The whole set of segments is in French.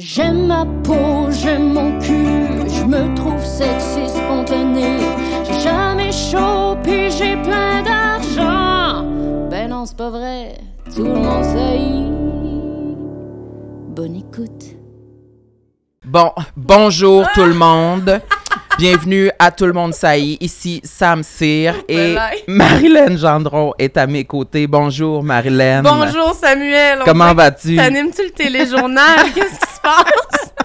J'aime ma peau, j'aime mon cul, je me trouve sexy spontané. J'ai jamais chaud, puis j'ai plein d'argent. Ben non, c'est pas vrai, tout le monde sait. Bonne écoute. Bon, bonjour tout le monde. Bienvenue à Tout le monde saillit. Ici Sam Cyr et. Marilyn Gendron est à mes côtés. Bonjour Marilyn. Bonjour Samuel. Comment vas-tu? T'animes-tu le téléjournal? Qu'est-ce qui se passe?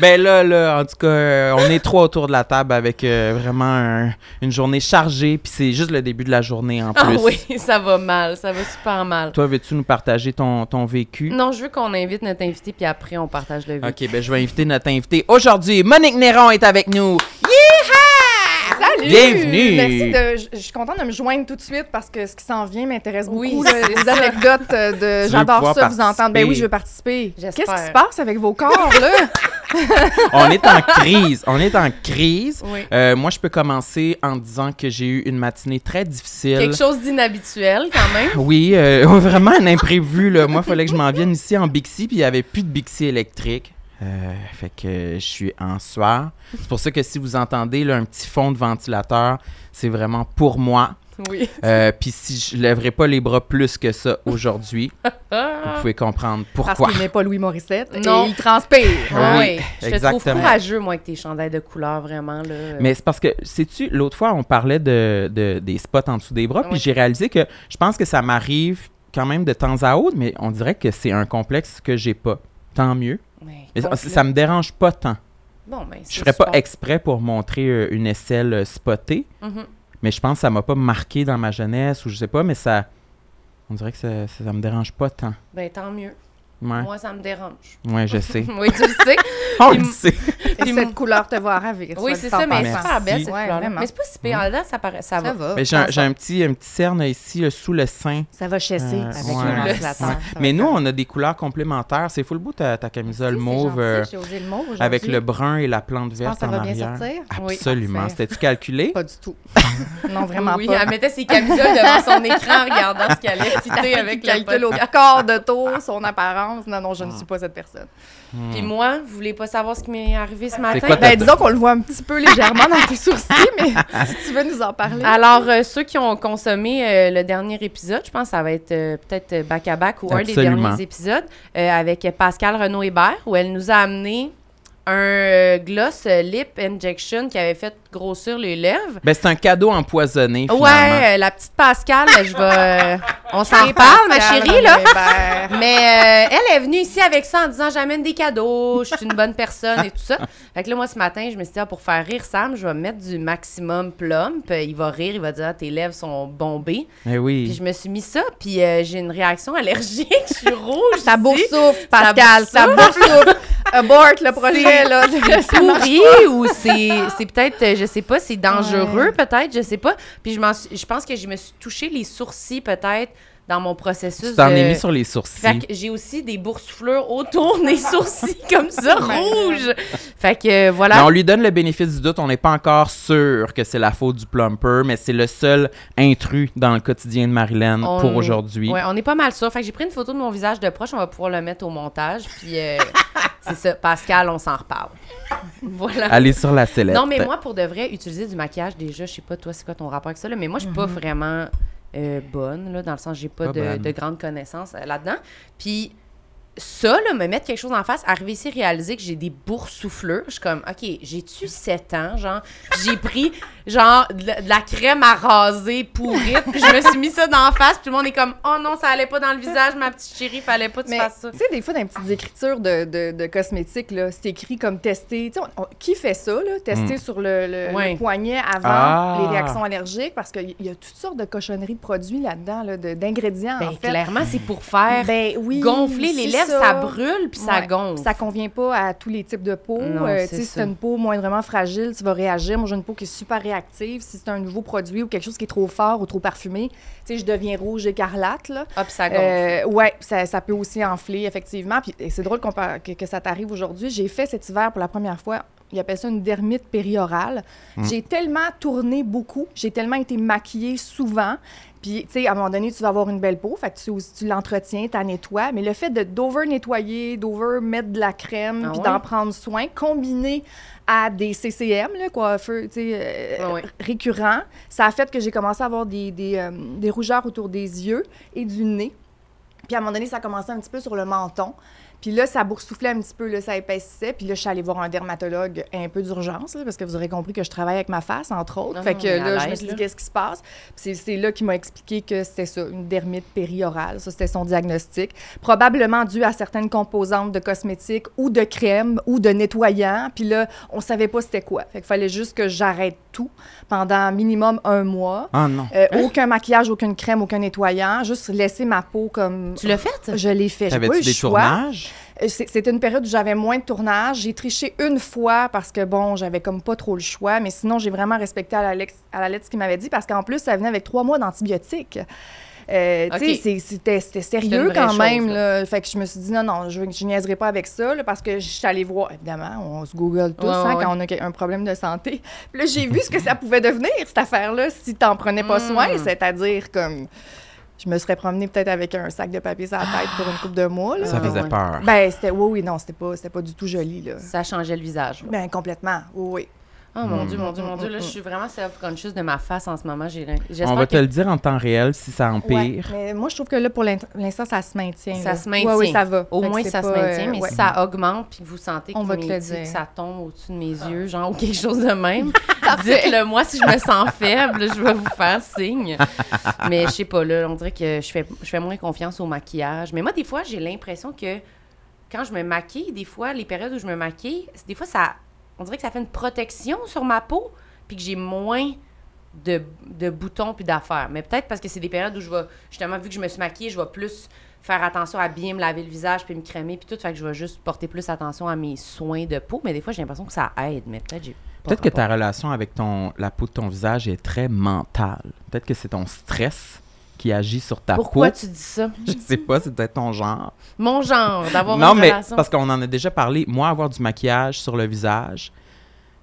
Ben là, là, en tout cas, euh, on est trois autour de la table avec euh, vraiment un- une journée chargée, puis c'est juste le début de la journée en Ah plus. oui, ça va mal, ça va super mal. Toi, veux-tu nous partager ton, ton vécu? Non, je veux qu'on invite notre invité puis après on partage le vécu. Ok, ben je vais inviter notre invité aujourd'hui. Monique Néron est avec nous. Salut! Bienvenue! Merci de. Je suis contente de me joindre tout de suite parce que ce qui s'en vient m'intéresse beaucoup. Oui, là, c'est les anecdotes euh, de. J'adore ça, vous entendre. Ben oui, je veux participer. J'espère. Qu'est-ce qui se passe avec vos corps, là? On est en crise. On est en crise. Oui. Euh, moi, je peux commencer en disant que j'ai eu une matinée très difficile. Quelque chose d'inhabituel quand même. Oui, euh, vraiment un imprévu. Là. Moi, il fallait que je m'en vienne ici en Bixi, puis il n'y avait plus de Bixi électrique. Euh, fait que je suis en sueur. C'est pour ça que si vous entendez là, un petit fond de ventilateur, c'est vraiment pour moi. Oui. Euh, puis si je lèverai pas les bras plus que ça aujourd'hui, vous pouvez comprendre Parce pourquoi. qu'il n'est pas Louis Morissette. Non. Et il transpire. Ah Oui, oui, je te trouve courageux, moi, avec tes chandails de couleur, vraiment. Là. Mais c'est parce que, sais-tu, l'autre fois, on parlait de, de- des spots en dessous des bras, puis Oui. j'ai réalisé que je pense que ça m'arrive quand même de temps à autre, mais on dirait que c'est un complexe que j'ai pas. Tant mieux. Mais Mais ça, ça me dérange pas tant. Bon, ben, Je ferais pas exprès pour montrer euh, une aisselle euh, spotée, Mhm. mais je pense que ça m'a pas marqué dans ma jeunesse ou je sais pas, mais ça. On dirait que ça, ça, ça me dérange pas tant. Ben, tant mieux. Ouais, Moi, ça me dérange. ouais je sais. oui, tu le sais. On le sait. Et Puis cette couleur te va ravir. Oui, c'est en ça, mais elle est super belle, cette Ouais, couleur-là. Mais c'est pas si pire. En dedans, ça, paraît, ça, Ça va. va. Mais j'ai un, petit, un petit cerne ici, là, sous le sein. Ça va chasser Euh, avec ouais. le. Ça Mais nous, on a des couleurs complémentaires. C'est full beau ta, ta camisole mauve. euh, J'ai osé le mauve avec le brun et la plante verte que ça en va bien arrière. sortir? Oui. Absolument. C'était-tu calculé? Pas du tout. Non, vraiment oui, pas. elle mettait ses camisoles devant son écran en regardant ce qu'elle allait citer avec le calcul au podcast. corps de tour, son apparence. Non, non, je ne suis pas cette personne. Hmm. Puis moi, vous voulez pas savoir ce qui m'est arrivé ce matin? quoi Ben, disons qu'on le voit un petit peu légèrement dans tes sourcils, mais si tu veux nous en parler. Alors, euh, ceux qui ont consommé euh, le dernier épisode, je pense que ça va être euh, peut-être back-à-back ou un des derniers épisodes, euh, avec Pascal Renaud-Hébert, où elle nous a amené un euh, gloss euh, lip injection qui avait fait grossir les lèvres. Ben, c'est un cadeau empoisonné, finalement. Ouais, euh, la petite Pascal, je vais... on s'en reparle, ma chérie, là. Renaud-Hébert. Mais euh, elle est venue ici avec ça en disant j'amène des cadeaux, je suis une bonne personne et tout ça. Fait que là, moi, ce matin, je me suis dit, ah, pour faire rire Sam, je vais mettre du maximum plump. Il va rire, il va dire, ah, tes lèvres sont bombées. Eh oui. Puis je me suis mis ça, puis euh, j'ai une réaction allergique, je suis rouge. Ça boursoufle, Pascal, ça boursoufle. Abort le projet, là. C'est pourri ou c'est peut-être, euh, je sais pas, c'est dangereux peut-être, je sais pas. Puis je, je pense que je me suis touché les sourcils peut-être dans mon processus Tu t'en de... es mis sur les sourcils. Fait que j'ai aussi des boursouflures autour des sourcils comme ça, rouges. Fait que euh, Mais voilà. on lui donne le bénéfice du doute. On n'est pas encore sûr que c'est la faute du plumper, mais c'est le seul intrus dans le quotidien de Marilyn On- pour aujourd'hui. Ouais, on est pas mal sûr. Fait que j'ai pris une photo de mon visage de proche, on va pouvoir le mettre au montage. Puis euh, c'est ça, Pascal, on s'en reparle. voilà. Allez sur la sellette. Non, mais moi, pour de vrai, utiliser du maquillage, déjà, je sais pas, toi, c'est quoi ton rapport avec ça, là, mais moi, je suis pas vraiment euh, bonne, là, dans le sens, j'ai pas Pas de, de grandes connaissances euh, là-dedans. Puis ça, là, me mettre quelque chose en face, arriver ici, réaliser que j'ai des boursouflures, je suis comme, OK, j'ai-tu 7 ans, genre, j'ai pris, genre, de la, de la crème à raser pourrite, puis je me suis mis ça dans la face, puis tout le monde est comme, oh non, ça allait pas dans le visage, ma petite chérie, fallait pas que tu Mais fasses ça. tu sais, des fois, dans les petites écritures de, de, de cosmétiques, là, c'est écrit comme tester. Tu sais, qui fait ça, là? Tester sur le, le- le Ouais. poignet avant Ah. les réactions allergiques? Parce qu'il y a toutes sortes de cochonneries de produits là-dedans, là, de- d'ingrédients, Ben, en fait. clairement, c'est pour faire Ben oui. gonfler les c'est lèvres, ça, brûle, puis ça Ouais. gonfle. Ça convient pas à tous les types de peau. Non, Euh, tu si ça. t'as une peau moindrement fragile, tu vas réagir. Moi, j'ai une peau qui est super réactive. Si c'est un nouveau produit ou quelque chose qui est trop fort ou trop parfumé, tu sais, je deviens rouge écarlate, là. Ah, puis ça gonfle. Euh, ouais, ça, ça peut aussi enfler, effectivement. Puis c'est drôle que, que ça t'arrive aujourd'hui. J'ai fait cet hiver pour la première fois ils appellent ça une dermite périorale. Mm. J'ai tellement tourné beaucoup, j'ai tellement été maquillée souvent. Puis, tu sais, à un moment donné, tu vas avoir une belle peau, fait que tu, l'entretiens, tu la nettoies. Mais le fait de d'over nettoyer, d'over mettre de la crème, Ah puis d'en prendre soin, combiné à des CCM, là, coiffeurs, tu sais, euh, récurrents, ça a fait que j'ai commencé à avoir des, des, euh, des rougeurs autour des yeux et du nez. Puis à un moment donné, ça a commencé un petit peu sur le menton. Puis là, ça boursouflait un petit peu, là, ça épaississait. Puis là, je suis allée voir un dermatologue un peu d'urgence, parce que vous aurez compris que je travaille avec ma face, entre autres. Fait que là, je me suis dit, qu'est-ce qui se passe? Puis c'est- là qu'il m'a expliqué que c'était ça, une dermite périorale. Ça, c'était son diagnostic. Probablement dû à certaines composantes de cosmétiques ou de crème ou de nettoyants. Puis là, on savait pas c'était quoi. Fait qu'il fallait juste que j'arrête tout pendant minimum un mois. Ah non. Euh, Aucun maquillage, aucune crème, aucun nettoyant. Juste laisser ma peau comme... Tu l'as fait? Je l'ai fait. J'ai pas eu T'avais-tu des choix. tournages? Euh, c'est- C'était une période où j'avais moins de tournage. J'ai triché une fois parce que, bon, j'avais comme pas trop le choix. Mais sinon, j'ai vraiment respecté à la, lex- à la lettre ce qu'il m'avait dit parce qu'en plus, ça venait avec trois mois d'antibiotiques. Euh, c'était sérieux quand chose, même. là. Là. Fait que je me suis dit, non, non, je, je niaiserai pas avec ça là, parce que je suis allée voir. Évidemment, on se google tous Ouais, hein, ouais. quand on a un problème de santé. Puis là, j'ai vu ce que ça pouvait devenir, cette affaire-là, si t'en prenais pas Mm. soin. C'est-à-dire comme. Je me serais promenée peut-être avec un sac de papier sur la tête pour une coupe de mois. Là. Ça Ah, faisait ouais. peur. Ben, c'était. Oui, oui, non, c'était pas, c'était pas du tout joli, là. Ça changeait le visage. là. Ben, complètement. Oui, oui. Oh mon Hmm. Dieu, mon Dieu, mon Dieu. Là, je suis vraiment self-conscious de ma face en ce moment. On va que te le dire en temps réel si ça Ouais, empire. mais moi, je trouve que là, pour l'in- l'instant, ça se maintient. Ça là. se maintient. Oui, oui, ça va. Au Fait que moins, ça se maintient, euh, mais ouais. si ça augmente puis que vous sentez que, On va te le dire. ça tombe au-dessus de mes yeux, genre, ou quelque chose de même, dites-le moi si je me sens faible, je vais vous faire signe. mais je sais pas, là, on dirait que je fais, je fais moins confiance au maquillage. Mais moi, des fois, j'ai l'impression que quand je me maquille, des fois, les périodes où je me maquille, des fois, ça, on dirait que ça fait une protection sur ma peau, puis que j'ai moins de, de boutons puis d'affaires. Mais peut-être parce que c'est des périodes où je vais, justement, vu que je me suis maquillée, je vais plus faire attention à bien me laver le visage puis me crémer puis tout. Fait que je vais juste porter plus attention à mes soins de peau. Mais des fois, j'ai l'impression que ça aide. Mais peut-être j'ai Peut-être que ta relation avec ton, la peau de ton visage est très mentale. Peut-être que c'est ton stress qui agit sur ta Pourquoi peau. tu dis ça? Je sais pas, c'est peut-être ton genre. Mon genre, d'avoir Non, une mais relation. parce qu'on en a déjà parlé. Moi, avoir du maquillage sur le visage,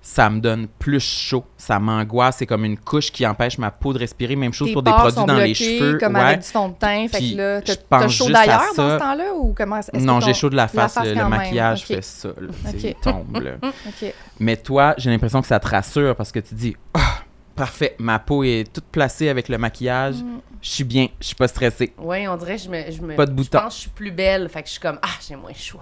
ça me donne plus chaud. Ça m'angoisse. C'est comme une couche qui empêche ma peau de respirer. Même chose Tes pour des produits sont dans les cheveux. comme ouais. avec du fond de teint. Fait Puis que là, t'as- t'as chaud d'ailleurs dans ce temps-là ou comment? Non, j'ai chaud de la la face. le- maquillage fait ça. là. Tu sais, Ok. Il tombe. là. Mais toi, j'ai l'impression que ça te rassure parce que tu dis Ah, parfait, ma peau est toute placée avec le maquillage. Mm. Je suis bien, je suis pas stressée. Oui, on dirait que je me. Je me Pas de Je pense que je suis plus belle. Fait que je suis comme, ah, j'ai moins chaud.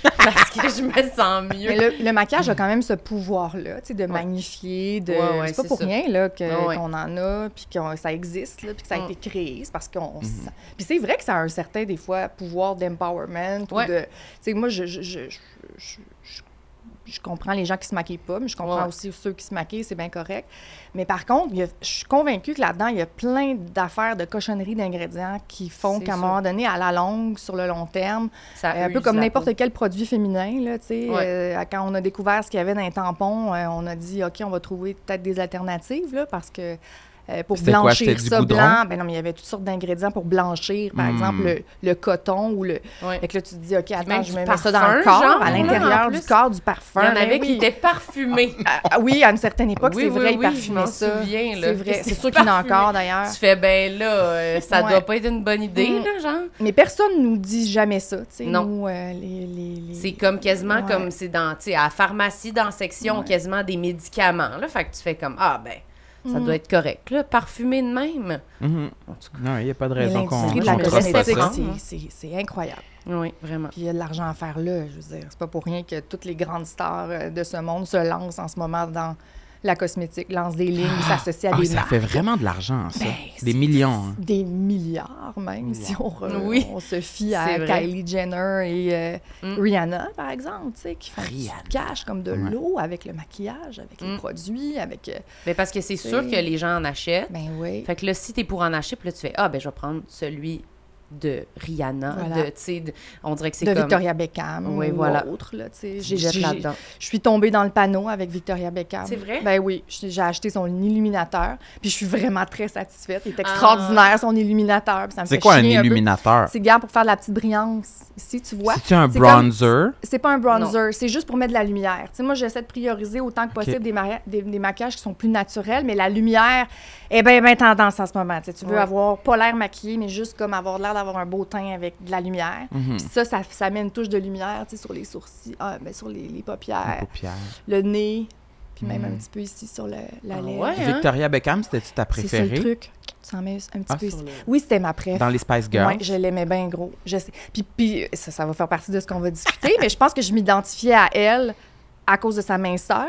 Parce que je me sens mieux. Mais le, le maquillage a quand même ce pouvoir-là, tu sais, de magnifier, de... Ouais, ouais, c'est pas pour ça. rien, là, que- Ouais, ouais. qu'on en a, puis que ça existe, là, puis que ça a Mm. été créé. C'est parce qu'on... Mhm. sent- Puis c'est vrai que ça a un certain, des fois, pouvoir d'empowerment ou Ouais. de... Tu sais, moi, je... je, je, je- je- comprends les gens qui se maquillent pas, mais je comprends Ouais. aussi ceux qui se maquillent, c'est bien correct. Mais par contre, a- je suis convaincue que là-dedans, il y a plein d'affaires, de cochonneries d'ingrédients qui font qu'à un moment donné, à la longue, sur le long terme, Ça euh, un peu comme n'importe quel produit féminin, là, tu sais. Ouais. euh, quand on a découvert ce qu'il y avait dans les tampons, euh, on a dit, OK, on va trouver peut-être des alternatives, là, parce que euh, pour quoi, blanchir ça blanc, ben non, mais il y avait toutes sortes d'ingrédients pour blanchir, par Mm. exemple, le, le coton ou le... Ouais. Fait que là, tu te dis, OK, attends, même je me mets ça dans le corps, genre, à l'intérieur du corps, du parfum. Il y en ben avait qui oui. étaient parfumés. Ah, ah oui, à une certaine époque, Oui, c'est oui, vrai, oui, ils parfumaient ça. souviens, là, C'est vrai, c'est sûr qu'il y en a encore, d'ailleurs. Tu fais, ben là, euh, ça Ouais. doit pas être une bonne idée, Mm. là, genre. Mais personne nous dit jamais ça, tu sais, Non. euh, les... les, les- C'est comme quasiment comme c'est dans, tu sais, à la pharmacie, dans section, quasiment des médicaments, là. Fait que tu fais comme, ah, ben, ça Mm. doit être correct, là, parfumé de même. En tout cas, Non, il n'y a pas de raison qu'on c'est incroyable. oui, vraiment. Puis il y a de l'argent à faire là, je veux dire. C'est pas pour rien que toutes les grandes stars euh, de ce monde se lancent en ce moment dans la cosmétique, lancent des lignes, s'associent à Ah, des ça marques. fait vraiment de l'argent, ça. Ben, des millions. hein. Des milliards même, si on, re- Oui. on se fie à vrai. Kylie Jenner et euh, Mm. Rihanna, par exemple, tu sais, qui font du cash comme de Ouais. l'eau avec le maquillage, avec les Mm. produits, avec... euh, Mais parce que c'est sûr que les gens en achètent. ben oui. Fait que là, si t'es pour en acheter, puis là, tu fais, ah, ben, je vais prendre celui de Rihanna, Voilà. de, tu sais, de- on dirait que c'est de comme... Victoria Beckham Oui, ou voilà. autre. Là, tu sais. Tu J'ai-. Je suis tombée dans le panneau avec Victoria Beckham. C'est vrai? Ben oui, j'ai acheté son illuminateur, puis je suis vraiment très satisfaite. Il est Ah. extraordinaire, son illuminateur. puis ça me C'est fait quoi un illuminateur? C'est gars pour faire de la petite brillance. Ici, tu vois. C'est-tu un C'est comme- bronzer? C'est pas un bronzer, c'est juste pour mettre de la lumière. Tu sais, moi, j'essaie de prioriser autant que possible des, mari- des, des maquillages qui sont plus naturels, mais la lumière est bien, bien tendance en ce moment. Tu veux Ouais. avoir pas l'air maquillé, mais juste comme avoir l'air d'avoir un beau teint avec de la lumière. Mhm. Puis ça, ça, ça met une touche de lumière, tu sais, sur les sourcils, ah, ben, sur les, les Les paupières, paupières. le nez, puis même un petit peu ici sur le, la Ah lèvre. ouais? hein? Victoria Beckham, c'était-tu ta C'est ça le préférée? truc. Tu en mets un petit Ah, peu ici. le- Oui, c'était ma préf. Dans les Spice Girls? Ouais, je l'aimais bien gros. Je sais. Puis, puis ça, ça va faire partie de ce qu'on va discuter, mais je pense que je m'identifiais à elle à cause de sa minceur,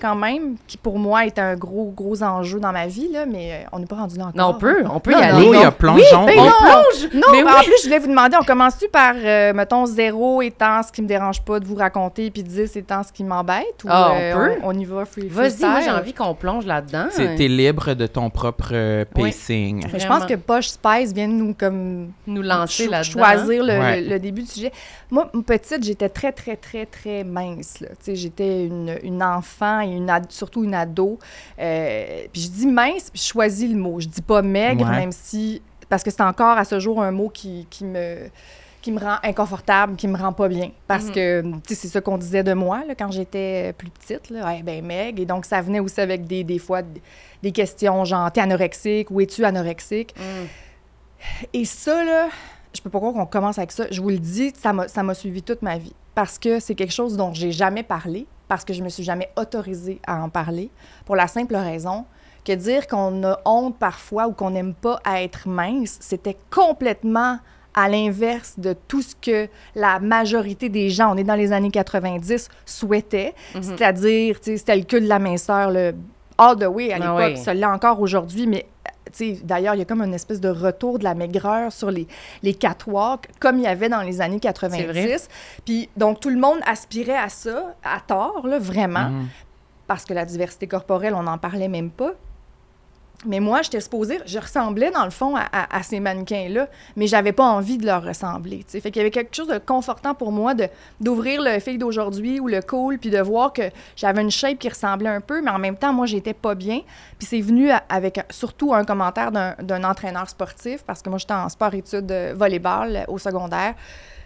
quand même, qui pour moi était un gros, gros enjeu dans ma vie, là, mais euh, on n'est pas rendu là encore. Non, on peut, on peut Non, y aller. Oui, il y a non. plongeon. Ben oui. non, plonge! Non, Mais mais en oui. plus, je voulais vous demander, on commence-tu par, euh, mettons, zéro étant ce qui me dérange pas de vous raconter, puis 10 étant ce qui m'embête, ou Ah, on euh, peut. on, on y va free Vas-y, moi, j'ai envie qu'on plonge là-dedans. C'est- T'es libre de ton propre euh, Oui. pacing. Je pense que Poche Spice vient de nous comme Nous lancer cho- là-dedans. choisir le, Ouais. le- le début du sujet. Moi, petite, j'étais très, très, très, très mince. là. J'étais une, une enfant et une ad- surtout une ado. Euh, puis je dis mince, puis je choisis le mot. Je dis pas maigre, Ouais. même si... Parce que c'est encore à ce jour un mot qui, qui me qui me rend inconfortable, qui me rend pas bien. Parce Mhm. que, tu sais, c'est ça qu'on disait de moi là, quand j'étais plus petite. Là. Ben, maigre. Et donc, ça venait aussi avec des, des fois des questions genre, t'es anorexique? Ou es-tu anorexique? Mm. Et ça, là, je peux pas croire qu'on commence avec ça. Je vous le dis, ça m'a suivi toute ma vie. Parce que c'est quelque chose dont j'ai jamais parlé, parce que je me suis jamais autorisée à en parler, pour la simple raison que dire qu'on a honte parfois ou qu'on n'aime pas être mince, c'était complètement à l'inverse de tout ce que la majorité des gens, on est dans les années 90, souhaitaient. Mhm. C'est-à-dire, c'était le cul de la minceur, le all the way à Ah l'époque, oui. ça l'est encore aujourd'hui, mais d'ailleurs, il y a comme une espèce de retour de la maigreur sur les, les catwalks, comme il y avait dans les années C'est 90. Puis, donc, tout le monde aspirait à ça, à tort, là, vraiment, Mhm. parce que la diversité corporelle, on n'en parlait même pas. Mais moi, j'étais supposée, je ressemblais dans le fond à, ces mannequins-là, mais j'avais pas envie de leur ressembler. tu sais. Fait qu'il y avait quelque chose de confortant pour moi de d'ouvrir le fille d'aujourd'hui ou le cool, puis de voir que j'avais une shape qui ressemblait un peu, mais en même temps, moi, j'étais pas bien. Puis c'est venu avec surtout un commentaire d'un d'un entraîneur sportif, parce que moi, j'étais en sport-études euh, volleyball euh, au secondaire.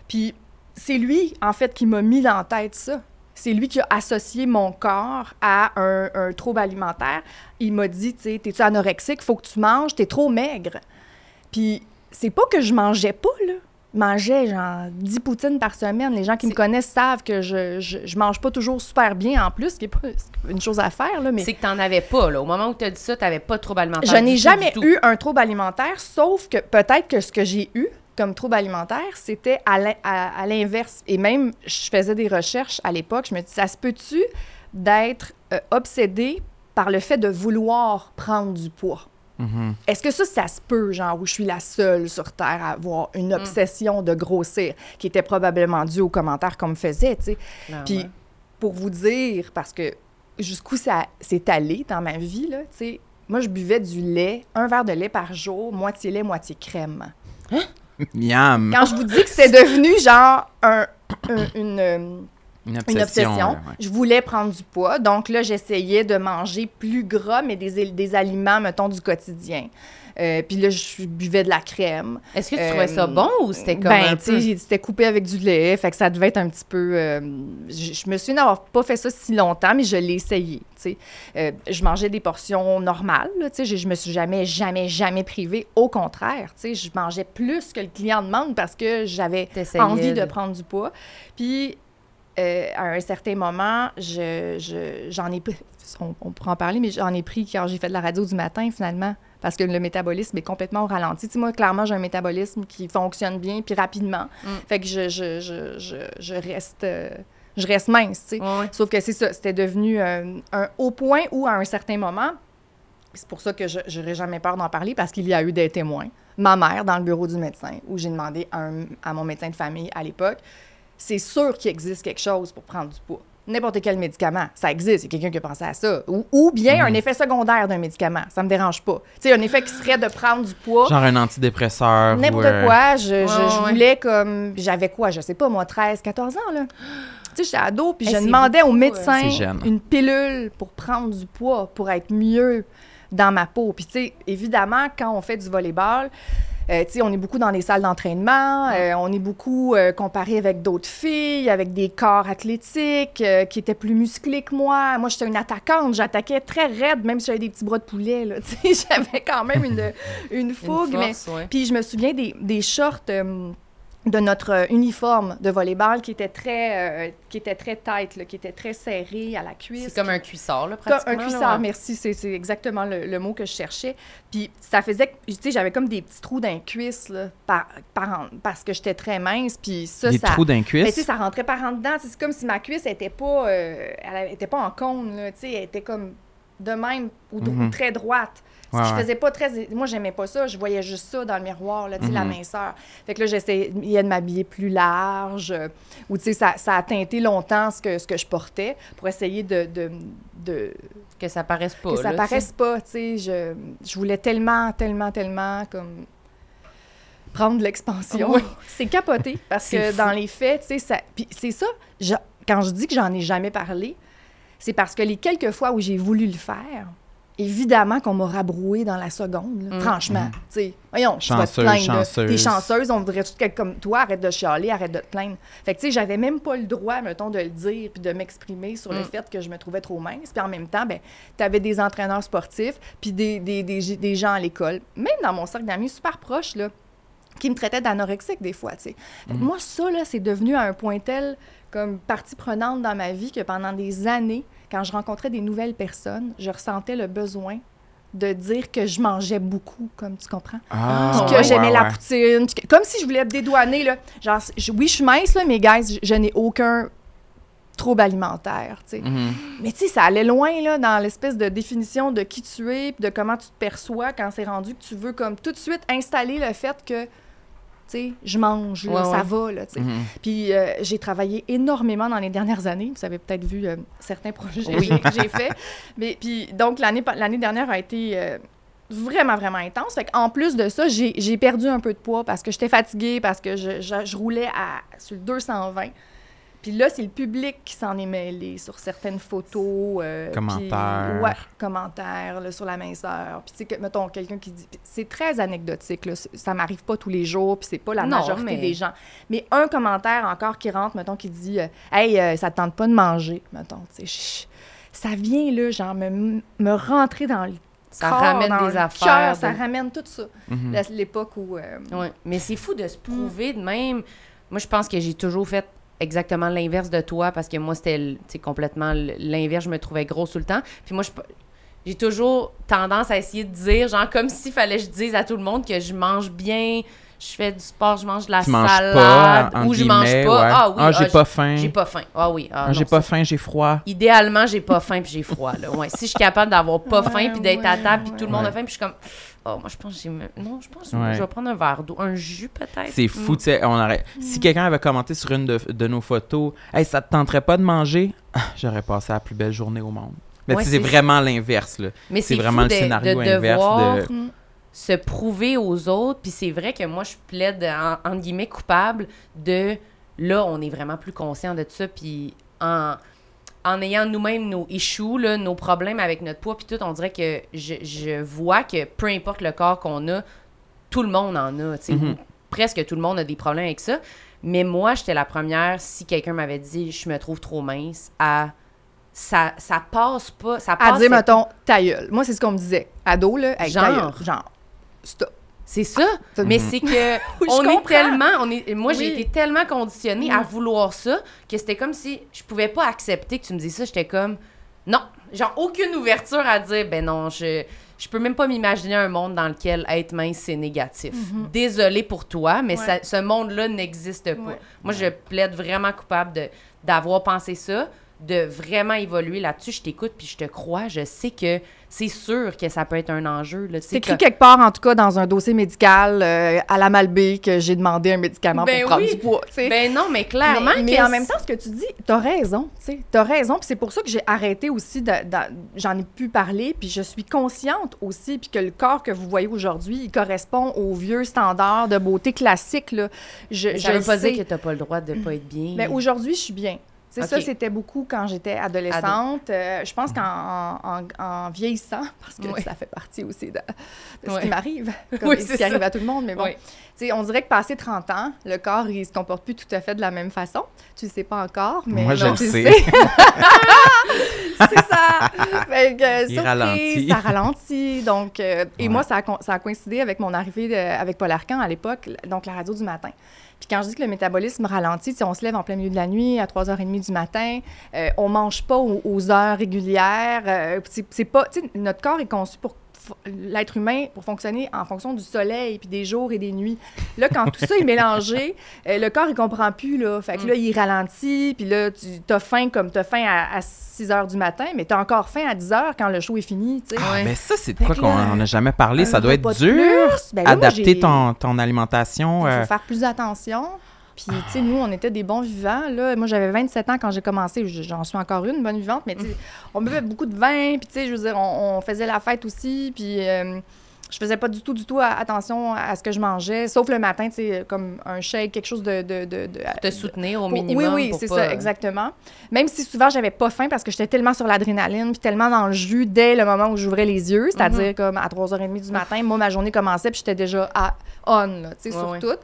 Puis c'est lui, en fait, qui m'a mis la tête ça. C'est lui qui a associé mon corps à un, un trouble alimentaire. Il m'a dit, tu sais, t'es-tu anorexique? Faut que tu manges, t'es trop maigre. Puis c'est pas que je mangeais pas, là. Je mangeais genre 10 poutines par semaine. Les gens qui me connaissent savent que je, je, je mange pas toujours super bien en plus, ce qui est pas une chose à faire, là, mais... C'est que t'en avais pas, là. Au moment où tu as dit ça, t'avais pas de trouble alimentaire. Je n'ai jamais eu un trouble alimentaire, sauf que peut-être que ce que j'ai eu comme trouble alimentaire, c'était à l'in- à à l'inverse. Et même, je faisais des recherches à l'époque, je me dis, ça se peut-tu d'être euh, obsédé par le fait de vouloir prendre du poids? Mhm. Est-ce que ça, ça se peut, genre, où je suis la seule sur Terre à avoir une Mm. obsession de grossir, qui était probablement due aux commentaires qu'on me faisait, tu sais? Clairement. Puis, pour vous dire, parce que jusqu'où ça s'est allé dans ma vie, là, tu sais, moi, je buvais du lait, un verre de lait par jour, moitié lait, moitié crème. Miam. Quand je vous dis que c'est devenu, genre, un, un- une, euh, Une une obsession, ouais. je voulais prendre du poids. Donc là, j'essayais de manger plus gras, mais des, des aliments, mettons, du quotidien. Euh, puis là, je buvais de la crème. Est-ce que tu Euh, trouvais ça bon ou c'était comme ben, un tu peu... sais, c'était coupé avec du lait, fait que ça devait être un petit peu... euh, je, je me souviens d'avoir pas fait ça si longtemps, mais je l'ai essayé, tu sais. Je mangeais des portions normales, tu sais, je, je me suis jamais, jamais, jamais privée. Au contraire, tu sais, je mangeais plus que le client demande parce que j'avais envie de de- prendre du poids. Puis, euh, à un certain moment, je, je- j'en ai pris, on, on pourra en parler, mais j'en ai pris quand j'ai fait de la radio du matin, finalement, parce que le métabolisme est complètement au ralenti. Tu sais, moi, clairement, j'ai un métabolisme qui fonctionne bien, puis rapidement. Mm. Fait que je, je, je, je, je reste... euh, je reste mince, tu sais. Ouais, ouais. Sauf que c'est ça, c'était devenu euh, un haut point où, à un certain moment, c'est pour ça que je n'aurais jamais peur d'en parler, parce qu'il y a eu des témoins. Ma mère, dans le bureau du médecin, où j'ai demandé à, un- à mon médecin de famille à l'époque, c'est sûr qu'il existe quelque chose pour prendre du poids. N'importe quel médicament. Ça existe, il y a quelqu'un qui a pensé à ça. Ou, ou bien un effet secondaire d'un médicament. Ça me dérange pas. Tu sais, un effet qui serait de prendre du poids. Genre un antidépresseur. ou, N'importe euh, quoi. Je, je- Ouais, je ouais. voulais comme. J'avais quoi, je sais pas, moi, 13, 14 ans, là. Tu sais, j'étais ado, puis Hey, je demandais au beaucoup, médecin une pilule pour prendre du poids, pour être mieux dans ma peau. Puis, tu sais, évidemment, quand on fait du volleyball, euh, on est beaucoup dans les salles d'entraînement, euh, on est beaucoup euh, comparé avec d'autres filles, avec des corps athlétiques euh, qui étaient plus musclés que moi. Moi, j'étais une attaquante, j'attaquais très raide, même si j'avais des petits bras de poulet, là. J'avais quand même une, une fougue, puis je me souviens des, des shorts de notre euh, uniforme de volleyball qui étaient très, euh, qui étaient très tight, là, qui étaient très serrés à la cuisse. C'est comme un cuissard, là, pratiquement. un là, cuissard, ouais. merci, c'est c'est exactement le, le mot que je cherchais. Puis ça faisait que, tu sais, j'avais comme des petits trous dans les cuisses, là, par, par- parce que j'étais très mince, puis ça, Des ça... trous d'un Mais tu sais, cuisse. ça rentrait par en dedans. C'est comme si ma cuisse était pas, euh, elle était pas en cône, là, tu sais, elle était comme de même ou, Mhm. très droite. Ouais, je faisais pas très. Moi, j'aimais pas ça. Je voyais juste ça dans le miroir, là, tu sais, la Mhm. minceur. Fait que là, j'essayais de m'habiller plus large. euh, ou, tu sais, ça, ça a teinté longtemps ce que, ce que je portais pour essayer de. de, de- Que ça paraisse pas. que ça là, paraisse pas, tu sais. Je, je voulais tellement, tellement, tellement, comme. prendre de l'expansion. Oui. C'est capoté parce que fou. dans les faits, tu sais, ça. Puis c'est ça, je- quand je dis que j'en ai jamais parlé, c'est parce que les quelques fois où j'ai voulu le faire, évidemment qu'on m'a rabroué dans la seconde, là. Mm. franchement. Sais, voyons, tu vas te Chanceuse, plaindre. T'es chanceuse, on voudrait tout quelqu'un comme toi, arrête de chialer, arrête de te plaindre. Fait que, tu sais, j'avais même pas le droit, mettons, de le dire puis de m'exprimer sur le Mm. fait que je me trouvais trop mince. Puis en même temps, ben, t'avais des entraîneurs sportifs puis des, des, des, des gens à l'école, même dans mon cercle d'amis super proche, là, qui me traitaient d'anorexique des fois, tu sais. Fait que Moi, ça, là, c'est devenu à un point tel comme partie prenante dans ma vie que pendant des années, quand je rencontrais des nouvelles personnes, je ressentais le besoin de dire que je mangeais beaucoup, comme tu comprends. Ah, Puis que ouais, j'aimais ouais, la poutine. que- comme si je voulais me dédouaner, là. Genre, je- oui, je suis mince, là, mais guys, je, je n'ai aucun trouble alimentaire. Mhm. Mais tu sais, ça allait loin, là, dans l'espèce de définition de qui tu es, de comment tu te perçois quand c'est rendu que tu veux, comme, tout de suite installer le fait que, sais, je mange, là, Ouais, ça ouais. va, là, tu sais. Mhm. Puis euh, j'ai travaillé énormément dans les dernières années. Vous avez peut-être vu euh, certains projets Oui. que j'ai faits. Mais puis donc l'année dernière a été euh, vraiment vraiment intense. Fait en plus de ça, j'ai j'ai perdu un peu de poids parce que j'étais fatiguée parce que je, je- je roulais à sur le 220. Puis là, c'est le public qui s'en est mêlé sur certaines photos. euh, puis- Commentaires. ouais, commentaires là, sur la minceur. Puis tu sais, que, mettons, quelqu'un qui dit... C'est très anecdotique, là. Ça m'arrive pas tous les jours, puis c'est pas la Non, majorité mais- des gens. Mais un commentaire encore qui rentre, mettons, qui dit euh, Hey, euh, ça te tente pas de manger, mettons. tu sais, ça vient, là, genre, me, me rentrer dans le Ça corps, ramène dans des le affaires. cœur, ça ramène tout ça. Mhm. L'époque où... euh, Ouais. Mais c'est fou de se prouver de même. Moi, je pense que j'ai toujours fait exactement l'inverse de toi parce que moi, c'était complètement l'inverse. Je me trouvais grosse tout le temps. Puis moi, je j'ai toujours tendance à essayer de dire, genre, comme s'il fallait que je dise à tout le monde que je mange bien, je fais du sport, je mange de la Tu salade, pas, ou je mange pas. ouais. Ah oui, Ah, j'ai ah, pas faim. J'ai pas faim. Ah oui. Ah, Ah, j'ai pas faim, j'ai froid. Idéalement, j'ai pas faim puis j'ai froid. Là. Ouais. Si je suis capable d'avoir pas Ouais, faim puis d'être à table puis tout le monde ouais. a faim puis je suis comme oh moi je pense que j'ai me- non je pense que Ouais. je vais prendre un verre d'eau un jus peut-être. C'est fou, Mm. tu sais, on aurait... Si quelqu'un avait commenté sur une de, de nos photos, « Hey, ça te tenterait pas de manger? Ah, » J'aurais passé la plus belle journée au monde. Mais Ouais, tu sais, c'est c'est- vraiment l'inverse, là. Mais c'est vraiment fou le de- scénario de inverse devoir de- Mm. se prouver aux autres. Puis c'est vrai que moi, je plaide, en, entre guillemets, coupable de là, on est vraiment plus conscient de ça. Puis en, en ayant nous-mêmes nos issues, là, nos problèmes avec notre poids, puis tout, on dirait que je, je vois que peu importe le corps qu'on a, tout le monde en a. tu sais, Mhm. Presque tout le monde a des problèmes avec ça. Mais moi, j'étais la première, si quelqu'un m'avait dit je me trouve trop mince, à. Ça, ça passe pas. Ça À passe dire, mettons, ta gueule. Moi, c'est ce qu'on me disait. Ado, là, avec ta Genre. gueule. Genre, stop. C'est ça. Mais c'est que Oui, on est tellement, on est, moi j'ai Oui. été tellement conditionnée à Mm. vouloir ça que c'était comme si je pouvais pas accepter que tu me dises ça. J'étais comme non, genre aucune ouverture à dire ben non, je je peux même pas m'imaginer un monde dans lequel être mince c'est négatif. Désolée pour toi, mais Mm-hmm. Ouais. ça- ce monde-là n'existe pas. Ouais. Moi je plaide vraiment coupable de d'avoir pensé ça. De vraiment évoluer là-dessus. Je t'écoute puis je te crois. Je sais que c'est sûr que ça peut être un enjeu. C'est écrit que- quelque part, en tout cas, dans un dossier médical euh, à la Malbaie que j'ai demandé un médicament Ben pour prendre oui. du poids. Ben non, mais clairement mais, en même temps, ce que tu dis, t'as raison, t'as raison, puis c'est pour ça que j'ai arrêté aussi, j'en ai pu parler, puis je suis consciente aussi, puis que le corps que vous voyez aujourd'hui, il correspond aux vieux standards de beauté classique, là. Je, Mais je ça veut le pas sais. dire que t'as pas le droit de pas être bien. Mais aujourd'hui, je suis bien. C'est ça, c'était beaucoup quand j'étais adolescente. Euh, je pense qu'en en, en- en vieillissant, parce que Oui. ça fait partie aussi de, de ce Oui. qui m'arrive, comme Oui, ce qui ça. arrive à tout le monde, mais bon. Oui. Tu sais, on dirait que passé 30 ans, le corps, il se comporte plus tout à fait de la même façon. Tu le sais pas encore, mais Moi, je non, le tu sais. c'est ça. Fait que, Il surprise, ralentit. Ça ralentit. Donc, euh, et Ouais. moi, ça a, co- ça a coïncidé avec mon arrivée de- avec Paul Arcan à l'époque, donc la radio du matin. Quand je dis que le métabolisme ralentit, sais, on se lève en plein milieu de la nuit à 3h30 du matin, euh, on mange pas aux, heures régulières. euh, c'est pas, notre corps est conçu pour l'être humain pour fonctionner en fonction du soleil puis des jours et des nuits. Là, quand tout ça est mélangé, euh, le corps, il comprend plus, là. Fait que là, il ralentit, puis là, tu as faim comme tu as faim à, à 6 heures du matin, mais tu as encore faim à 10 heures quand le show est fini, tu sais. Ouais. Mais ça, c'est de quoi qu'on là, n'a jamais parlé. Ça doit être dur. Ben là, Adapter ton, ton alimentation. Il euh, faut faire plus attention. Puis, tu sais, nous, on était des bons vivants. Là. Moi, j'avais 27 ans quand j'ai commencé. J'en suis encore une, bonne vivante. Mais, tu sais, on buvait beaucoup de vin. Puis, tu sais, je veux dire, on, on faisait la fête aussi. Puis, euh, je faisais pas du tout, du tout attention à ce que je mangeais. Sauf le matin, tu sais, comme un shake, quelque chose de... de, de, de- te soutenir au minimum. Oui, oui, c'est pas- ça, exactement. Même si souvent, j'avais pas faim parce que j'étais tellement sur l'adrénaline puis tellement dans le jus dès le moment où j'ouvrais les yeux, c'est-à-dire Mhm. comme à 3h30 du matin, moi, ma journée commençait puis j'étais déjà à on, là, tu sais, Ouais, sur ouais. tout.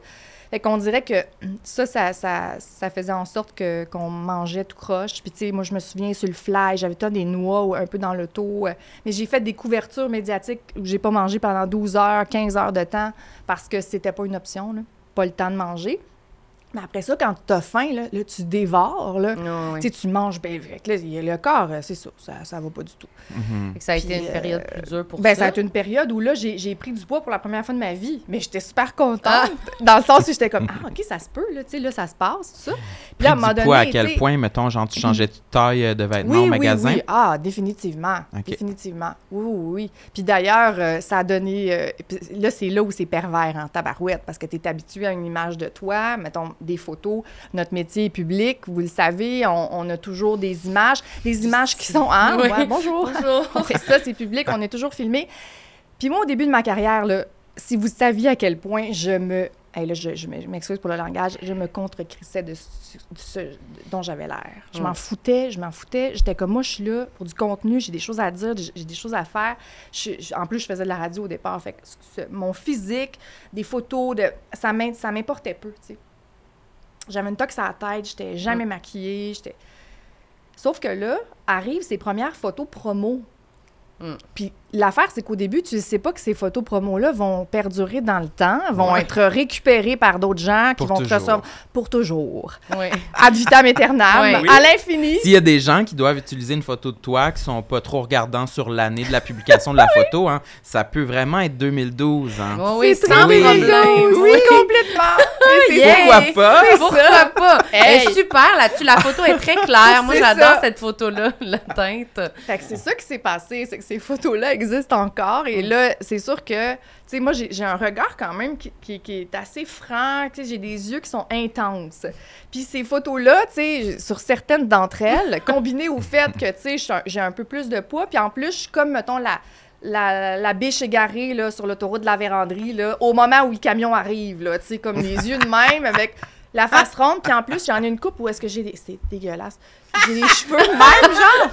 Fait qu'on dirait que ça, ça, ça, faisait en sorte qu'on mangeait tout croche. Puis, tu sais, moi, je me souviens sur le fly, j'avais tout des noix un peu dans l'auto. euh, Mais j'ai fait des couvertures médiatiques où j'ai pas mangé pendant 12 heures, 15 heures de temps parce que c'était pas une option. Pas le temps de manger. Mais après ça, quand t'as faim, là, là, tu dévores, là. Tu tu manges bien vite. Là, il y a le corps, euh, c'est ça, ça, ça va pas du tout. mhm. Que ça a été une période euh, plus dure pour Ben, ça. ça a été une période où là, j'ai j'ai pris du poids pour la première fois de ma vie. Mais j'étais super contente. Ah! Dans le sens où j'étais comme, ah, OK, ça se peut, là, tu sais, là, ça se passe, tout ça. Puis là, à un moment du poids, à donné, quel tu point, mettons, genre, tu changeais de taille euh, de vêtements oui, au magasin? Oui, oui. Ah, définitivement. Définitivement. Oui, oui, oui. Puis d'ailleurs, euh, ça a donné. euh, là, c'est là où c'est pervers en tabarouette, parce que tu es habitué à une image de toi, mettons des photos. Notre métier est public, vous le savez, on, on a toujours des images. Des images qui sont. Hein? Oui. Ouais, bonjour. Bonjour. on fait ça, c'est public, on est toujours filmé. Puis moi, au début de ma carrière, là, si vous saviez à quel point je me. Hey, là, je, je m'excuse pour le langage, je me contre-crissais de ce, de ce dont j'avais l'air. Je Mm. m'en foutais, je m'en foutais. J'étais comme, moi, je suis là pour du contenu, j'ai des choses à dire, j'ai des choses à faire. Je- je- en plus, je faisais de la radio au départ. Fait que ce- mon physique, des photos, de, ça m'im- ça m'importait peu, tu sais. J'avais une tox à la tête, j'étais jamais maquillée, j'étais... Sauf que là, arrivent ces premières photos promo. Mm. Puis l'affaire, c'est qu'au début, tu ne sais pas que ces photos promo-là vont perdurer dans le temps, vont Ouais. être récupérées par d'autres gens qui Pour vont te toujours. recevoir pour toujours. Oui. Ad vitam aeternam. Oui. à l'infini. S'il y a des gens qui doivent utiliser une photo de toi qui sont pas trop regardants sur l'année de la publication de la photo, hein, ça peut vraiment être 2012. Hein. Oui, oui, C'est sans très problème. Bingo, Oui, complètement. C'est Yeah. Pourquoi pas? Pourquoi pas? Elle est super là-dessus. La photo est très claire. Moi, j'adore cette photo-là, la teinte. Fait que c'est ça qui s'est passé, c'est que ces photos-là existent encore. Et là, c'est sûr que, tu sais, moi, j'ai j'ai un regard quand même qui, qui- qui est assez franc. Tu sais, j'ai des yeux qui sont intenses. Puis ces photos-là, tu sais, sur certaines d'entre elles, combinées au fait que, tu sais, suis un- j'ai un peu plus de poids, puis en plus, je suis comme, mettons, la, la, la biche égarée là, sur l'autoroute de la véranderie, là, au moment où le camion arrive, là, tu sais, comme les yeux de même, avec la face ronde, puis en plus, j'en ai une coupe où est-ce que j'ai des... C'est dégueulasse. J'ai les cheveux même, genre!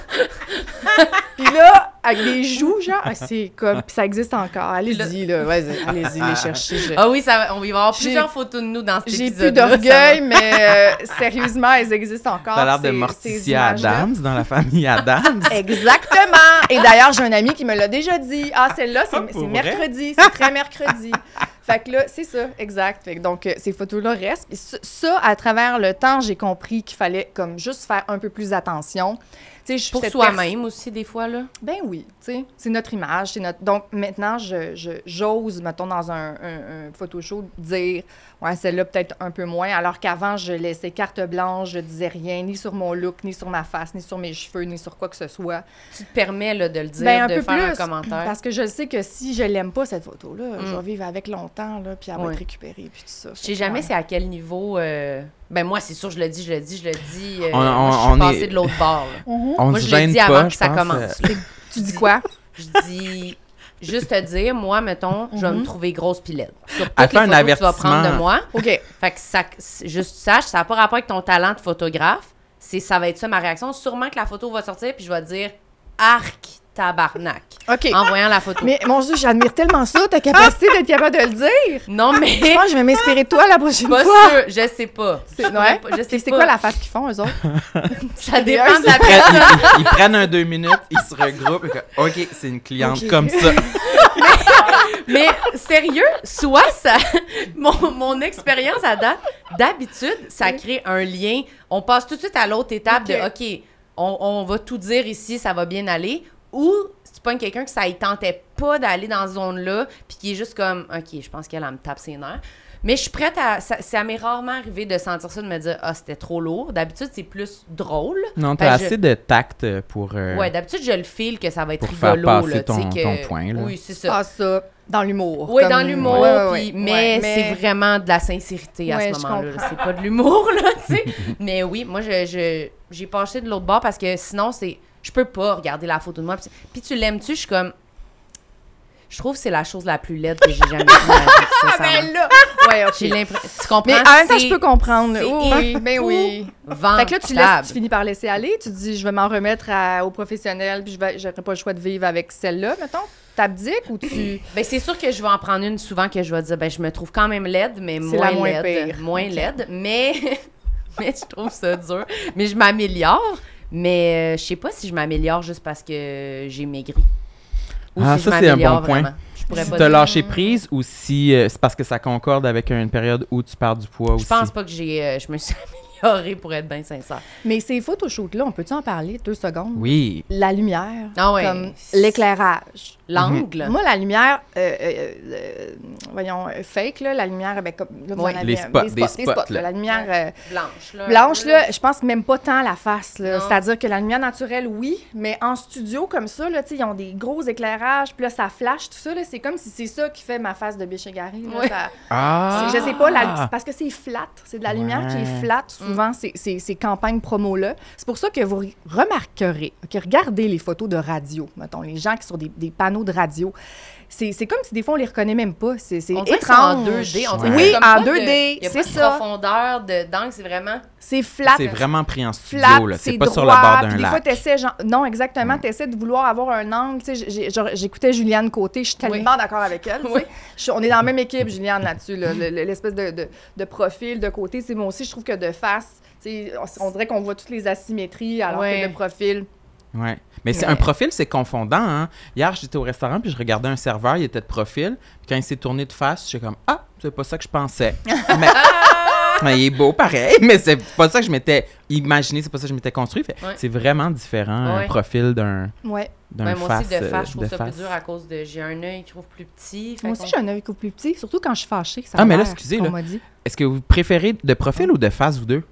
Puis là, avec des joues, genre, ah, c'est comme... Puis ça existe encore. Allez-y, là, vas-y, allez-y, les chercher. je- Ah oui, ça, on va y avoir J'ai- plusieurs photos de nous dans cet J'ai épisode plus d'orgueil, mais euh, sérieusement, elles existent encore. T'as l'air de Morticia. Adams dans la famille Adams. Exactement! Et d'ailleurs, j'ai un ami qui me l'a déjà dit. Ah, celle-là, c'est Ah, c'est mercredi, c'est très mercredi. Fait que là, c'est ça, exact. Fait que donc, euh, ces photos-là restent. Puis ça, ça, à travers le temps, j'ai compris qu'il fallait comme juste faire un peu plus attention. Tu sais, Pour soi-même aussi, des fois, là. ben oui, tu sais, c'est notre image, c'est notre... Donc, maintenant, je, je- j'ose, mettons, dans un, un, un photoshoot, dire, ouais, celle-là, peut-être un peu moins, alors qu'avant, je laissais carte blanche, je disais rien, ni sur mon look, ni sur ma face, ni sur mes cheveux, ni sur quoi que ce soit. Tu te permets là, de le dire, Ben, un de peu faire un plus, commentaire. Parce que je sais que si je l'aime pas, cette photo-là, je Mm. vais vivre avec longtemps, là, puis elle va être récupérée, puis tout ça. Je sais jamais Ouais. c'est à quel niveau. euh, Ben, moi, c'est sûr, je le dis, je le dis, je le dis. euh, On- moi, on- je suis on passée est- de l'autre bord. là. On Moi, je le dis pas, avant que je ça pense, commence. Tu dis quoi? Je dis juste te dire, moi, mettons, je vais me Mhm. trouver grosse pilette. Sur toutes Elle les fait un photos que tu vas prendre de moi. OK. Fait que ça, c'est- juste tu saches, ça n'a pas rapport avec ton talent de photographe. C'est, ça va être ça ma réaction. Sûrement que la photo va sortir, puis je vais dire arc tabarnak OK. en voyant la photo. Mais mon Dieu, j'admire tellement ça, ta capacité d'être capable de le dire. Non, mais Je pense que je vais m'inspirer de toi la prochaine pas fois. sûr, je sais pas. C'est- ouais. Je sais c'est quoi la face qu'ils font, eux autres? Ça dépend de la Ils prennent, ils- ils prennent un deux minutes, ils se regroupent. et OK, c'est une cliente comme ça. Mais sérieux, soit ça. Mon, mon expérience à date, d'habitude, ça crée un lien. On passe tout de suite à l'autre étape de OK, on, on va tout dire ici, ça va bien aller. Ou si tu pognes quelqu'un que ça ne tentait pas d'aller dans cette zone-là, puis qui est juste comme OK, je pense qu'elle elle me tape ses nerfs. Mais je suis prête à. Ça, ça m'est rarement arrivé de sentir ça, de me dire Ah, c'était trop lourd. D'habitude, c'est plus drôle. Non, t'as je- assez de tact pour. euh, Ouais, d'habitude, je le file que ça va être Pour faire rigolo. passer là, ton- que- ton point, là. Oui, c'est ça. Ah, ça, dans l'humour. Oui, comme- dans l'humour, Ouais, ouais, puis- ouais. mais, Ouais, c'est vraiment de la sincérité à Ouais, ce moment-là. C'est pas de l'humour, là, tu sais. mais oui, moi, je, je- j'ai passé de l'autre bord parce que sinon, c'est je peux pas regarder la photo de moi. Puis, tu l'aimes-tu? Je suis comme... Je trouve que c'est la chose la plus laide que j'ai jamais vue Ah, ben là! Ouais, OK. J'ai l'impression... Tu comprends? Mais en même temps, C'est je peux comprendre. c'est Oui, oui, ben oui. Fait que là, tu, laisses, tu finis par laisser aller. Tu te dis, je vais m'en remettre à- aux professionnels, puis je vais- j'aurai pas le choix de vivre avec celle-là, mettons. T'abdiques ou tu. Ben, c'est sûr que je vais en prendre une souvent que je vais dire, ben, je me trouve quand même laide, mais moins, la moins laide. pire. Moins Ok. laide. Mais, mais je trouve ça dur. Mais je m'améliore. Mais euh, je sais pas si je m'améliore juste parce que j'ai maigri. Ou Ah, si ça, je c'est un bon point. vraiment. Je Si t'as dire. lâché prise ou si euh, c'est parce que ça concorde avec une période où tu perds du poids Je aussi. pense pas que j'ai, euh, je me suis améliorée pour être bien sincère. Mais ces photoshoots-là, on peut-tu en parler deux secondes? Oui. La lumière, Ah ouais. comme l'éclairage. L'angle. Moi, la lumière, euh, euh, euh, voyons, fake, là, la lumière, ben, comme, là, vous Ouais. en avez Les spots, des des spots, spots, là. La lumière euh, Blanche, là. blanche, là, je pense même pas tant la face. C'est-à-dire que la lumière naturelle, oui, mais en studio, comme ça, là, ils ont des gros éclairages, puis là, ça flash, tout ça, là, c'est comme si c'est ça qui fait ma face de biche égarée. ça- Ah! Je sais pas, la- c'est parce que c'est flat. C'est de la lumière qui est flat, souvent, ces campagnes promo-là. C'est pour ça que vous remarquerez, que regardez les photos de radio, mettons, les gens qui sont des, des panneaux de radio. C'est comme si des fois, on les reconnaît même pas. C'est c'est en étrange. 2D. On Ouais. dirait Oui, en pas de- 2D, Il y a c'est pas de ça. profondeur de d'angle, c'est vraiment. C'est flat. C'est vraiment pris en studio. C'est pas droit, sur le bord d'un des fois, lac. t'essaies, genre- non, exactement, Mm. t'essaies de vouloir avoir un angle, tu j'écoutais Juliane Côté, je suis tellement d'accord avec elle, tu. Oui. Je on est dans la même équipe, Juliane, là-dessus, là, le- le- l'espèce de, de, de profil, de côté, c'est moi aussi, je trouve que de face, tu on, on dirait qu'on voit toutes les asymétries, alors Ouais. que de profil, Ouais. Mais c'est un profil, c'est confondant. Hein? Hier, j'étais au restaurant puis je regardais un serveur, il était de profil. Puis quand il s'est tourné de face, j'étais comme ah, c'est pas ça que je pensais. mais, mais il est beau pareil, mais c'est pas ça que je m'étais imaginé, c'est pas ça que je m'étais construit. Ouais. C'est vraiment différent Ouais. un profil d'un ouais. d'un Ouais, moi face. aussi, de euh, face, je trouve ça face. plus dur à cause de. J'ai un œil qui trouve plus petit. Moi aussi, j'ai un œil qui est plus petit, surtout quand je suis fâchée, ça Ah, a mais là, excusez, là. Est-ce que vous préférez de profil ou de face, vous deux?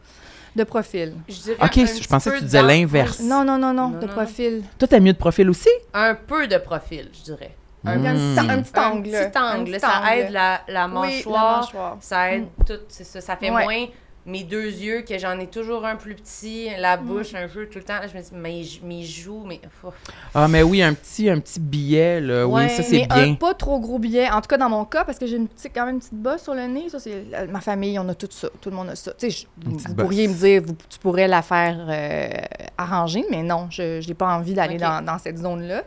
De profil. Je dirais Ok, un je pensais que tu disais l'inverse. Non, non, non, non, de non, profil. Toi, t'as mieux de profil aussi? Un peu de profil, je dirais. Un, Mm. A un petit, petit un angle. petit angle. Ça angle. aide la, la Oui, mâchoire. la mâchoire. Ça aide tout. C'est ça. Ça fait Ouais. moins mes deux yeux, que j'en ai toujours un plus petit, la bouche un peu tout le temps. Là, je me dis, mes, mes joues, mais. ouf. Ah, mais oui, un petit, un petit billet, là. Ouais, oui, ça, c'est mais bien. un pas trop gros billet. En tout cas, dans mon cas, parce que j'ai une petite, quand même une petite bosse sur le nez. Ça, c'est euh, ma famille, on a tout ça. Tout le monde a ça. Tu sais, vous, bosse. pourriez me dire, vous- tu pourrais la faire euh, arranger, mais non, je n'ai pas envie d'aller dans, dans cette zone-là.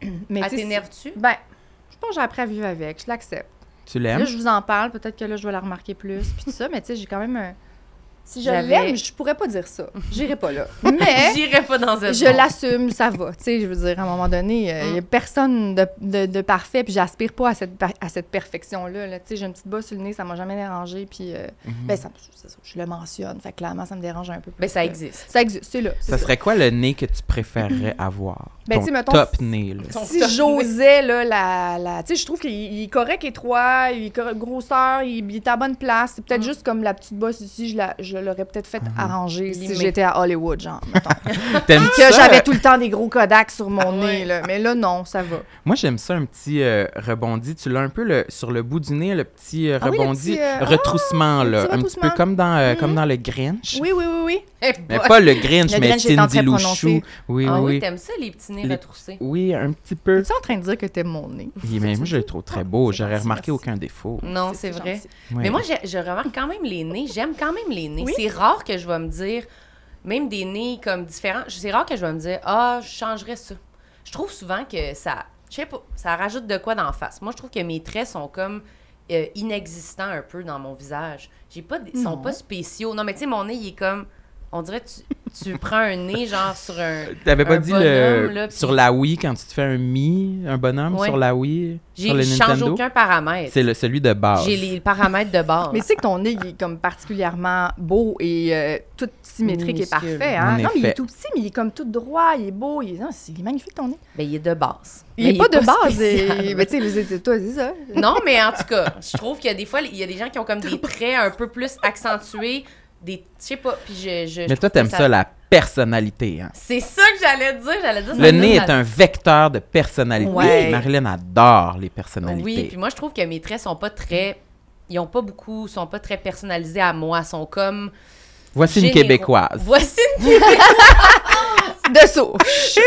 Mais Elle tu sais, t'énerve-tu? Ben, je pense que j'ai appris à vivre avec. Je l'accepte. Tu Là, l'aimes? je vous en parle. Peut-être que là, je vais la remarquer plus. Puis tout ça, mais tu sais, j'ai quand même un. Si je J'avais- l'aime, je pourrais pas dire ça. J'irai pas là. Mais J'irais pas dans cette je l'assume, ça va. Tu sais, je veux dire, à un moment donné, il n'y a personne de, de- de parfait, puis j'aspire pas à cette, à cette perfection-là. là. Tu sais, j'ai une petite bosse sur le nez, ça m'a jamais dérangé, puis euh, ben, ça, c'est ça, je le mentionne. Fait que clairement, ça me dérange un peu. Ben, plus ça que- existe. Ça existe, c'est là. Ça ça. serait quoi le nez que tu préférerais avoir? Ben, Ton tu sais, mettons, top nez, là. Si j'osais, là, la, la... Tu sais, je trouve qu'il il est correct étroit, il est correct- grosseur, il, il est à bonne place. C'est peut-être Mm. juste comme la petite bosse ici, je la- je l'aurais peut-être fait arranger si j'étais à Hollywood, genre, mettons. Que ça? j'avais tout le temps des gros Kodak sur mon Ouais. nez, là. Mais là, non, ça va. Moi, j'aime ça, un petit euh, rebondi. Tu l'as un peu le, sur le bout du nez, le petit euh, Ah oui, le rebondi, petit, euh, retroussement, le là. petit Un petit peu comme dans, euh, Mhm. comme dans le Grinch. Oui, oui, oui, oui. Eh Mais pas le Grinch, Le mais Grinch Cindy train de Lou prononcer. Chou. Oui, Ah oui, oui. t'aimes ça, les petits nez Les- retroussés? Oui, un petit peu. Es-tu en train de dire que t'aimes mon nez? Oui, mais moi, je le trouve très beau. J'aurais remarqué aucun défaut. Non, c'est vrai. Mais moi, je, je remarque quand même les nez. J'aime quand même les nez. Oui. C'est rare que je vais me dire, même des nez comme différents, c'est rare que je vais me dire, ah, je changerais ça. Je trouve souvent que ça, je sais pas, ça rajoute de quoi d'en face. Moi, je trouve que mes traits sont comme euh, inexistants un peu dans mon visage. J'ai pas, des- sont Non. pas spéciaux. Non, mais tu sais, mon nez, il est comme, on dirait, que tu, tu prends un nez genre sur un. T'avais pas un dit bonhomme, le... là, sur la Wii, quand tu te fais un Mi, un bonhomme Ouais. sur la Wii, J'ai- sur le Je change aucun paramètre. C'est le, celui de base. J'ai les paramètres de base. Mais tu sais que ton nez, il est comme particulièrement beau et euh, tout symétrique et parfait. Hein? Non, mais il est tout petit, mais il est comme tout droit, il est beau. Il est, non, c'est magnifique ton nez. Ben, il est de base. Il Mais est pas de base. et- Mais tu sais, toi, c'est ça. Non, mais en tout cas, je trouve qu'il y a des fois, il y a des gens qui ont comme des traits un peu plus accentués, des, je sais pas, puis je, Mais toi, t'aimes ça, la personnalité. Hein? C'est ça que j'allais dire, j'allais dire. ça Le nez la- est un vecteur de personnalité. Ouais. Marilyn adore les personnalités. Oui, puis moi, je trouve que mes traits sont pas très, ils ont pas beaucoup, sont pas très personnalisés à moi, sont comme. Voici une. Québécoise. Voici une De souche.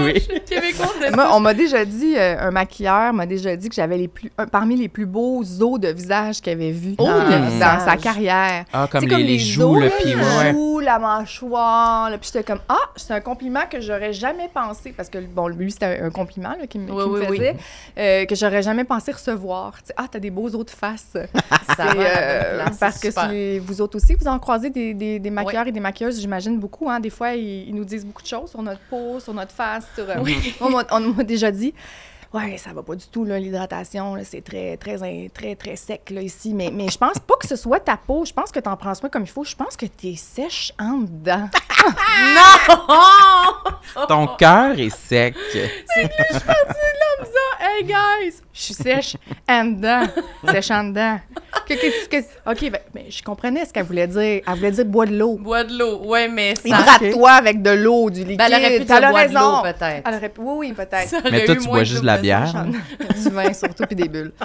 oui. québécoise de Moi, on m'a déjà dit, euh, un maquilleur m'a déjà dit que j'avais les plus, un- parmi les plus beaux os de visage qu'il avait vu Os dans, de dans visage. sa carrière. Ah, comme les, les joues, os, le pied. les joues, la mâchoire. là. Puis j'étais comme, ah, c'est un compliment que j'aurais jamais pensé. Parce que, bon, lui, c'était un compliment là, qu'il me, Oui, me oui, oui. faisait. euh, que j'aurais jamais pensé recevoir. Tu sais, ah, t'as des beaux os de face. Ça euh, parce que vous autres aussi, vous en croisez des, des, des maquilleurs et des maquilleuses, j'imagine beaucoup. Hein? Des fois, ils, ils nous disent beaucoup de choses sur notre peau, sur notre face. Sur, euh, on m'a- on m'a déjà dit. Ouais, ça va pas du tout, là, l'hydratation. C'est très, très, très, très sec, là, ici. Mais, mais je pense pas que ce soit ta peau. Je pense que t'en prends soin comme il faut. Je pense que t'es sèche en dedans. Non! Ton cœur est sec. Hey, guys! Je suis sèche en dedans. Sèche en dedans. Que, que, que- OK, ben, ben, je comprenais ce qu'elle voulait dire. Elle voulait dire bois de l'eau. Bois de l'eau, ouais, mais ça. Hydrate-toi avec de l'eau, du liquide. Ben, elle aurait pu T'as dire bois de raison. l'eau, peut-être. Aurait Oui, oui, peut-être. Mais toi, tu bois juste de la bière. du vin surtout, puis des bulles.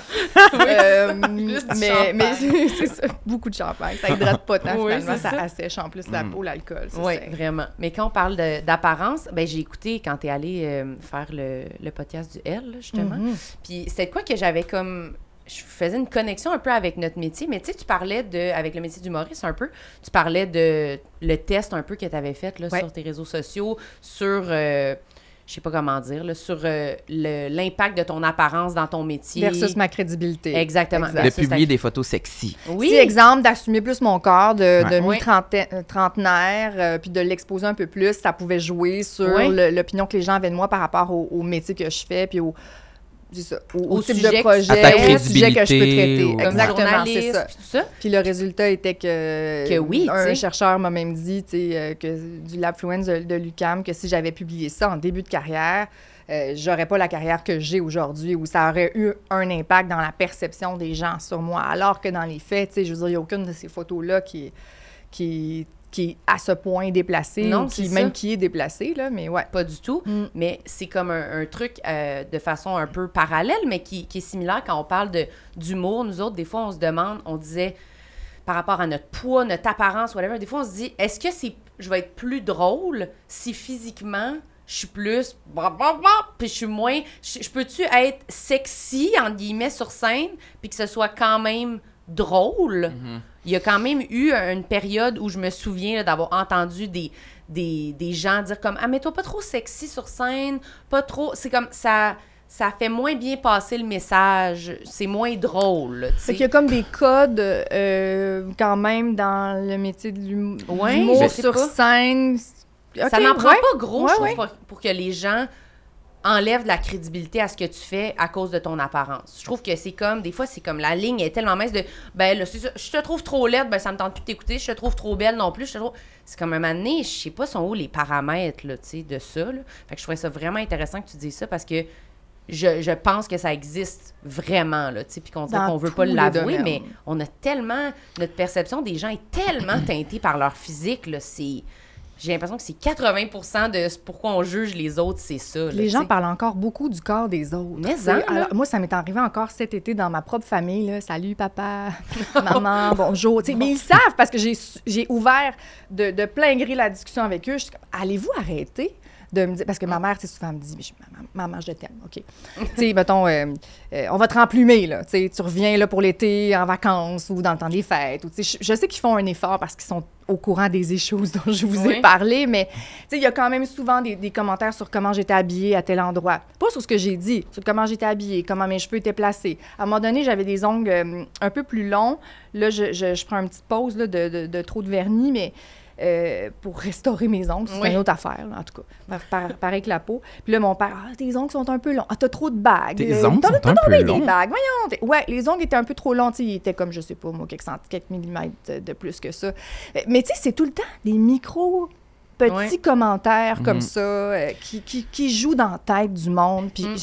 Euh, Juste du mais champagne. mais c'est ça, beaucoup de champagne. Ça hydrate pas tant, Oui, finalement. Ça, ça. assèche en plus la Mm. peau, l'alcool. Oui, ça. vraiment. Mais quand on parle d'apparence, ben j'ai écouté quand t'es allé euh, faire le, le podcast du L, Mhm. Puis c'était quoi que j'avais comme. Je faisais une connexion un peu avec notre métier, mais tu sais, tu parlais de. Avec le métier d'humoriste un peu, tu parlais de le test un peu que tu avais fait là, Ouais. sur tes réseaux sociaux, sur. euh, je sais pas comment dire, là, sur euh, l'impact de ton apparence dans ton métier. Versus ma crédibilité. Exactement. Exact. De ta- publier des photos sexy. Oui. Si, exemple, d'assumer plus mon corps de, Ouais. de Oui. mi-trentenaire, euh, puis de l'exposer un peu plus, ça pouvait jouer sur Oui. l'opinion que les gens avaient de moi par rapport au, au métier que je fais, puis au, c'est ça, au, au type sujet de que- projet, À ta au sujet que je peux traiter. Exactement, c'est ça. puis tout ça. Puis le résultat était que, Que oui, un chercheur m'a même dit tu sais, euh, que du Labfluence de, de l'UCAM que si j'avais publié ça en début de carrière, euh, j'aurais pas la carrière que j'ai aujourd'hui ou ça aurait eu un impact dans la perception des gens sur moi. Alors que dans les faits, tu sais, je veux dire, il n'y a aucune de ces photos-là qui, qui, qui est à ce point déplacée Non, ou qui, c'est même qui est déplacée, là, mais ouais. Pas du tout. Mm. Mais c'est comme un, un truc euh, de façon un peu parallèle, mais qui, qui est similaire quand on parle d'humour. Nous autres, des fois, on se demande, on disait par rapport à notre poids, notre apparence, whatever, des fois, on se dit, est-ce que c'est, je vais être plus drôle si physiquement je suis plus puis je suis moins je, peux-tu être sexy entre guillemets sur scène puis que ce soit quand même drôle il y a quand même eu une période où je me souviens là, d'avoir entendu des, des, des gens dire comme ah mais toi pas trop sexy sur scène pas trop c'est comme ça ça fait moins bien passer le message, c'est moins drôle. là, tu Fait sais. qu'il y a comme des codes euh, quand même dans le métier de Ouais, l'humour sur pas. scène. ça n'en prend ouais. pas gros, Ouais, je trouve, ouais. pour, pour que les gens enlèvent de la crédibilité à ce que tu fais à cause de ton apparence. Je trouve que c'est comme, des fois, c'est comme la ligne est tellement mince de, ben là, c'est ça, je te trouve trop laide, ben ça me tente plus de t'écouter, je te trouve trop belle non plus, je te trouve... C'est comme un moment donné, je sais pas sont où les paramètres, là, tu sais, de ça, là. Fait que je trouvais ça vraiment intéressant que tu dises ça parce que je, je pense que ça existe vraiment, là, tu sais, puis qu'on dirait qu'on veut pas l'avouer, mais on a tellement... Notre perception des gens est tellement teintée par leur physique, là, c'est... J'ai l'impression que c'est 80% de ce pourquoi on juge les autres, c'est ça. là, Les gens parlent encore beaucoup du corps des autres. Mais. Alors, moi, ça m'est arrivé encore cet été dans ma propre famille. Là. Salut, papa, maman, bonjour. Mais ils savent parce que j'ai ouvert de, de plein gré la discussion avec eux. Je suis comme, allez-vous arrêter? De me dire... Parce que ma mère, c'est souvent, elle me dit, maman, je t'aime, OK. tu sais, mettons, euh, euh, on va te remplumer, là. Tu sais, tu reviens là pour l'été, en vacances ou dans le temps des fêtes. Ou, tu je, je sais qu'ils font un effort parce qu'ils sont au courant des issues dont je vous ai parlé, mais tu sais, il y a quand même souvent des, des commentaires sur comment j'étais habillée à tel endroit. Pas sur ce que j'ai dit, sur comment j'étais habillée, comment mes cheveux étaient placés. À un moment donné, j'avais des ongles euh, un peu plus longs. Là, je, je- je prends une petite pause là, de, de- de trop de vernis, mais euh, pour restaurer mes ongles, c'est Oui. une autre affaire, là, en tout cas. Par- par- pareil que la peau. Puis là, mon père, ah, tes ongles sont un peu longs. Ah, t'as trop de bagues. Tes Euh, ongles t'en as sont pas un peu longs. Des bagues. Voyons. t'es- Ouais, les ongles étaient un peu trop longs. tu sais, Ils étaient comme, je sais pas, moi, quelques, cent- quelques millimètres de, plus que ça. Euh, Mais tu sais, c'est tout le temps des micros petits Ouais. commentaires comme Mhm. ça euh, qui, qui, qui jouent dans la tête du monde. Puis Mm.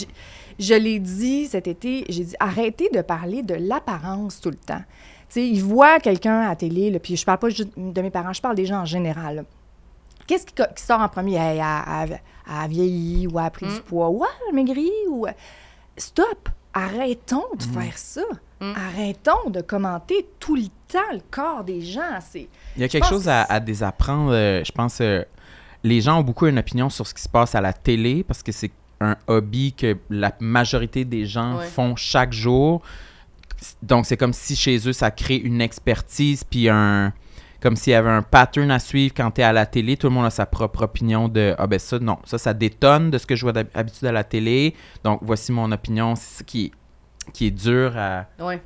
je l'ai dit cet été, j'ai dit arrêtez de parler de l'apparence tout le temps. Ils voient quelqu'un à la télé, là, puis je parle pas juste de mes parents, je parle des gens en général. là. Qu'est-ce qui, qui sort en premier? Elle a, elle a vieilli ou elle a pris Mm. du poids? Ou elle a maigri ou... Stop! Arrêtons de faire ça. Mm. Arrêtons de commenter tout le temps le corps des gens. C'est... Il y a quelque chose que à, désapprendre. euh, je pense euh, les gens ont beaucoup une opinion sur ce qui se passe à la télé parce que c'est un hobby que la majorité des gens Ouais. font chaque jour. Donc, c'est comme si chez eux, ça crée une expertise, puis un. Comme s'il y avait un pattern à suivre quand tu es à la télé. Tout le monde a sa propre opinion de Ah, ben ça, non, ça, ça détonne de ce que je vois d'habitude à la télé. Donc, voici mon opinion. Qui, qui est dur à Ouais.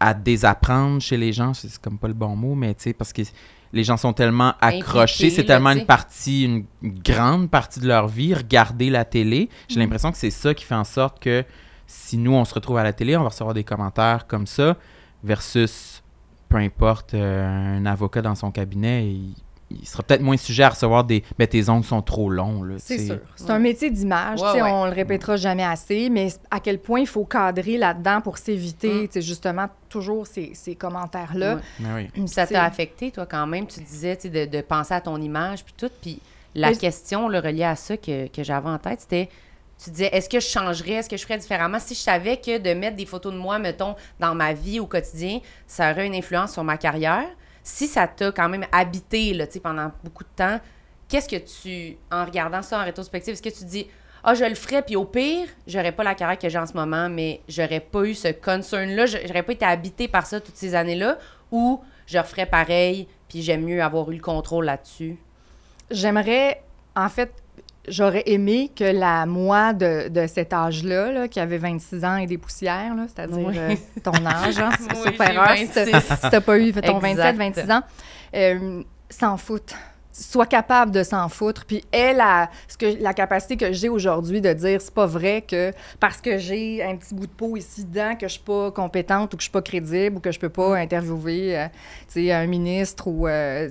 à désapprendre chez les gens, c'est comme pas le bon mot, mais tu sais, parce que les gens sont tellement accrochés, c'est tellement une partie, une grande partie de leur vie, regarder la télé. J'ai Mm. l'impression que c'est ça qui fait en sorte que si nous, on se retrouve à la télé, on va recevoir des commentaires comme ça, versus, peu importe, euh, un avocat dans son cabinet, il, il sera peut-être moins sujet à recevoir des « mais tes ongles sont trop longs ». là, C'est sûr. C'est Ouais. un métier d'image. Ouais, tu sais, ouais. On le répétera jamais assez, mais à quel point il faut cadrer là-dedans pour s'éviter Mm. tu sais, justement toujours ces, ces commentaires-là. Oui. Ça t'a affecté, toi, quand même. Tu disais, tu sais, de, de penser à ton image, puis tout. Puis la Mais- question là, reliée à ça que, que j'avais en tête, c'était, tu disais, est-ce que je changerais, est-ce que je ferais différemment? Si je savais que de mettre des photos de moi, mettons, dans ma vie au quotidien, ça aurait une influence sur ma carrière, si ça t'a quand même habité, là, pendant beaucoup de temps, qu'est-ce que tu, en regardant ça en rétrospective, est-ce que tu dis, ah, je le ferais, puis au pire, j'aurais pas la carrière que j'ai en ce moment, mais j'aurais pas eu ce concern-là, j'aurais pas été habité par ça toutes ces années-là, ou je referais pareil, puis j'aime mieux avoir eu le contrôle là-dessus. J'aimerais, en fait, j'aurais aimé que la moi de, de cet âge-là, là, qui avait 26 ans et des poussières, c'est-à-dire Oui. euh, ton âge, hein, Oui, erreur, si t'as 26. si t'as pas eu ton Exact. 27, 26 ans, euh, s'en foutre. Sois capable de s'en foutre. Puis elle a ce que, la capacité que j'ai aujourd'hui de dire c'est pas vrai que parce que j'ai un petit bout de peau ici dedans que je suis pas compétente ou que je suis pas crédible ou que je peux pas interviewer euh, tu sais, un ministre ou euh,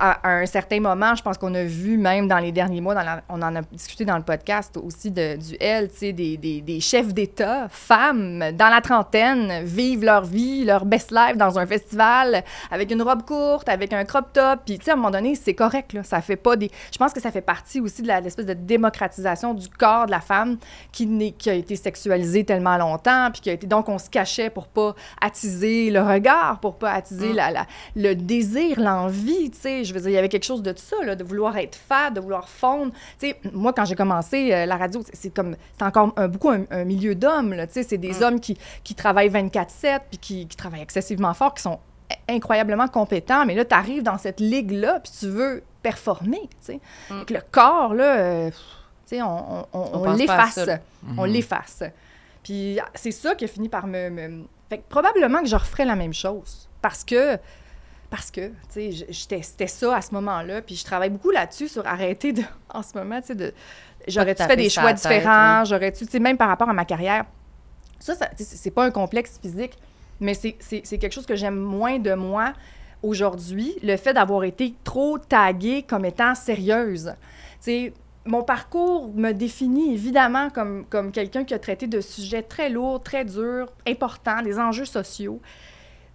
à, à un certain moment, je pense qu'on a vu même dans les derniers mois, dans la- on en a discuté dans le podcast aussi de, du L, tu sais, des, des, des chefs d'État, femmes dans la trentaine, vivent leur vie, leur best life dans un festival avec une robe courte, avec un crop top. Puis, tu sais, à un moment donné, c'est correct, là. Ça fait pas des. Je pense que ça fait partie aussi de l'espèce de démocratisation du corps de la femme qui, n'est- qui a été sexualisée tellement longtemps, puis qui a été. Donc, on se cachait pour pas attiser le regard, pour pas attiser Mm. la, la- le désir, l'envie, tu sais. Je veux dire, il y avait quelque chose de ça, là, de vouloir être fade, de vouloir fondre. Tu sais, moi, quand j'ai commencé euh, la radio, c'est- comme. C'est encore un- beaucoup un, un milieu d'hommes, là. Tu sais, c'est des Mm. hommes qui, qui travaillent 24-7, puis qui, qui travaillent excessivement fort, qui sont incroyablement compétents, mais là, tu arrives dans cette ligue-là, puis tu veux performer, tu sais. Mm. Le corps, là, euh, tu sais, on, on, on- On l'efface. On l'efface. Puis c'est ça qui a fini par me... me- Fait que probablement que je referais la même chose. Parce que... Parce que, tu sais, c'était ça à ce moment-là. Puis je travaille beaucoup là-dessus, sur arrêter de... En ce moment, tu sais, de... J'aurais-tu fait des choix différents? J'aurais-tu, tu sais, même par rapport à ma carrière. Ça, ça c'est pas un complexe physique, mais c'est- quelque chose que j'aime moins de moi aujourd'hui, le fait d'avoir été trop taguée comme étant sérieuse. Tu sais, mon parcours me définit évidemment comme, comme quelqu'un qui a traité de sujets très lourds, très durs, importants, des enjeux sociaux.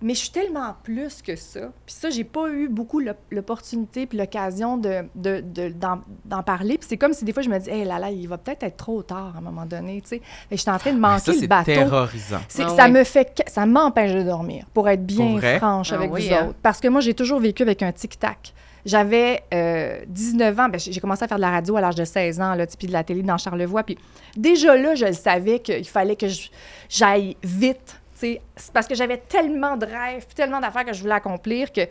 Mais je suis tellement plus que ça. Puis ça, j'ai pas eu beaucoup l'op- l'opportunité puis l'occasion de, de- de- d'en, d'en parler. Puis c'est comme si des fois, je me dis, hé là là, il va peut-être être trop tard à un moment donné, tu sais. Et je suis en train de manquer ça, le c'est bateau. terrorisant. C'est Ah que ça me fait que- ça m'empêche de dormir pour être bien Pour franche Ah avec oui, vous hein? autres parce que moi j'ai toujours vécu avec un tic tac j'avais euh, 19 ans ben, j'ai commencé à faire de la radio à l'âge de 16 ans là, puis de la télé dans Charlevoix puis déjà là je le savais qu'il fallait que j'aille vite. C'est parce que j'avais tellement de rêves, tellement d'affaires que je voulais accomplir que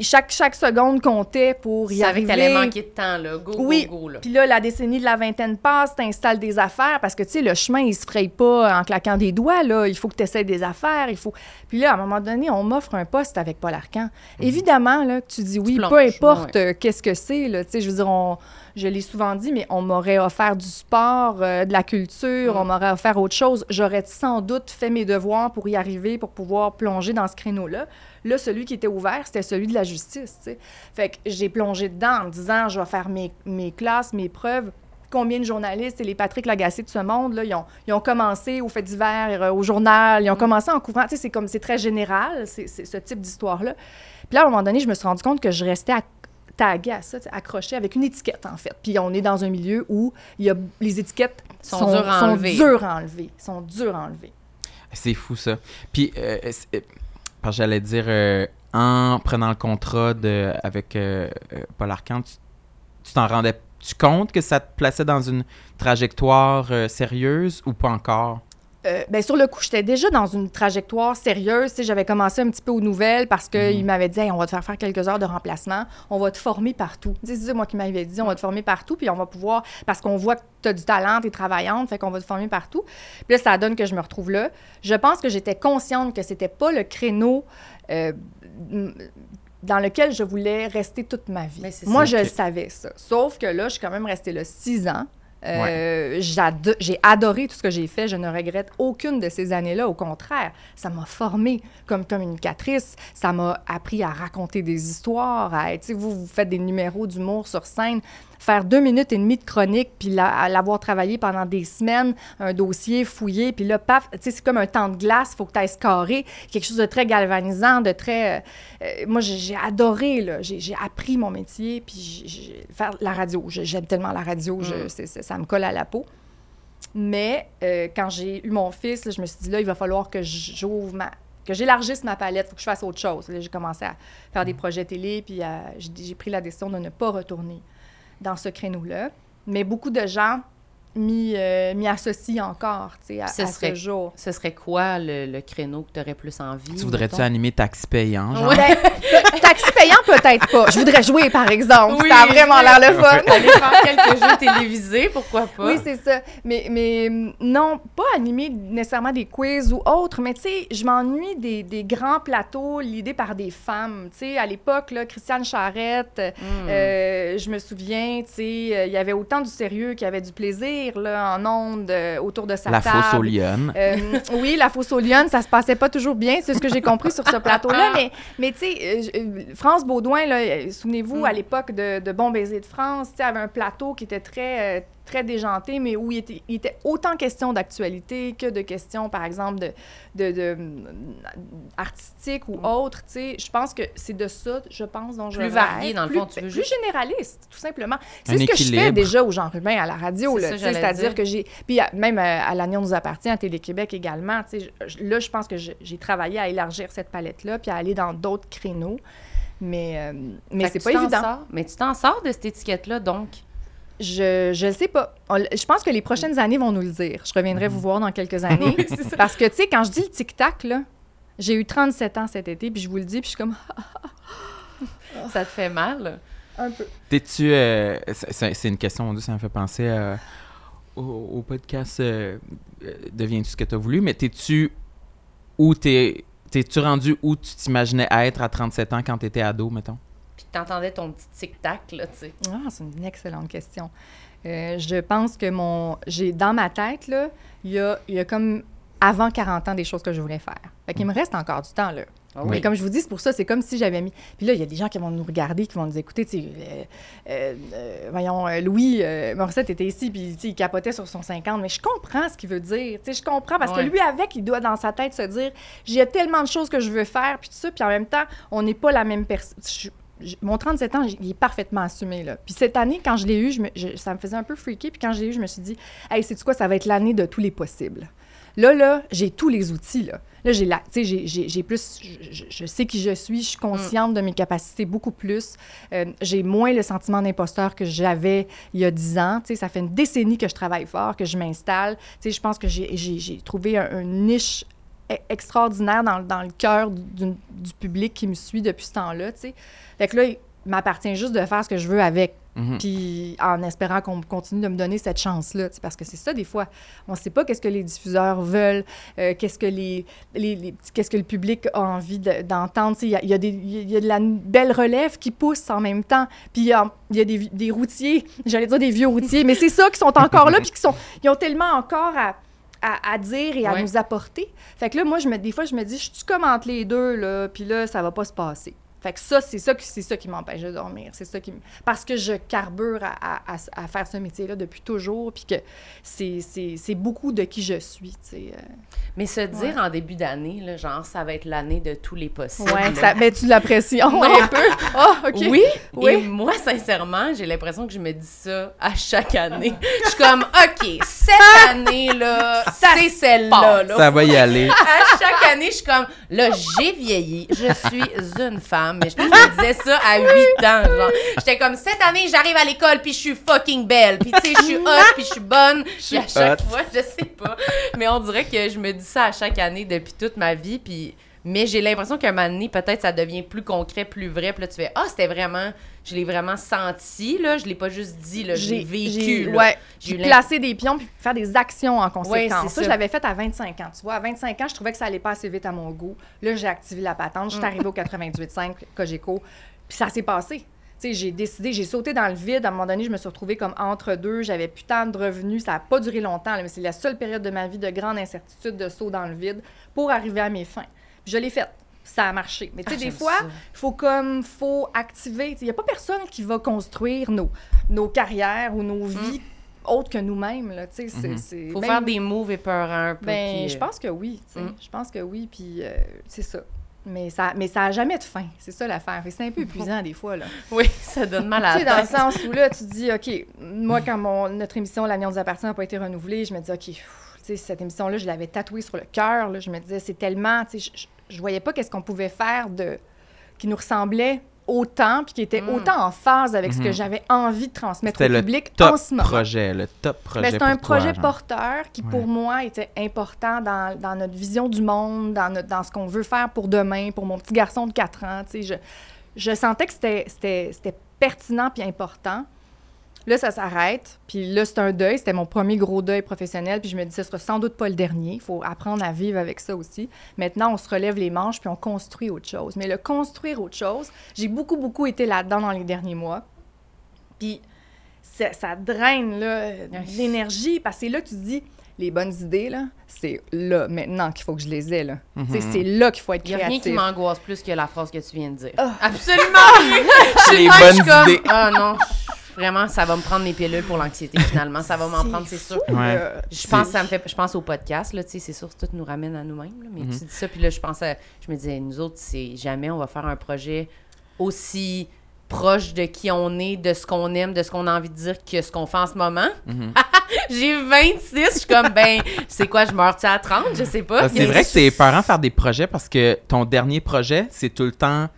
chaque, chaque seconde comptait pour Tu y savais que arriver. t'allais manquer de temps, là. Go, Oui. go, go, là. Puis là, la décennie de la vingtaine passe, t'installes des affaires parce que, tu sais, le chemin, il se fraye pas en claquant des doigts, là. Il faut que tu essaies des affaires, il faut... Puis là, à un moment donné, on m'offre un poste avec Paul Arcan. Évidemment, là, que tu dis oui, plonges, peu importe ouais. euh, qu'est-ce que c'est, là. Tu sais, je veux dire, on- je l'ai souvent dit, mais on m'aurait offert du sport, euh, de la culture, Mm. on m'aurait offert autre chose. J'aurais sans doute fait mes devoirs pour y arriver, pour pouvoir plonger dans ce créneau-là. Là, celui qui était ouvert, c'était celui de la justice. Fait que j'ai plongé dedans en me disant, je vais faire mes, mes classes, mes preuves. Combien de journalistes et les Patrick Lagacé de ce monde, là, ils ont, ils ont commencé au fait divers, euh, au journal, ils ont commencé en couvrant. Tu sais, c'est comme, c'est très général, c'est, c'est ce type d'histoire-là. Puis là, à un moment donné, je me suis rendu compte que je restais à- taguée à ça, accrochée avec une étiquette, en fait. Puis on est dans un milieu où il y a, les étiquettes Sont sont, dures à sont enlever. dures à enlever. Sont dures à enlever. C'est fou, ça. Puis, euh, euh, j'allais dire, euh, en prenant le contrat de, avec euh, Paul Arcand, tu tu t'en rendais tu compte que ça te plaçait dans une trajectoire euh, sérieuse ou pas encore? Euh, ben, sur le coup, j'étais déjà dans une trajectoire sérieuse. J'avais commencé un petit peu aux nouvelles parce qu'il m'avait dit Hey, on va te faire faire quelques heures de remplacement, on va te former partout. C'est moi qui m'avait dit on va te former partout, puis on va pouvoir, parce qu'on voit que tu as du talent, tu es travaillante, fait qu'on va te former partout. Puis là, ça donne que je me retrouve là. Je pense que j'étais consciente que c'était pas le créneau. euh, dans lequel je voulais rester toute ma vie. Moi, ça je le savais, ça. Sauf que là, je suis quand même restée là six ans. Euh, J'ai adoré tout ce que j'ai fait. Je ne regrette aucune de ces années-là. Au contraire, ça m'a formée comme communicatrice. Ça m'a appris à raconter des histoires. À, vous, vous faites des numéros d'humour sur scène. Faire deux minutes et demie de chronique, puis l'avoir travaillé pendant des semaines, un dossier fouillé, puis là, paf, tu sais, c'est comme un temps de glace. Il faut que tu ailles scorer. Quelque chose de très galvanisant, de très... euh, euh, moi, j'ai adoré, là. J'ai appris mon métier, puis faire la radio. J'aime tellement la radio, je- Mm. ça me colle à la peau. Mais euh, quand j'ai eu mon fils, là, je me suis dit, là, il va falloir que j'ouvre ma que j'élargisse ma palette, il faut que je fasse autre chose. J'ai commencé à faire des projets télé, puis j'ai pris la décision de ne pas retourner dans ce créneau-là. Mais beaucoup de gens m'y euh, m'y associent encore, tu sais, à, Ce à serait- ce jour. Ce serait quoi le, le créneau que tu aurais plus envie? Tu voudrais-tu animer taxi payant, genre? Ouais. Taxi payant, peut-être pas. Je voudrais jouer, par exemple. Oui, ça a vraiment l'air le fun. Aller faire quelques jeux télévisés, pourquoi pas? Oui, c'est ça. Mais, mais hum, non, pas animer nécessairement des quiz ou autres, mais tu sais, je m'ennuie des, des grands plateaux lidés par des femmes. Tu sais, à l'époque, là, Christiane Charrette, Hmm. euh, je me souviens, tu sais, euh, il y avait autant du sérieux qu'il y avait du plaisir, là, en ondes, euh, autour de sa La table. fosse aux lionnes. Euh, oui, la fosse aux lionnes, ça se passait pas toujours bien, c'est ce que j'ai compris sur ce plateau-là. Mais, mais tu sais, je- France Baudouin, là, euh, souvenez-vous, Mm. à l'époque de, de Bon baiser de France, tu sais, avait un plateau qui était très, euh, très déjanté, mais où il était, il était autant question d'actualité que de questions, par exemple, de, de, de, hum, artistiques ou autres. Tu sais, je pense que c'est de ça, je pense, dont je Plus varié, dans le Plus- fond, tu veux plus juste- généraliste, tout simplement. Un C'est ce que je fais déjà au Jean Rubin à la radio, c'est-à-dire dire. que j'ai... Puis à- même euh, à l'Agneau nous appartient, à Télé-Québec également, tu sais, je- là, je pense que j'ai travaillé à élargir cette palette-là, puis à aller dans d'autres créneaux. Mais, euh, mais c'est pas évident. sors. Mais tu t'en sors de cette étiquette-là, donc? Je je sais pas. On je pense que les prochaines années vont nous le dire. Je reviendrai vous voir dans quelques années. Parce que, tu sais, quand je dis le tic-tac, là, j'ai eu 37 ans cet été, puis je vous le dis, puis je suis comme... Ça te fait mal? Un peu. T'es-tu. euh, c'est- une question, mon Dieu, ça me fait penser euh, au, au podcast euh, euh, Deviens-tu ce que t'as voulu, mais t'es-tu où t'es. T'es-tu rendu où tu t'imaginais être à 37 ans quand t'étais ado, mettons? T'entendais ton petit tic-tac, là, tu sais. Ah, c'est une excellente question. Euh, je pense que mon. J'ai dans ma tête, là, il y a, y a comme avant 40 ans des choses que je voulais faire. Fait qu'il me reste encore du temps, là. Ah Mais comme je vous dis, c'est pour ça, c'est comme si j'avais mis. Puis là, il y a des gens qui vont nous regarder, qui vont nous écouter. Tu sais, euh, euh, euh, voyons, Louis Morissette était ici, puis tu sais, il capotait sur son 50. Mais je comprends ce qu'il veut dire. Tu sais, je comprends parce Ouais. que lui, avec, il doit dans sa tête se dire j'ai tellement de choses que je veux faire, puis tout ça. Puis en même temps, on n'est pas la même personne. Mon 37 ans, il est parfaitement assumé. Là. Puis cette année, quand je l'ai eu, ça me faisait un peu freaky. Puis quand je l'ai eu, je me suis dit, hey, c'est quoi, ça va être l'année de tous les possibles. Là, là, j'ai tous les outils, là. J'ai la, j'ai- plus, je, sais qui je suis, je suis consciente de mes capacités beaucoup plus. Euh, j'ai moins le sentiment d'imposteur que j'avais il y a 10 ans. Tu sais, ça fait une décennie que je travaille fort, que je m'installe. Je pense que j'ai- trouvé un- une niche extraordinaire dans, dans le cœur du, du public qui me suit depuis ce temps-là, tu sais. Fait que là, il m'appartient juste de faire ce que je veux avec. Mhm. Puis en espérant qu'on continue de me donner cette chance-là. Parce que c'est ça, des fois. On ne sait pas qu'est-ce que les diffuseurs veulent, euh, qu'est-ce que les, les- les- qu'est-ce que le public a envie de- d'entendre. Tu sais, Il y a, y, a y a de la belle relève qui pousse en même temps. Puis il y a, il y a des, des routiers, j'allais dire des vieux routiers, mais c'est ça qui sont encore là, puis qui sont, ils ont tellement encore à, à, à dire et à Ouais. nous apporter. Fait que là, moi, je me, des fois, je me dis, je suis comme entre les deux, là, puis là, ça va pas se passer. Fait que ça, c'est ça, qui- c'est ça qui m'empêche de dormir. C'est ça qui me- Parce que je carbure à, à- à- à faire ce métier-là depuis toujours, puis que c'est, c'est, c'est beaucoup de qui je suis, tu sais. euh. Mais se dire en début d'année, là, genre, ça va être l'année de tous les possibles. Ouais, ça met-tu de la pression un peu? Ah, OK. Oui, Oui. et moi, sincèrement, j'ai l'impression que je me dis ça à chaque année. Je suis comme, OK, cette année-là, c'est celle-là. là. Ça va y aller. À chaque année, je suis comme, là, j'ai vieilli, je suis une femme. Mais je pense que je me disais ça à 8 ans. Genre, j'étais comme, cette année, j'arrive à l'école, puis je suis fucking belle. Puis, tu sais, je suis hot, puis je suis bonne. Puis à chaque hot. fois, je sais pas. Mais on dirait que je me dis ça à chaque année depuis toute ma vie. Puis, mais j'ai l'impression qu'un moment donné, peut-être, ça devient plus concret, plus vrai. Puis là, tu fais, ah, c'était vraiment, je l'ai vraiment senti, là. Je l'ai pas juste dit, là. Vécu, j'ai- là. Ouais, J'ai placer des pions puis faire des actions en Ouais, conséquence. c'est ça, ça. je l'avais fait à 25 ans, tu vois. À 25 ans, je trouvais que ça allait pas assez vite à mon goût. Là, j'ai activé la patente. Je Mm. suis arrivée au 98.5 Cogeco, puis ça s'est passé. J'ai décidé, j'ai sauté dans le vide. À un moment donné, je me suis retrouvée comme entre deux. J'avais plus tant de revenus. Ça n'a pas duré longtemps, là, mais c'est la seule période de ma vie de grande incertitude, de saut dans le vide pour arriver à mes fins. Je l'ai faite. Ça a marché. Mais tu sais, Ah, des fois, il faut comme, faut activer. Il n'y a pas personne qui va construire nos, nos carrières ou nos vies autres que nous-mêmes. Mhm. c'est- Faut même- faire des moves épeurants un peu. Ben, puis, je euh, pense que oui. Mm. Je pense que oui. Puis euh, c'est ça. Mais ça, mais ça a jamais de fin. C'est ça l'affaire. Et c'est un peu épuisant des fois. Là. Oui, ça donne mal à Tu sais, la dans le tête. sens où là, tu te dis, OK, moi, quand mon, notre émission L'Avion nous appartient n'a pas été renouvelée, je me dis, OK, pff, cette émission-là, je l'avais tatouée sur le cœur. Je me disais, c'est tellement, je, je, je voyais pas qu'est-ce qu'on pouvait faire de qui nous ressemblait autant, puis qui était Mm. autant en phase avec ce que Mhm. j'avais envie de transmettre C'était au le public top en ce moment. projet, le top projet. Mais c'est un pour projet genre. porteur qui, Ouais. pour moi, était important dans, dans notre vision du monde, dans, notre, dans ce qu'on veut faire pour demain, pour mon petit garçon de 4 ans. tu sais. Je, je sentais que c'était- c'était c'était pertinent puis important. Là, ça s'arrête. Puis là, c'est un deuil. C'était mon premier gros deuil professionnel. Puis je me dis, ce sera sans doute pas le dernier. Il faut apprendre à vivre avec ça aussi. Maintenant, on se relève les manches puis on construit autre chose. Mais le construire autre chose, j'ai beaucoup, beaucoup été là-dedans dans les derniers mois. Puis ça, ça draine là, l'énergie parce que c'est là que tu te dis, les bonnes idées, là, c'est là, maintenant qu'il faut que je les ai. Là. Sais, C'est là qu'il faut être Il n'y a rien qui créatif. m'angoisse plus que la phrase que tu viens de dire. Ah. Absolument! Je suis Les bonnes comme, idées. Ah non, vraiment, ça va me prendre mes pilules pour l'anxiété finalement. Ça va m'en prendre, c'est sûr. Ouais. Je pense, ça me fait, je pense au podcast, là, tu sais, c'est sûr, tout nous ramène à nous-mêmes, là, mais Mhm. tu dis ça, puis là, je pense à- je me disais, nous autres, c'est jamais on va faire un projet aussi proche de qui on est, de ce qu'on aime, de ce qu'on a envie de dire que ce qu'on fait en ce moment. Mhm. J'ai 26, je suis comme, ben, c'est quoi, je meurs-tu à 30? Je sais pas. Ah, C'est vrai que c'est épeurant faire des projets parce que ton dernier projet, c'est tout le temps.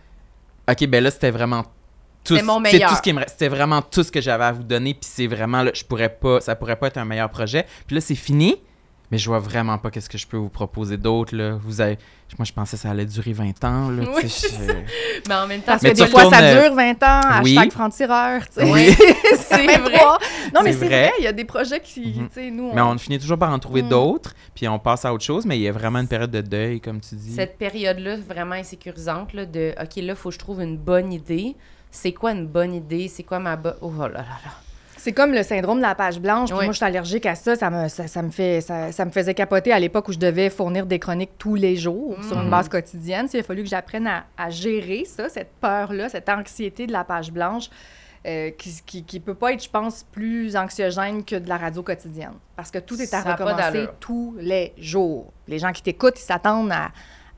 Ok, ben là, c'était vraiment tout. C'était mon c'est meilleur. tout ce qui me reste. C'était vraiment tout ce que j'avais à vous donner. Puis c'est vraiment, là, je pourrais pas. Ça pourrait pas être un meilleur projet. Puis là, c'est fini. Mais je vois vraiment pas qu'est-ce que je peux vous proposer d'autre, là. Vous avez... Moi, je pensais que ça allait durer 20 ans, là. Oui, c'est je- Mais en même temps, Parce Mais que des fois, ça euh, dure 20 ans, oui. hashtag franc-tireur, tu sais. Oui. c'est vrai. Non, mais C'est c'est vrai. il y a des projets qui, tu sais, nous, Mais on finit toujours par en trouver Mm. d'autres, puis on passe à autre chose, mais il y a vraiment une période de deuil, comme tu dis. Cette période-là, vraiment insécurisante, là, de OK, là, il faut que je trouve une bonne idée. C'est quoi une bonne idée? C'est quoi ma bonne. Oh là là là. C'est comme le syndrome de la page blanche. Puis Oui. moi, je suis allergique à ça. Ça me, ça, ça me fait, ça, ça me faisait capoter à l'époque où je devais fournir des chroniques tous les jours sur une Mhm. base quotidienne. Il a fallu que j'apprenne à, à gérer ça, cette peur-là, cette anxiété de la page blanche, euh, qui, qui, qui peut pas être, je pense, plus anxiogène que de la radio quotidienne. Parce que tout est à recommencer tous les jours. Les gens qui t'écoutent, ils s'attendent à,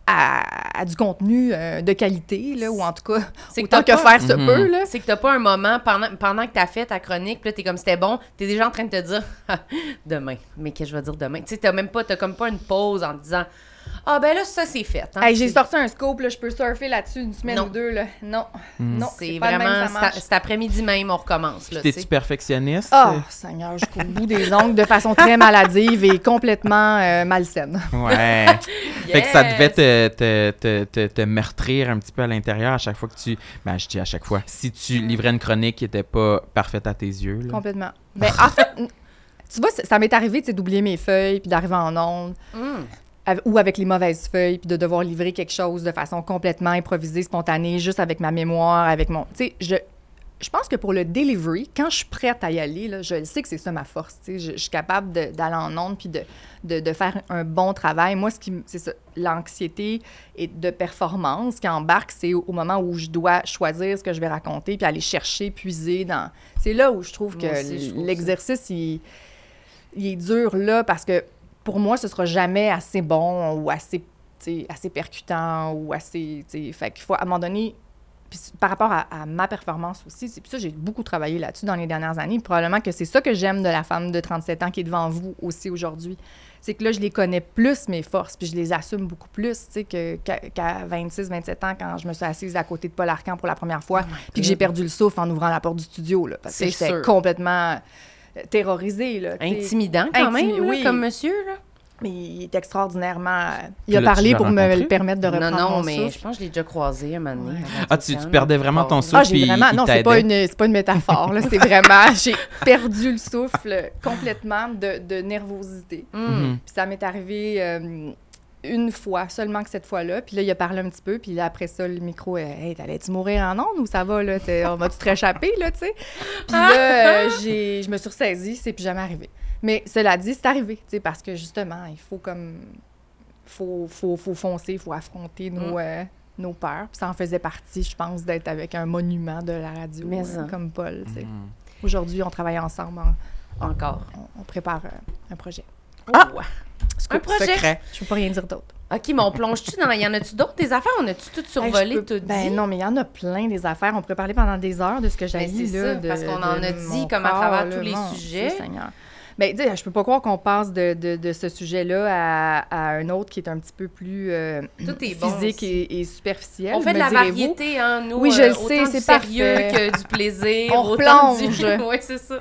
à, à du contenu euh, de qualité, là, ou en tout cas, C'est que autant que pas- faire se Mhm. peut. Là. C'est que t'as pas un moment pendant, pendant que t'as fait ta chronique, puis là, t'es comme c'était bon, t'es déjà en train de te dire demain. Mais qu'est-ce que je vais dire demain? Tu sais, t'as même pas, t'as comme pas une pause en te disant Ah, ben là, ça, c'est fait. hein. Hey, j'ai sorti un scope, là, je peux surfer là-dessus une semaine Non. ou deux. Là. Non, Mm. non, C'est même, vraiment ça cet après-midi même, on recommence. T'es-tu perfectionniste? Ah, Seigneur, jusqu'au bout des ongles de façon très maladive et complètement euh, malsaine. Ouais. Fait que ça devait te, te, te, te, te meurtrir un petit peu à l'intérieur à chaque fois que tu. Ben, je dis à chaque fois. Si tu livrais une chronique qui était pas parfaite à tes yeux. Là. Complètement. Ben, en fait, tu vois, ça ça m'est arrivé tu sais, d'oublier mes feuilles puis d'arriver en onde. Hum. Ou avec les mauvaises feuilles, puis de devoir livrer quelque chose de façon complètement improvisée, spontanée, juste avec ma mémoire, avec mon... Tu sais, je, je pense que pour le delivery, quand je suis prête à y aller, là, je sais que c'est ça ma force. tu sais. Je, je suis capable d'aller en onde puis de, de, de faire un bon travail. Moi, ce qui, c'est ça, l'anxiété et de performance qui embarque, c'est au, au moment où je dois choisir ce que je vais raconter puis aller chercher, puiser dans... C'est là où je trouve que l'exercice, il, il est dur là parce que pour moi, ce sera jamais assez bon ou assez, assez percutant ou assez. Fait qu'il faut, à un moment donné, puis par rapport à, à ma performance aussi, c'est ça, j'ai beaucoup travaillé là-dessus dans les dernières années. Probablement que c'est ça que j'aime de la femme de 37 ans qui est devant vous aussi aujourd'hui. C'est que là, je les connais plus, mes forces, puis je les assume beaucoup plus, tu sais, qu'à qu'à 26, 27 ans, quand je me suis assise à côté de Paul Arcan pour la première fois, puis que j'ai perdu le souffle en ouvrant la porte du studio, là, parce que C'est j'étais complètement là. sais. Intimidant quand Intimi- même, là, oui. comme monsieur. Là. Mais il est extraordinairement. Il a parlé pour me le permettre de Non, reprendre non, mon mais souffle. je pense que je l'ai déjà croisé un moment donné. Ouais. à Ah, tu, tu perdais vraiment ton souffle. Ah, j'ai puis vraiment. il Non, c'est pas une, pas une métaphore. C'est vraiment. J'ai perdu le souffle complètement de, de nervosité. Mhm. Puis ça m'est arrivé euh, une fois, seulement que cette fois-là. Puis là, il a parlé un petit peu. Puis là, après ça, le micro, euh, hey, t'allais-tu mourir en ondes ou ça va, là? On va-tu te réchapper, là, tu sais? Puis là, euh, j'ai, je me suis ressaisie. C'est plus jamais arrivé. Mais cela dit, c'est arrivé, tu sais, parce que justement, il faut comme. Faut, faut, faut foncer, il faut affronter nos. Mm. euh, nos peurs. Puis ça en faisait partie, je pense, d'être avec un monument de la radio, Mais euh, comme Paul. tu sais. Mhm. Aujourd'hui, on travaille ensemble. Encore. on, on prépare euh, un projet. Ah! Oh. Scoop Un projet. Secret. Je peux pas rien dire d'autre. OK, mais on plonge-tu dans. Y en a-tu d'autres des affaires? On a-tu tout Hey, survolé, je peux- tout Ben dit? non, mais il y en a plein des affaires. On pourrait parler pendant des heures de ce que j'ai Ben, dit. là, ça, de- parce qu'on en a dit comme à travers là, tous les mon sujets. Seigneur. Ben, dis, je peux pas croire qu'on passe de, de, de ce sujet-là à, à un autre qui est un petit peu plus euh, Tout est bon physique et, et superficiel. On fait de la variété, hein, nous. Oui, je euh, le sais, autant c'est du sérieux parfait. que du plaisir. On autant du... replonge. oui, c'est ça.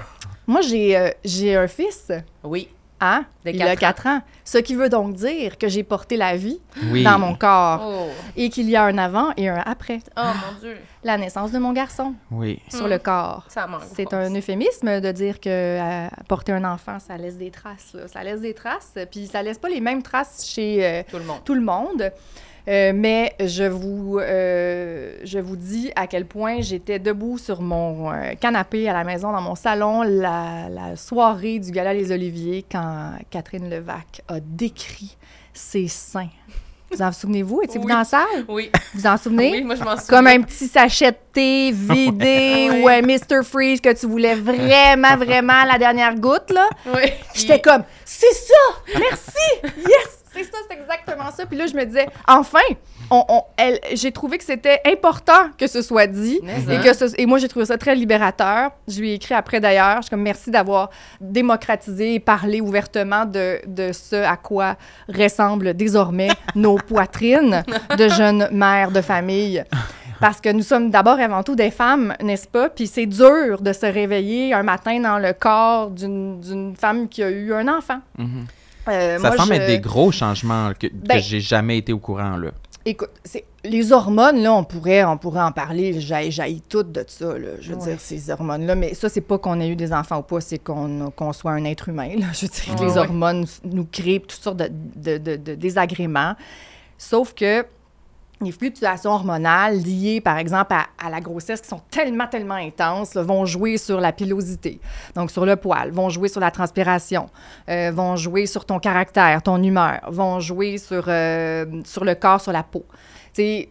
Moi, j'ai euh, j'ai un fils, Oui. Hein? De il quatre a ans. 4 ans. Ce qui veut donc dire que j'ai porté la vie Oui. dans mon corps Oh, et qu'il y a un avant et un après. oh mon Dieu. La naissance de mon garçon Oui. sur Hmm. le corps. Ça manque. C'est un euphémisme de dire que euh, porter un enfant, ça laisse des traces. là. Ça laisse des traces, puis ça laisse pas les mêmes traces chez euh, Tout le monde. tout le monde. Euh, mais je vous, euh, je vous dis à quel point j'étais debout sur mon euh, canapé à la maison, dans mon salon, la, la soirée du Gala Les Oliviers, quand Catherine Levac a décrit ses seins. Vous en souvenez-vous? Étiez-vous Oui. dans la salle? Oui. Vous en souvenez? Oui, moi, je m'en souviens. Comme un petit sachet de thé vidé ou un Mr. Freeze que tu voulais vraiment, vraiment la dernière goutte, là. Oui. J'étais comme, c'est ça! Merci! Yes! C'est ça, c'est exactement ça. Puis là, je me disais, enfin! On, j'ai trouvé que c'était important que ce soit dit. Et, hein. que ce- et moi, j'ai trouvé ça très libérateur. Je lui ai écrit après d'ailleurs. Je suis comme merci d'avoir démocratisé et parlé ouvertement de, de ce à quoi ressemblent désormais nos poitrines de jeunes mères de famille. Parce que nous sommes d'abord et avant tout des femmes, n'est-ce pas? Puis c'est dur de se réveiller un matin dans le corps d'une femme qui a eu un enfant. Mhm. Euh, Ça moi, semble je- être des gros changements que, que Ben- j'ai jamais été au courant, là. Écoute, c'est- les hormones, là, on pourrait, on pourrait en parler. J'ai jailli tout de ça, là. Je veux Ouais. dire, ces hormones-là. Mais ça, c'est pas qu'on ait eu des enfants ou pas, c'est qu'on qu'on soit un être humain, là. Je veux dire, Ouais, les ouais. hormones nous créent toutes sortes de, de- de- de désagréments. Sauf que les fluctuations hormonales liées, par exemple, à, la grossesse, qui sont tellement, tellement intenses, vont jouer sur la pilosité, donc sur le poil, vont jouer sur la transpiration, euh, vont jouer sur ton caractère, ton humeur, vont jouer sur, euh, sur le corps, sur la peau. Tu sais,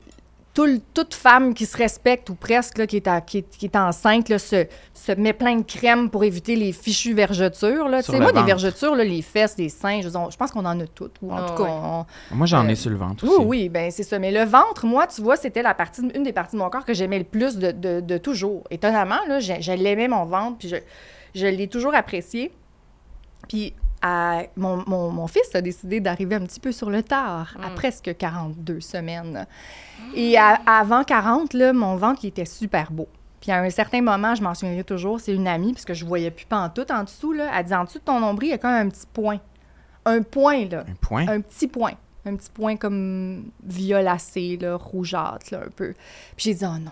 tout toute femme qui se respecte ou presque, là, qui, est à- qui, est, qui est enceinte, là, se, se met plein de crème pour éviter les fichues vergetures. Là. Tu Sur moi, des vergetures, là, les fesses, les seins, je, pense qu'on en a toutes. Ou en Ah, tout cas, ouais. on, Moi, j'en Euh, ai sur le ventre oui, aussi. oui, ben c'est ça. Mais le ventre, moi, tu vois, c'était la partie, une des parties de mon corps que j'aimais le plus de, de- de toujours. Étonnamment, là, je, je l'aimais mon ventre, puis je, je l'ai toujours apprécié. Puis à- mon, mon- mon fils a décidé d'arriver un petit peu sur le tard, à Mm. presque 42 semaines. Et à- avant 40, là, mon ventre, il était super beau. Puis à un certain moment, je m'en souviendrai toujours, c'est une amie, parce que je voyais plus pantoute en dessous, là, elle dit en dessous de ton nombril, il y a quand même un petit point. Un point, là Un point? un petit point. Un petit point comme violacé, là, rougeâtre, là, un peu. Puis j'ai dit, oh non.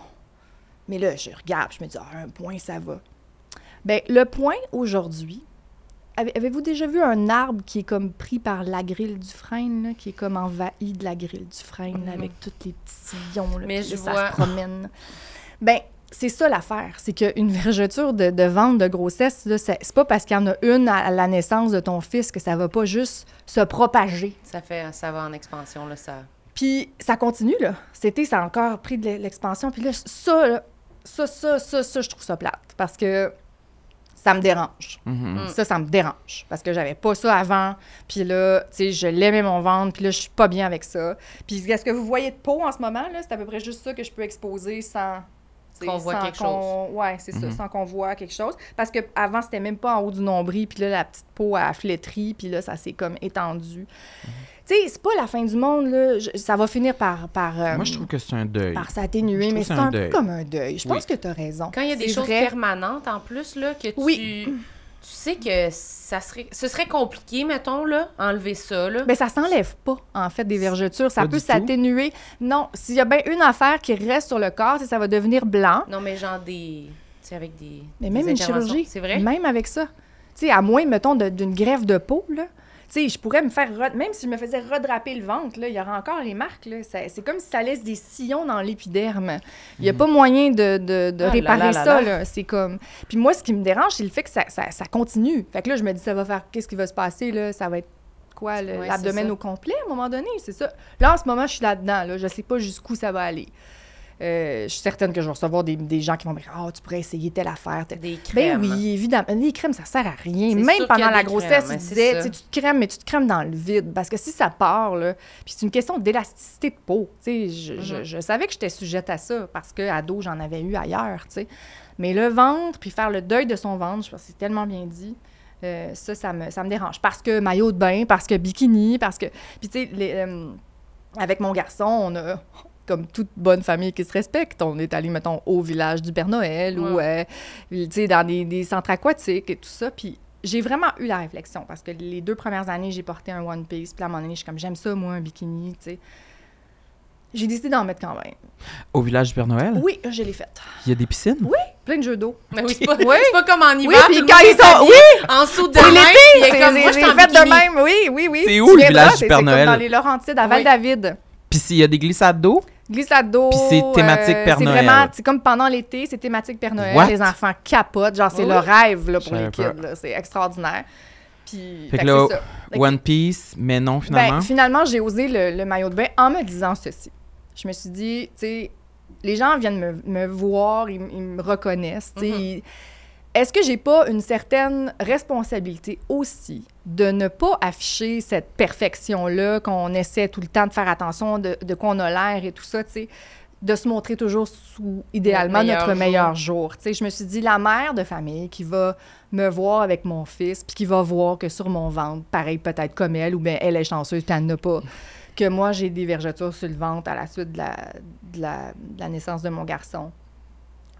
Mais là, je regarde, je me dis, ah, un point, ça va. Bien, le point, aujourd'hui, avez-vous déjà vu un arbre qui est comme pris par la grille du frein, là, qui est comme envahi de la grille du frein, là, avec tous les petits sillons, là, Mais puis je là, ça se promène? Ben, c'est ça l'affaire. C'est qu'une vergeture de, de ventre de grossesse, c'est pas parce qu'il y en a une à la naissance de ton fils que ça va pas juste se propager. Ça fait, ça va en expansion, là, ça. Puis ça continue, là. C'était, ça a encore pris de l'expansion. Puis là, ça, là, ça, ça, ça, ça, je trouve ça plate. Parce que ça me dérange. Mhm. Mm. Ça, ça me dérange. Parce que j'avais pas ça avant. Puis là, tu sais, je l'aimais mon ventre. Puis là, je suis pas bien avec ça. Puis est-ce que vous voyez de peau en ce moment, là? C'est à peu près juste ça que je peux exposer sans... Qu'on voit sans quelque qu'on- Ouais, c'est ça, Mhm. sans qu'on voit quelque chose. Parce que avant c'était même pas en haut du nombril. Puis là, la petite peau a flétri. Puis là, ça s'est comme étendu. Tu sais, c'est pas la fin du monde, là. Je- ça va finir par... par euh, Moi, je trouve que c'est un deuil. par s'atténuer, mais c'est un deuil. peu comme un deuil. Je Oui. pense que tu as raison. Quand il y a des choses vrai. permanentes en plus, là, que tu, Oui. tu sais que ça serait, ce serait compliqué, mettons, là, enlever ça, là. Mais ça s'enlève pas, en fait, des vergetures. Ça Pas peut s'atténuer. Non, s'il y a bien une affaire qui reste sur le corps, ça va devenir blanc. Non, mais genre des. Tu sais, avec des. Mais des même une chirurgie, C'est vrai? même avec ça. Tu sais, à moins, mettons, de- d'une greffe de peau, là. Sais, je pourrais me faire... re- Même si je me faisais redraper le ventre, là, il y aurait encore les marques, C'est comme si ça laisse des sillons dans l'épiderme. Il n'y a pas moyen de, de- de Ah réparer là là ça, là. C'est comme... Puis moi, ce qui me dérange, c'est le fait que ça, ça- ça continue. Fait que là, je me dis, ça va faire... Qu'est-ce qui va se passer, là? Ça va être quoi, Ouais, l'abdomen au complet, à un moment donné? C'est ça. Là, en ce moment, je suis là-dedans, là. Je sais pas jusqu'où ça va aller. Euh, je suis certaine que je vais recevoir des, des gens qui vont me dire « Ah, tu pourrais essayer telle affaire, telle Des crèmes. ben oui, évidemment. Les crèmes, ça sert à rien. Même pendant la grossesse, crèmes, ils disaient, ça. tu te crèmes, mais tu te crèmes dans le vide. Parce que si ça part, là, puis c'est une question d'élasticité de peau. Tu sais, je, je- Mhm. je savais que j'étais sujette à ça parce que ado, j'en avais eu ailleurs, tu sais. Mais le ventre, puis faire le deuil de son ventre, je pense que c'est tellement bien dit. euh, ça, ça me, ça me dérange. Parce que maillot de bain, parce que bikini, parce que... Puis tu sais, euh, avec mon garçon, on a comme toute bonne famille qui se respecte, on est allé, mettons, au village du Père Noël ou, euh, tu sais, dans des, des centres aquatiques et tout ça. Puis j'ai vraiment eu la réflexion parce que les deux premières années, j'ai porté un One Piece. Puis à un moment donné, je suis comme, j'aime ça, moi, un bikini, tu sais. J'ai décidé d'en mettre quand même. Au village du Père Noël, Oui, je l'ai fait. il y a des piscines? Oui, plein de jeux d'eau. Mais oui, c'est pas, Oui. c'est pas comme en Oui, hiver. puis tout le quand ils sont... Oui, En dessous de c'est l'été! est comme moi, je C'est suis en fait de bikini. même, oui, oui, oui. C'est Tu où, le village du c'est- Père c'est comme Noël? dans les Laurentides, à Oui. Val-David. Puis s'il y a des glissades d'eau, Glissade d'eau. Puis c'est thématique Père c'est Noël. vraiment, c'est comme pendant l'été, c'est thématique Père Noël. What? Les enfants capotent. Genre, c'est Oui. le rêve là, pour les kids. là. C'est extraordinaire. Puis, Fait que fait que là, c'est ça. Fait que One Piece, mais non, finalement. Ben, finalement, j'ai osé le, le maillot de bain en me disant ceci. Je me suis dit, tu sais, les gens viennent me, me voir, ils, me reconnaissent. tu sais, Mhm. ils- Est-ce que j'ai pas une certaine responsabilité aussi de ne pas afficher cette perfection-là, qu'on essaie tout le temps de faire attention de, de quoi on a l'air et tout ça, tu sais, de se montrer toujours sous, idéalement, Notre meilleur notre jour. meilleur je me suis dit, la mère de famille qui va me voir avec mon fils, puis qui va voir que sur mon ventre, pareil peut-être comme elle, ou bien elle est chanceuse, puis elle n'a pas, que moi j'ai des vergetures sur le ventre à la suite de la, de la, de la naissance de mon garçon.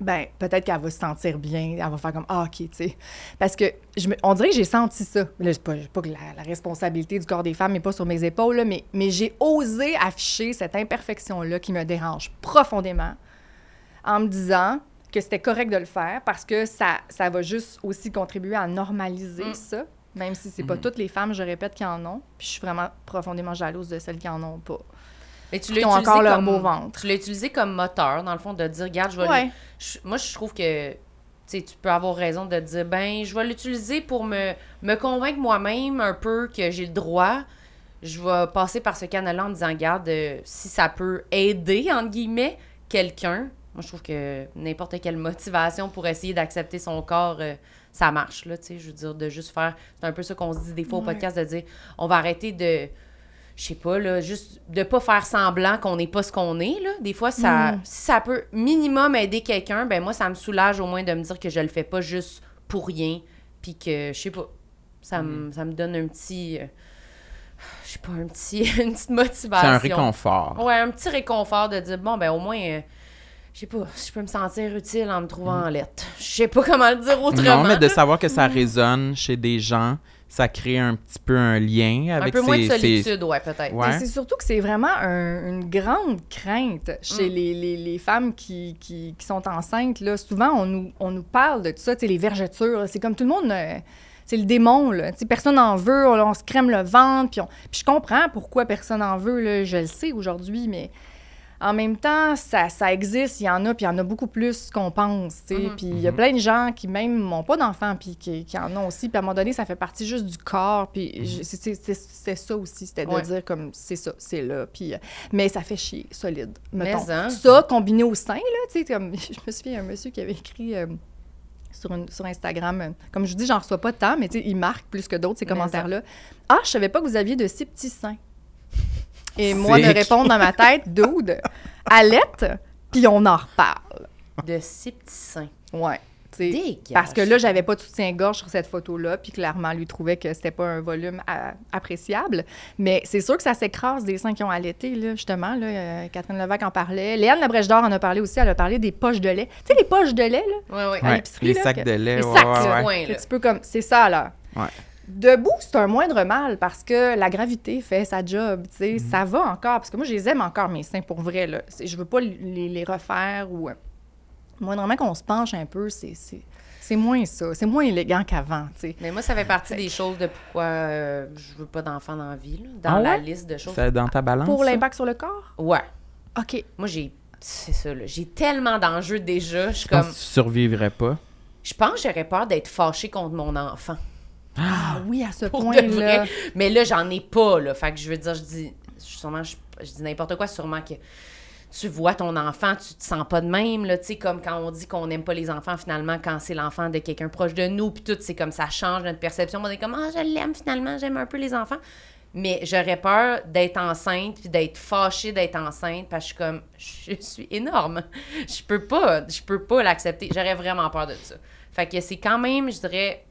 Ben peut-être qu'elle va se sentir bien, elle va faire comme ah ok, tu sais. Parce que je me- on dirait que j'ai senti ça. Là, c'est pas, pas que la, la responsabilité du corps des femmes n'est pas sur mes épaules, là, mais, mais j'ai osé afficher cette imperfection-là qui me dérange profondément en me disant que c'était correct de le faire parce que ça, ça va juste aussi contribuer à normaliser Mm. ça, même si c'est pas toutes les femmes, je répète, qui en ont. Puis je suis vraiment profondément jalouse de celles qui en ont pas. Mais tu Qui l'as ont leur comme- beau ventre. Tu l'as utilisé comme moteur, dans le fond, de dire, regarde, je vais. Ouais. le- je- moi, je trouve que. Tu peux avoir raison de dire, ben, je vais l'utiliser pour me, me convaincre moi-même un peu que j'ai le droit. Je vais passer par ce canal-là en me disant, regarde, euh, si ça peut aider, entre guillemets, quelqu'un. Moi, je trouve que n'importe quelle motivation pour essayer d'accepter son corps, euh, ça marche, là, tu sais. Je veux dire, de juste faire. C'est un peu ça qu'on se dit des fois au podcast, de dire, on va arrêter de je sais pas, là, juste de pas faire semblant qu'on n'est pas ce qu'on est, là. Des fois, ça, Mm. si ça peut minimum aider quelqu'un, ben moi, ça me soulage au moins de me dire que je le fais pas juste pour rien, puis que, je sais pas, ça, me, ça me donne un petit, euh, je sais pas, un petit, une petite motivation. C'est un réconfort. Ouais, un petit réconfort de dire, bon, ben au moins, euh, je sais pas, je peux me sentir utile en me trouvant en lettre. Je sais pas comment le dire autrement. Non, mais de savoir que ça résonne chez des gens, ça crée un petit peu un lien un avec peu moins de ces- ces- solitude, ouais, peut-être. Ouais. Mais c'est surtout que c'est vraiment un- une grande crainte chez Mm. les, les- les femmes qui, qui- qui sont enceintes. Là. Souvent, on nous, on nous parle de tout ça, tu sais, les vergetures. C'est comme tout le monde. euh, c'est le démon, là. Tu sais, personne n'en veut, on, on se crème le ventre. Puis, on- puis je comprends pourquoi personne n'en veut, là, je le sais aujourd'hui, mais en même temps, ça, ça existe, il y en a, puis il y en a beaucoup plus qu'on pense. tu sais. Mhm. Puis il y a plein de gens qui même n'ont pas d'enfants, puis qui, qui en ont aussi. Puis à un moment donné, ça fait partie juste du corps. Puis je- c'est- c'est- c'est- c'était ça aussi, c'était de Ouais. dire comme c'est ça, c'est là. Puis, euh, mais ça fait chier, solide. Mais hein? Ça, combiné au sein, là, tu sais, comme, je me souviens, il y a un monsieur qui avait écrit euh, sur, une- sur Instagram, euh, comme je vous dis, j'en reçois pas tant, mais tu sais, il marque plus que d'autres, ces commentaires-là. Ah, je savais pas que vous aviez de si petits seins. Et moi, de répondre dans ma tête, dude, Alette, puis on en reparle. De ces petits seins. Ouais. tu. Parce que là, j'avais pas de soutien-gorge sur cette photo-là, puis clairement, lui trouvait que c'était pas un volume à- appréciable. Mais c'est sûr que ça s'écrase des seins qui ont allaité, là, justement. Là, euh, Catherine Levac en parlait. Léane Labrèche d'Or en a parlé aussi. Elle a parlé des poches de lait. Tu sais, les poches de lait, là? Ouais, ouais. à Ouais, l'épicerie, les là, sacs que- de lait. les ouais, sacs, ouais, là. ouais. Ouais, Un là. petit peu comme... C'est ça, là. Debout, c'est un moindre mal parce que la gravité fait sa job, tu sais. Mm-hmm. Ça va encore. Parce que moi, je les aime encore, mes seins, pour vrai, là. C'est- Je veux pas les, les refaire ou... euh, Moindrement qu'on se penche un peu, c'est... c'est- C'est moins ça. C'est moins élégant qu'avant, tu sais. Mais moi, ça fait partie des choses de pourquoi euh, je veux pas d'enfants dans la vie, là, dans Ah la liste de choses. C'est dans ta balance. Pour ça? l'impact sur le corps? Ouais. OK. Moi, j'ai. C'est ça, là. J'ai tellement d'enjeux déjà. Je suis pense comme. que tu survivrais pas? Je pense que j'aurais peur d'être fâchée contre mon enfant. Ah oui, à ce point-là. Mais là, j'en ai pas, là. Fait que je veux dire, je dis. Sûrement, je, je dis n'importe quoi, sûrement que tu vois ton enfant, tu te sens pas de même, là. Tu sais, comme quand on dit qu'on n'aime pas les enfants, finalement, quand c'est l'enfant de quelqu'un proche de nous, puis tout, c'est comme ça change notre perception. On est comme, ah, je l'aime finalement, j'aime un peu les enfants. Mais j'aurais peur d'être enceinte, puis d'être fâchée d'être enceinte, parce que je suis comme, je suis énorme. Je peux pas, je peux pas l'accepter. J'aurais vraiment peur de ça. Fait que c'est quand même, je dirais,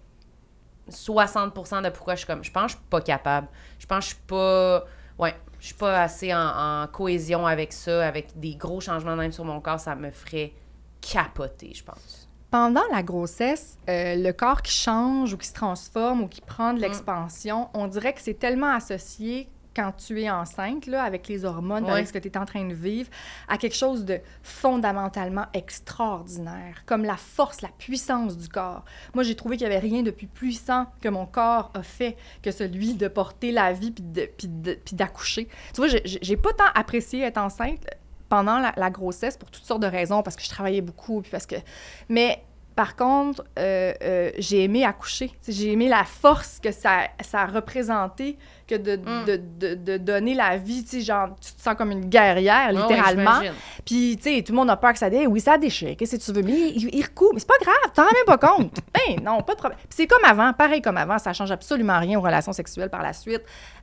60% de pourquoi je suis comme, je pense que je suis pas capable. Je pense que je suis pas, ouais, je suis pas assez en, en cohésion avec ça, avec des gros changements même sur mon corps, ça me ferait capoter, je pense. Pendant la grossesse, euh, le corps qui change ou qui se transforme ou qui prend Mm. de l'expansion, on dirait que c'est tellement associé quand tu es enceinte, là, avec les hormones, Ouais. avec ce que tu es en train de vivre, à quelque chose de fondamentalement extraordinaire, comme la force, la puissance du corps. Moi, j'ai trouvé qu'il n'y avait rien de plus puissant que mon corps a fait que celui de porter la vie puis d'accoucher. Tu vois, j'ai pas tant apprécié être enceinte pendant la, la grossesse pour toutes sortes de raisons, parce que je travaillais beaucoup, puis parce que... Mais par contre, euh, euh, j'ai aimé accoucher. J'ai aimé la force que ça, ça a représenté que de, Mm. de, de, de donner la vie. Genre, tu te sens comme une guerrière, littéralement. j'imagine. Puis, tu sais, tout le monde a peur que ça déchire. Oui, ça déchire. Qu'est-ce que tu veux? Mais il, il recoue. Mais c'est pas grave. T'en rends même pas compte. ben non, pas de problème. Puis c'est comme avant. Pareil comme avant. Ça change absolument rien aux relations sexuelles par la suite.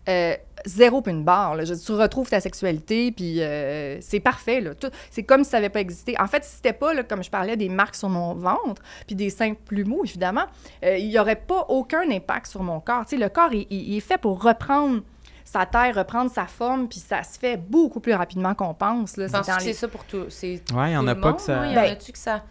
Euh, zéro puis une barre. Là. Je- tu retrouves ta sexualité, puis euh, c'est parfait. Là. Tout- c'est comme si ça n'avait pas existé. En fait, si c'était pas, là, comme je parlais, des marques sur mon ventre, puis des seins plus mous, évidemment, euh, il n'y aurait pas aucun impact sur mon corps. Tu sais, le corps, il, il- il est fait pour reprendre sa taille, reprendre sa forme, puis ça se fait beaucoup plus rapidement qu'on pense. Là. C'est Penses-tu dans que les- c'est ça pour tout? C'est Ouais, il y en a pas que ça-? Il y en Ben, a-tu que ça...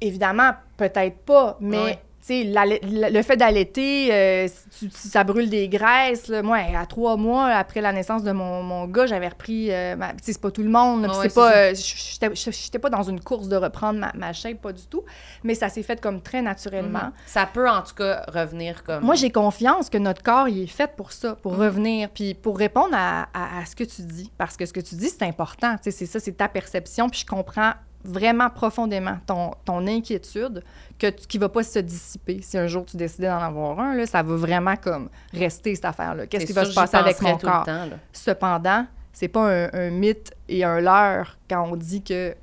évidemment, peut-être pas, mais Ouais. Le fait d'allaiter, euh, si tu- si ça brûle des graisses. là. moi, à trois mois après la naissance de mon, mon gars, j'avais repris. euh, ma- tu sais, c'est pas tout le monde. puis Ouais, c'est pas. euh, j'étais- pas dans une course de reprendre ma, ma shape, pas du tout. Mais ça s'est fait comme très naturellement. Mhm. Ça peut en tout cas revenir comme. Moi, j'ai confiance que notre corps, il est fait pour ça, pour Mhm. revenir, puis pour répondre à, à- à ce que tu dis. Parce que ce que tu dis, c'est important. Tu sais, c'est ça, c'est ta perception, puis je comprends vraiment profondément ton, ton inquiétude que tu- qui va pas se dissiper. Si un jour tu décidais d'en avoir un, là, ça va vraiment comme rester, cette affaire-là. Qu'est-ce qui va se passer avec mon tout le corps? temps. Cependant, c'est pas un, un mythe et un leurre quand on dit que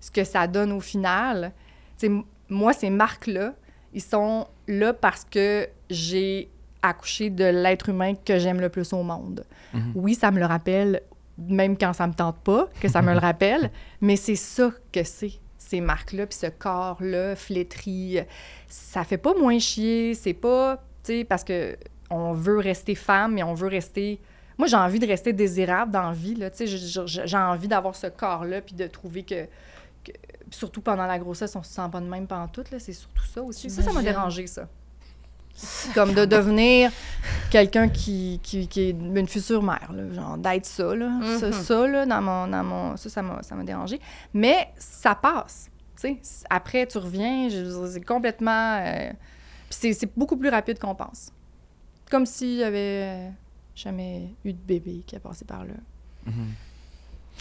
ce que ça donne au final. Moi, ces marques-là, ils sont là parce que j'ai accouché de l'être humain que j'aime le plus au monde. Mhm. Oui, ça me le rappelle, même quand ça me tente pas, que ça me le rappelle, mais c'est ça que c'est, ces marques-là, puis ce corps-là flétri. Ça fait pas moins chier, c'est pas, tu sais, parce que on veut rester femme, mais on veut rester moi, j'ai envie de rester désirable dans la vie. Là, tu sais, j'ai- envie d'avoir ce corps-là, puis de trouver que, que- surtout pendant la grossesse, on se sent pas de même pendant tout. C'est surtout ça aussi. Ça, ça m'a dérangé, ça. Comme de devenir quelqu'un qui, qui, qui est une future mère, là, genre d'être ça, là. Ça, Mhm. ça, là, dans mon, dans mon, ça, ça m'a ça m'a dérangé. Mais ça passe, tu sais. Après, tu reviens, c'est complètement... euh, puis c'est- c'est beaucoup plus rapide qu'on pense. Comme s'il y avait jamais eu de bébé qui a passé par là.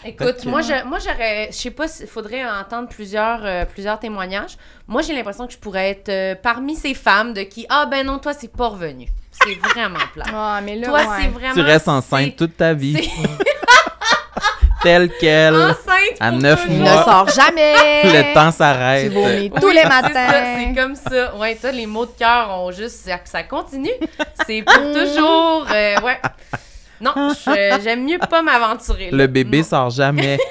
Écoute, que- moi, je, moi, j'aurais, je sais pas, il faudrait entendre plusieurs, euh, plusieurs témoignages. Moi, j'ai l'impression que je pourrais être euh, parmi ces femmes de qui, ah ben non, toi, c'est pas revenu. C'est vraiment plat. Ah, mais là, toi, ouais. c'est vraiment. Tu restes enceinte toute ta vie. Telle qu'elle. Enceinte À neuf mois. ne sort jamais! Le temps Tu s'arrête. vomis Oui, tous les c'est matins! C'est comme ça. Ouais, toi, les mots de cœur ont juste. Ça, ça continue. C'est pour toujours. euh, ouais. Non, je- j'aime mieux pas m'aventurer. Le bébé Non. sort jamais.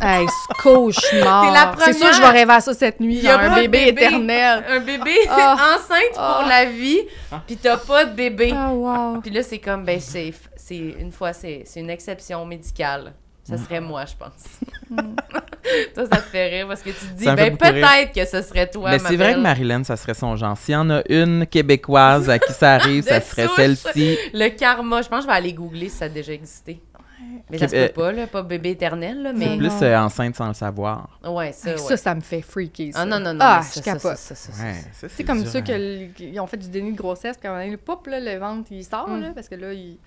Hey, ce cauchemar! T'es la C'est sûr que je vais rêver à ça cette nuit, Il y a un bébé, bébé. éternel. Un bébé Ah. enceinte Ah. pour la vie, puis t'as pas de bébé. Ah, wow! Puis là, c'est comme, ben, c'est, c'est une fois, c'est, c'est une exception médicale. Ça Mm. serait moi, je pense. toi, ça te fait rire parce que tu te dis, ben, peut-être que ce serait toi, Mais ma c'est vrai que. Marilyn, ça serait son genre. S'il y en a une québécoise à qui ça arrive, ça serait celle-ci. Le karma, je pense que je vais aller googler si ça a déjà existé. Mais ça se peut pas, là, pas bébé éternel, là, mais... Non, Plus euh, enceinte sans le savoir. Ouais, ça, ouais. Ça, ça me fait freaker, ça. Ah non, non, non, Ah, je ça, ça, capote. ça, ça, ça, Ouais, C'est comme dur, ceux hein. qui ont fait du déni de grossesse, puis à un moment donné, le pop, là, le ventre, il sort, Mm. là, parce que là, ils,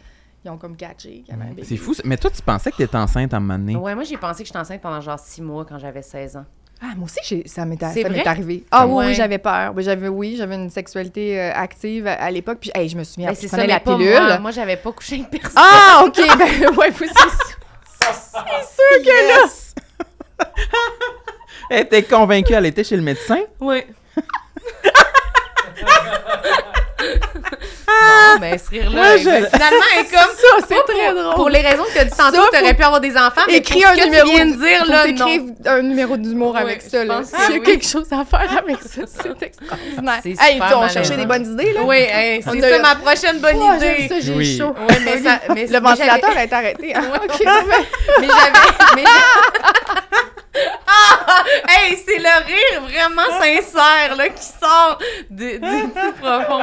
ils ont comme catché qu'il y avait un bébé. C'est fou. ça. Mais toi, tu pensais que t'étais enceinte à un moment donné? Ouais, moi, j'ai pensé que j'étais enceinte pendant genre six mois quand j'avais 16 ans. Ah, moi aussi, j'ai- ça m'est C'est arrivé. Ah oui, Ouais. oui, j'avais peur. Oui, j'avais, oui, j'avais une sexualité euh, active à, à l'époque. Puis, hey, je me souviens, Ben, je c'est ça, prenais mais la pas pilule. moi. Moi, j'avais pas couché avec personne. Ah, OK. Ben, ouais, oui, c'est c'est sûr que là. Elle était convaincue, elle était chez le médecin? Oui. non, mais ce rire-là, Ouais, je- finalement, elle est comme Ça, c'est Pas très pour, drôle. Pour les raisons que tu as dit tantôt, Ça, tu aurais pu avoir des enfants, Écris un numéro tu viens de dire, là, non. un numéro d'humour Ouais, avec ça. Là. S'il y a oui. quelque chose à faire avec ça, c'est extraordinaire. C'est Hey, super on cherchait des bonnes idées, là. Oui, hey, On c'est a- ça ma prochaine bonne Oh, idée. ça, j'ai Oui. chaud. Ouais, mais ça, mais, Le ventilateur j'avais- est arrêté. hein. OK, mais j'avais. Ah! Hey, c'est le rire vraiment sincère là, qui sort de- du plus profond.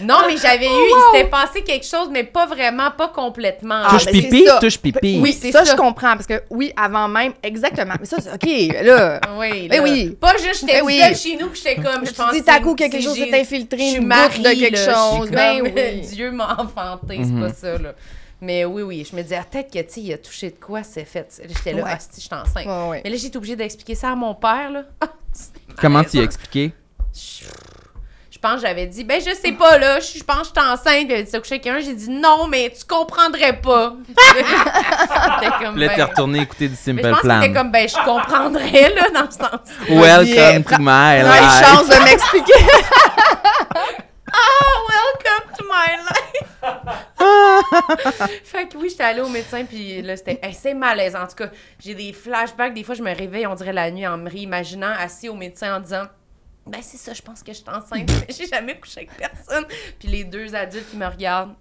Non, mais j'avais eu. Il s'était passé quelque chose, mais pas vraiment, pas complètement. Ah, touche ben, pipi, ça. touche pipi. Oui, c'est ça, ça. je comprends. Parce que oui, avant même, exactement. Mais ça, c'est OK, là. Oui, Ben là. oui. Pas juste j'étais Ben oui. chez nous, puis j'étais comme, je Tu pense. dis, que t'as coup quelque chose s'est infiltré, je suis une goutte de quelque là, je suis chose. Ben oui. Dieu m'a enfanté, c'est Mhm. pas ça, là. Mais oui, oui, je me disais, ah, peut-être que, tu il a touché de quoi, c'est fait. J'étais là, Ouais. ah, si, je suis enceinte. Ouais, ouais. Mais là, j'ai été obligée d'expliquer ça à mon père, là. Comment tu y as expliqué? Je je pense que j'avais dit, ben, je sais pas, là, je je pense que je suis enceinte. Il a dit, ça couché quelqu'un. J'ai dit, non, mais tu comprendrais pas. C'était comme, Là, t'es ben, retourné écouter du mais Simple je pense Plan. c'était comme, ben, je comprendrais, là, dans ce sens. Welcome to my life. chance de m'expliquer. Welcome to my life! fait que oui, j'étais allée au médecin, puis là, c'était. Hey, c'est malaisant. En tout cas, j'ai des flashbacks. Des fois, je me réveille, on dirait la nuit, en me réimaginant assis au médecin en disant. Ben, c'est ça, je pense que je suis enceinte, mais j'ai jamais couché avec personne. Puis les deux adultes qui me regardent.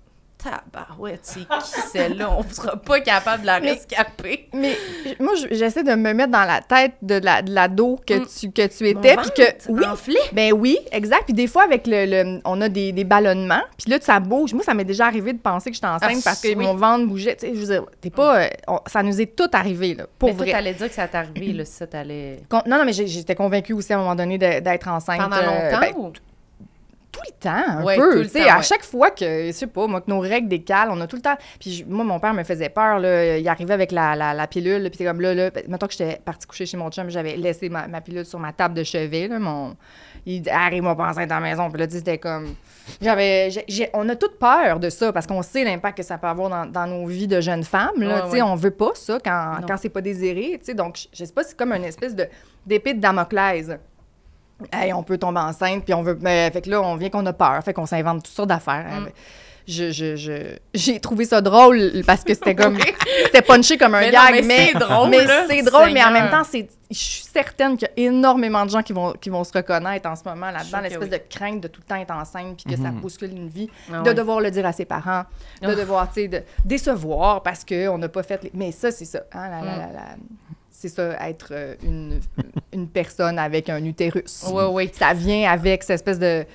Tabarouette, c'est qui celle-là? On sera pas capable de la Mais- rescaper. Mais moi, je- j'essaie de me mettre dans la tête de la- de l'ado que, Mm. tu, que tu étais. Puis que, oui, enflé. Ben oui, exact. Puis des fois, avec le, le- on a des, des ballonnements. Puis là, ça bouge. Moi, ça m'est déjà arrivé de penser que j'étais enceinte Ah, parce que oui. mon ventre bougeait. Tu sais, je veux dire, t'es pas... euh, on- ça nous est tout arrivé, là, pour mais vrai. t'allais dire que ça t'est arrivé, là, ça, t'allais... Con- Non, non, mais j'étais convaincue aussi à un moment donné d'être enceinte. Pendant euh, longtemps, ben, ou? Tout le temps, un Ouais, peu. Tu sais, à ouais. chaque fois que, je sais pas, moi, que nos règles décalent, on a tout le temps. Puis je- moi, mon père me faisait peur, là. Il arrivait avec la, la, la pilule, puis comme là, là. ben, Mettons que j'étais partie coucher chez mon chum, j'avais laissé ma, ma pilule sur ma table de chevet, là. Mon. Il arrive-moi pas enceinte à la maison. Puis là, c'était comme. J'avais. on a toute peur de ça parce qu'on sait l'impact que ça peut avoir dans, dans nos vies de jeunes femmes, là. Ouais, tu sais, ouais. on veut pas ça quand, Non. quand c'est pas désiré, tu sais. Donc, je, je sais pas, c'est comme une espèce de d'épée de Damoclès. Hey, on peut tomber enceinte, puis on veut. Mais, fait que là, on vient qu'on a peur, fait qu'on s'invente toutes sortes d'affaires. Mm. Je, je, je- j'ai trouvé ça drôle parce que c'était comme. c'était punché comme un Mais non, gag, mais mais. c'est drôle, mais là, c'est drôle, mais en même temps, c'est, je suis certaine qu'il y a énormément de gens qui vont, qui vont se reconnaître en ce moment là-dedans, l'espèce de crainte de tout le temps être enceinte, puis que ça bouscule une vie, Ah de devoir le dire à ses parents, de Oh. devoir, tu sais, de décevoir parce qu'on n'a pas fait. les- Mais ça, c'est ça. hein, la- la- Mm. C'est ça, être euh, une, une personne avec un utérus. Oui, oui. Ça vient avec cette espèce de,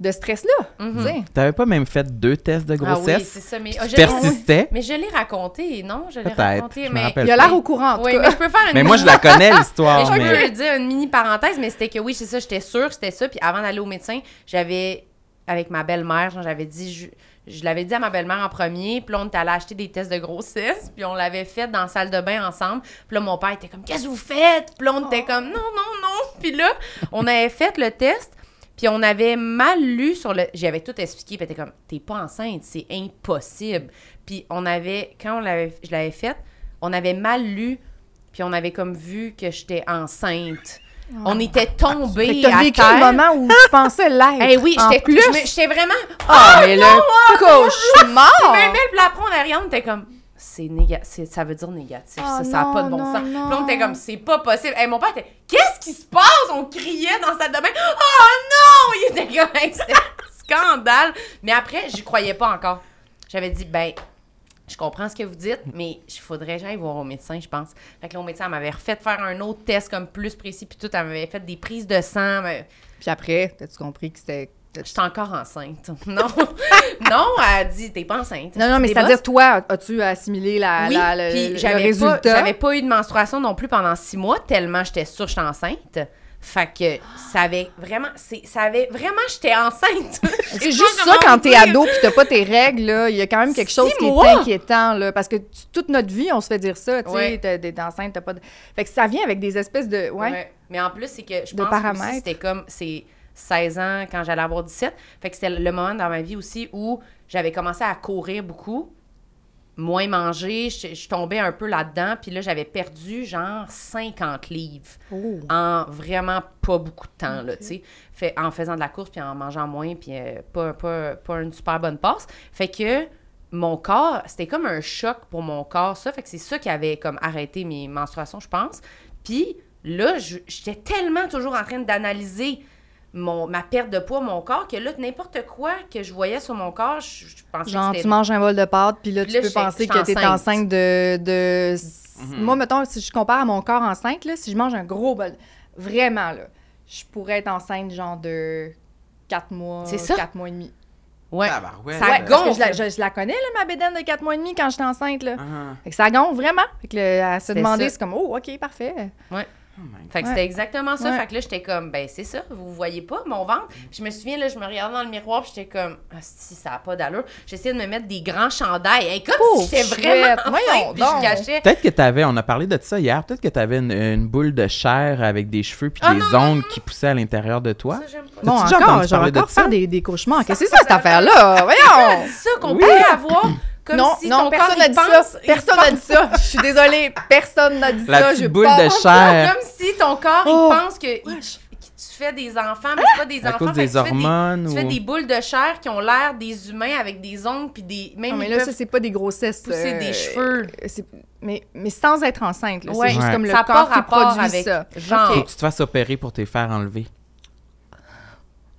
de stress-là. Tu sais. T'avais pas même fait deux tests de Ah oui, grossesse? c'est ça. Mais, Tu ah, je l'ai- persistais? mais je l'ai raconté, non? Je l'ai Peut-être, raconté, je mais... Il a l'air au courant, en tout Oui, cas. mais je peux faire une Mais moi, je la connais, Mais l'histoire, je mais... peux dire une mini parenthèse, mais c'était que oui, c'est ça, j'étais sûre que c'était ça. Puis avant d'aller au médecin, j'avais, avec ma belle-mère, j'avais dit, je, je l'avais dit à ma belle-mère en premier, puis là, on était allé acheter des tests de grossesse, puis on l'avait fait dans la salle de bain ensemble. Puis là, mon père était comme, qu'est-ce que vous faites? Puis là, on était comme, non, non, non. Puis là, on avait fait le test, puis on avait mal lu sur le. J'avais tout expliqué, puis était comme, t'es pas enceinte, c'est impossible. Puis on avait, quand on l'avait, je l'avais fait, on avait mal lu, puis on avait comme vu que j'étais enceinte. On était Fait tombés à vécu terre. le moment où tu pensais l'être. Eh oui, j'étais plus. je J'étais vraiment. Ah, mais le cauchemar! Mais, mais, puis là, après, on rien, on était comme. C'est négatif, ça veut dire négatif, Ah ça, ça n'a pas de non, bon non, sens. non. Puis on était comme, c'est pas possible. Et mon père était, qu'est-ce qui se passe? On criait dans sa domaine. Oh non! Il était comme, Hey, scandale. Mais après, j'y croyais pas encore. J'avais dit, ben, je comprends ce que vous dites, mais il faudrait que j'aille voir au médecin, je pense. Fait que là, au médecin, elle m'avait refait faire un autre test comme plus précis, puis tout, elle m'avait fait des prises de sang. mais Puis après, t'as-tu compris que c'était... J'étais encore enceinte. Non, non, elle a dit, t'es pas enceinte. Non, non, mais c'est-à-dire, toi, as-tu assimilé la, oui, la- le, puis le j'avais pas, résultat? j'avais pas eu de menstruation non plus pendant six mois, tellement j'étais sûre que j'étais enceinte. Fait que ça avait vraiment, ça avait vraiment, j'étais enceinte. C'est juste ça, quand t'es ado puis t'as pas tes règles, là, il y a quand même quelque chose Six qui est inquiétant, là, parce que tu- toute notre vie, on se fait dire ça, tu sais, Ouais. t'es enceinte, t'as pas de... Fait que ça vient avec des espèces de... Ouais. Ouais. Mais en plus, c'est que je pense paramètres. aussi c'était comme, c'est 16 ans quand j'allais avoir 17. Fait que c'était le moment dans ma vie aussi où j'avais commencé à courir beaucoup, moins manger, je, je tombais un peu là-dedans, puis là, j'avais perdu genre 50 livres. Oh. en vraiment pas beaucoup de temps, là, tu sais. Fait, en faisant de la course, puis en mangeant moins, puis euh, pas, pas, pas une super bonne passe. Fait que mon corps, c'était comme un choc pour mon corps, ça. Fait que c'est ça qui avait comme arrêté mes menstruations, je pense. Puis là, j'étais tellement toujours en train d'analyser mon, ma perte de poids, mon corps, que là, n'importe quoi que je voyais sur mon corps, je, je pensais Genre, que tu manges un bol de pâtes, puis là, Puis tu là, peux penser que t'es enceinte. enceinte de... de... Mhm. Moi, mettons, si je compare à mon corps enceinte, là, si je mange un gros bol, vraiment, là, je pourrais être enceinte, genre, de 4 mois, C'est ça. 4 mois et demi. Ouais. Ça Ouais, gonfle. je la, je- je la connais, là, ma bédaine de 4 mois et demi, quand j'étais enceinte, là. Ah, Fait que ça gonfle vraiment. Fait que à se demander, ça. c'est comme, oh, OK, parfait. Oh Fait que Ouais. c'était exactement ça. Ouais. Fait que là, j'étais comme, ben c'est ça, vous voyez pas mon ventre. Puis je me souviens, là, je me regardais dans le miroir, puis j'étais comme, ah, si, ça a pas d'allure. J'essayais de me mettre des grands chandails. Hey, comme Pauvre si j'étais vraiment voyons enceinte, puis je donc. cachais. Peut-être que t'avais, on a parlé de ça hier, peut-être que t'avais une, une boule de chair avec des cheveux puis Ah, des non, non, ongles qui poussaient à l'intérieur de toi. Ça, j'aime pas. Bon, encore, de ça? faire des, des cauchemars. Qu'est-ce que c'est ça, cette affaire-là? Voyons! C'est ça qu'on Oui. pourrait avoir. Comme non, si non, ton personne n'a dit pense- ça. il Personne n'a dit ça. Je suis désolée. Personne n'a dit La ça. petite Je boule de chair Comme si ton corps, Oh. il pense que, il- Wesh. que tu fais des enfants, mais c'est pas des à enfants. cause des tu fais hormones Tu fais des boules de chair qui ont l'air des humains avec des ongles, puis des. Même Non, mais là, ça, c'est pas des grossesses. pousser euh, des cheveux. c'est- Mais, mais sans être enceinte. là. Ouais. C'est juste Ouais. comme le Ça pas corps qui produit avec ça. genre- Faut que tu te fasses opérer pour te faire enlever.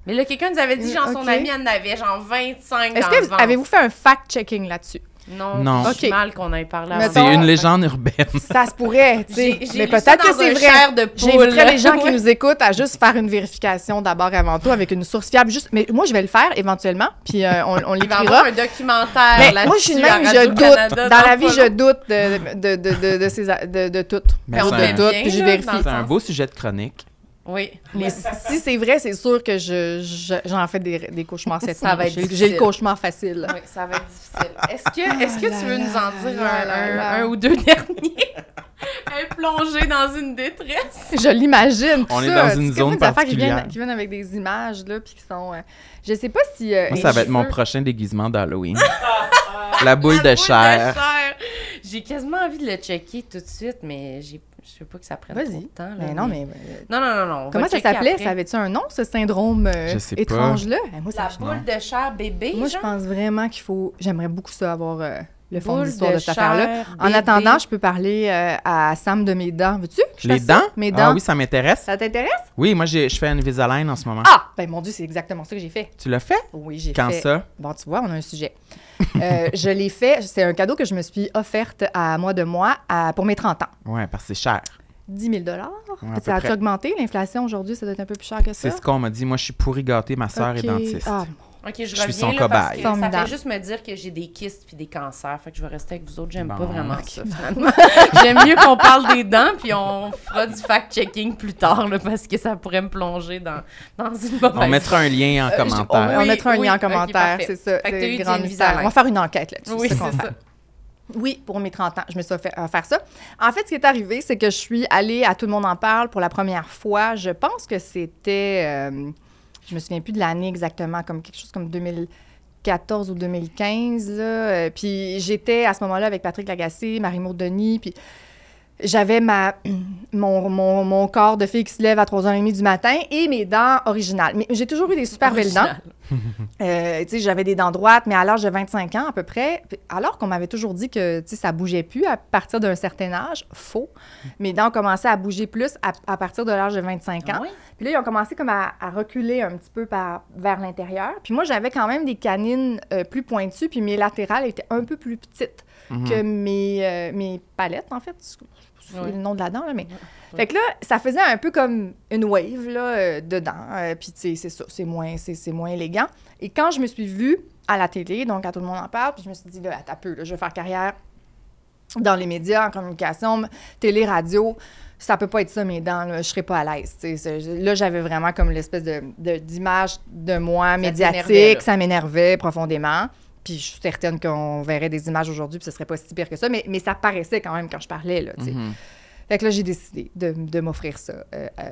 Mais là, quelqu'un nous avait dit, genre, son Ok. amie en avait, genre, 25 Est-ce dans que le vous- ventre. avez-vous fait un fact-checking là-dessus? Non, Non. je suis Ok. mal qu'on ait parlé avant. C'est une légende urbaine. Ça se pourrait, tu sais. Mais peut-être que c'est vrai. J'inviterais les gens qui nous écoutent à juste faire une vérification d'abord avant tout avec une source fiable. Juste, mais moi, je vais le faire éventuellement, puis euh, on, on Il va y l'écrira. avoir un documentaire Mais là-dessus moi, je suis même, je doute. Dans la vie, je doute de, de, de, de, de, ces de, de tout. Un- C'est un beau sujet de chronique. Oui. Mais si c'est vrai, c'est sûr que je, je- j'en fais des, des cauchemars cette Ça va être J'ai- le cauchemar facile. Oui, ça va être difficile. Est-ce que, est-ce que Ah tu là veux nous en dire là un, là un- là. un ou deux derniers? Elle est plongée dans une détresse? Je l'imagine. On tout est ça. dans une C'est comme zone des affaires qui viennent, particulière. qui viennent avec des images, là, puis qui sont... euh, je sais pas si... euh, Moi, ça va être mon prochain déguisement d'Halloween. La boule La de chair. J'ai quasiment envie de le checker tout de suite, mais j'ai, je veux pas que ça prenne trop de temps. là, Mais non, mais... euh, Non, non, non, non. Comment ça s'appelait? Ça avait-tu un nom, ce syndrome euh, Je sais pas. étrange-là? Eh, ça, La boule de chair bébé, moi, je pense vraiment qu'il faut... J'aimerais beaucoup ça, avoir euh, le fond de l'histoire de, cette affaire-là. En attendant, je peux parler euh, à Sam de mes dents. Veux-tu? Les dents? Mes dents? Ah oui, ça m'intéresse. Ça t'intéresse? Oui, moi, j'ai- je fais Invisalign en ce moment. Ah! Ben mon Dieu, c'est exactement ça que j'ai fait. Tu l'as fait? Oui, j'ai Quand fait... ça? Bon, tu vois, on a un sujet. Euh, je l'ai fait, c'est un cadeau que je me suis offerte à moi de moi à- pour mes 30 ans. Ouais, parce que c'est cher. 10 000 Ouais, Ça a-tu près. augmenté? L'inflation aujourd'hui, ça doit être un peu plus cher que ça? C'est ce qu'on m'a dit. Moi, je suis pourri gâté. Ma sœur Ok. est dentiste. Ah, Ok, je, Je reviens suis son là, parce cobaye. que ça fait juste me dire que j'ai des kystes puis des cancers. Fait que je vais rester avec vous autres. J'aime Bon. pas vraiment ça, finalement. J'aime mieux qu'on parle des dents puis on fera du fact-checking plus tard, là, parce que ça pourrait me plonger dans, dans une mauvaise... On mettra un lien en Euh, je- commentaire. on Oui, mettra un oui, lien en commentaire, c'est ça. Fait que c'est t'as eu le du grand Invisalign. mystère. On va faire une enquête là-dessus. C'est ça ça. Oui, pour mes 30 ans, je me suis fait euh, faire ça. En fait, ce qui est arrivé, c'est que je suis allée à Tout le monde en parle pour la première fois. Je pense que c'était, euh, je me souviens plus de l'année exactement, comme quelque chose comme 2014 ou 2015. Là. Euh, Puis j'étais à ce moment-là avec Patrick Lagacé, Marie-Maud Denis, puis j'avais ma, mon, mon, mon corps de fille qui se lève à 3h30 du matin et mes dents originales. Mais j'ai toujours eu des super belles dents. Euh, tu sais, j'avais des dents droites, mais à l'âge de 25 ans à peu près, alors qu'on m'avait toujours dit que tu sais, ça bougeait plus à partir d'un certain âge, faux. Mes dents ont commencé à bouger plus à, à partir de l'âge de 25 ans. Ah oui? Puis là, ils ont commencé comme à, à reculer un petit peu par, vers l'intérieur. Puis moi, j'avais quand même des canines euh, plus pointues, puis mes latérales étaient un peu plus petites Mhm. que mes, euh, mes palettes, en fait. Ouais. le nom de la dent, là, mais... Ouais. Fait que là, ça faisait un peu comme une wave, là, euh, dedans. Euh, puis, tu sais, c'est ça, c'est moins, c'est, c'est moins élégant. Et quand je me suis vue à la télé, donc à tout le monde en parle, puis je me suis dit, là, un peu, là, je vais faire carrière dans les médias, en communication, télé, radio. Ça peut pas être ça, mes dents, là, je serais pas à l'aise. tu sais. C'est- Là, j'avais vraiment comme l'espèce de, de- d'image de moi médiatique, ça m'énervait profondément. Puis je suis certaine qu'on verrait des images aujourd'hui, puis ce serait pas si pire que ça, mais, mais ça paraissait quand même quand je parlais, là, tu sais. Mhm. Fait que là, j'ai décidé de, de m'offrir ça euh, euh,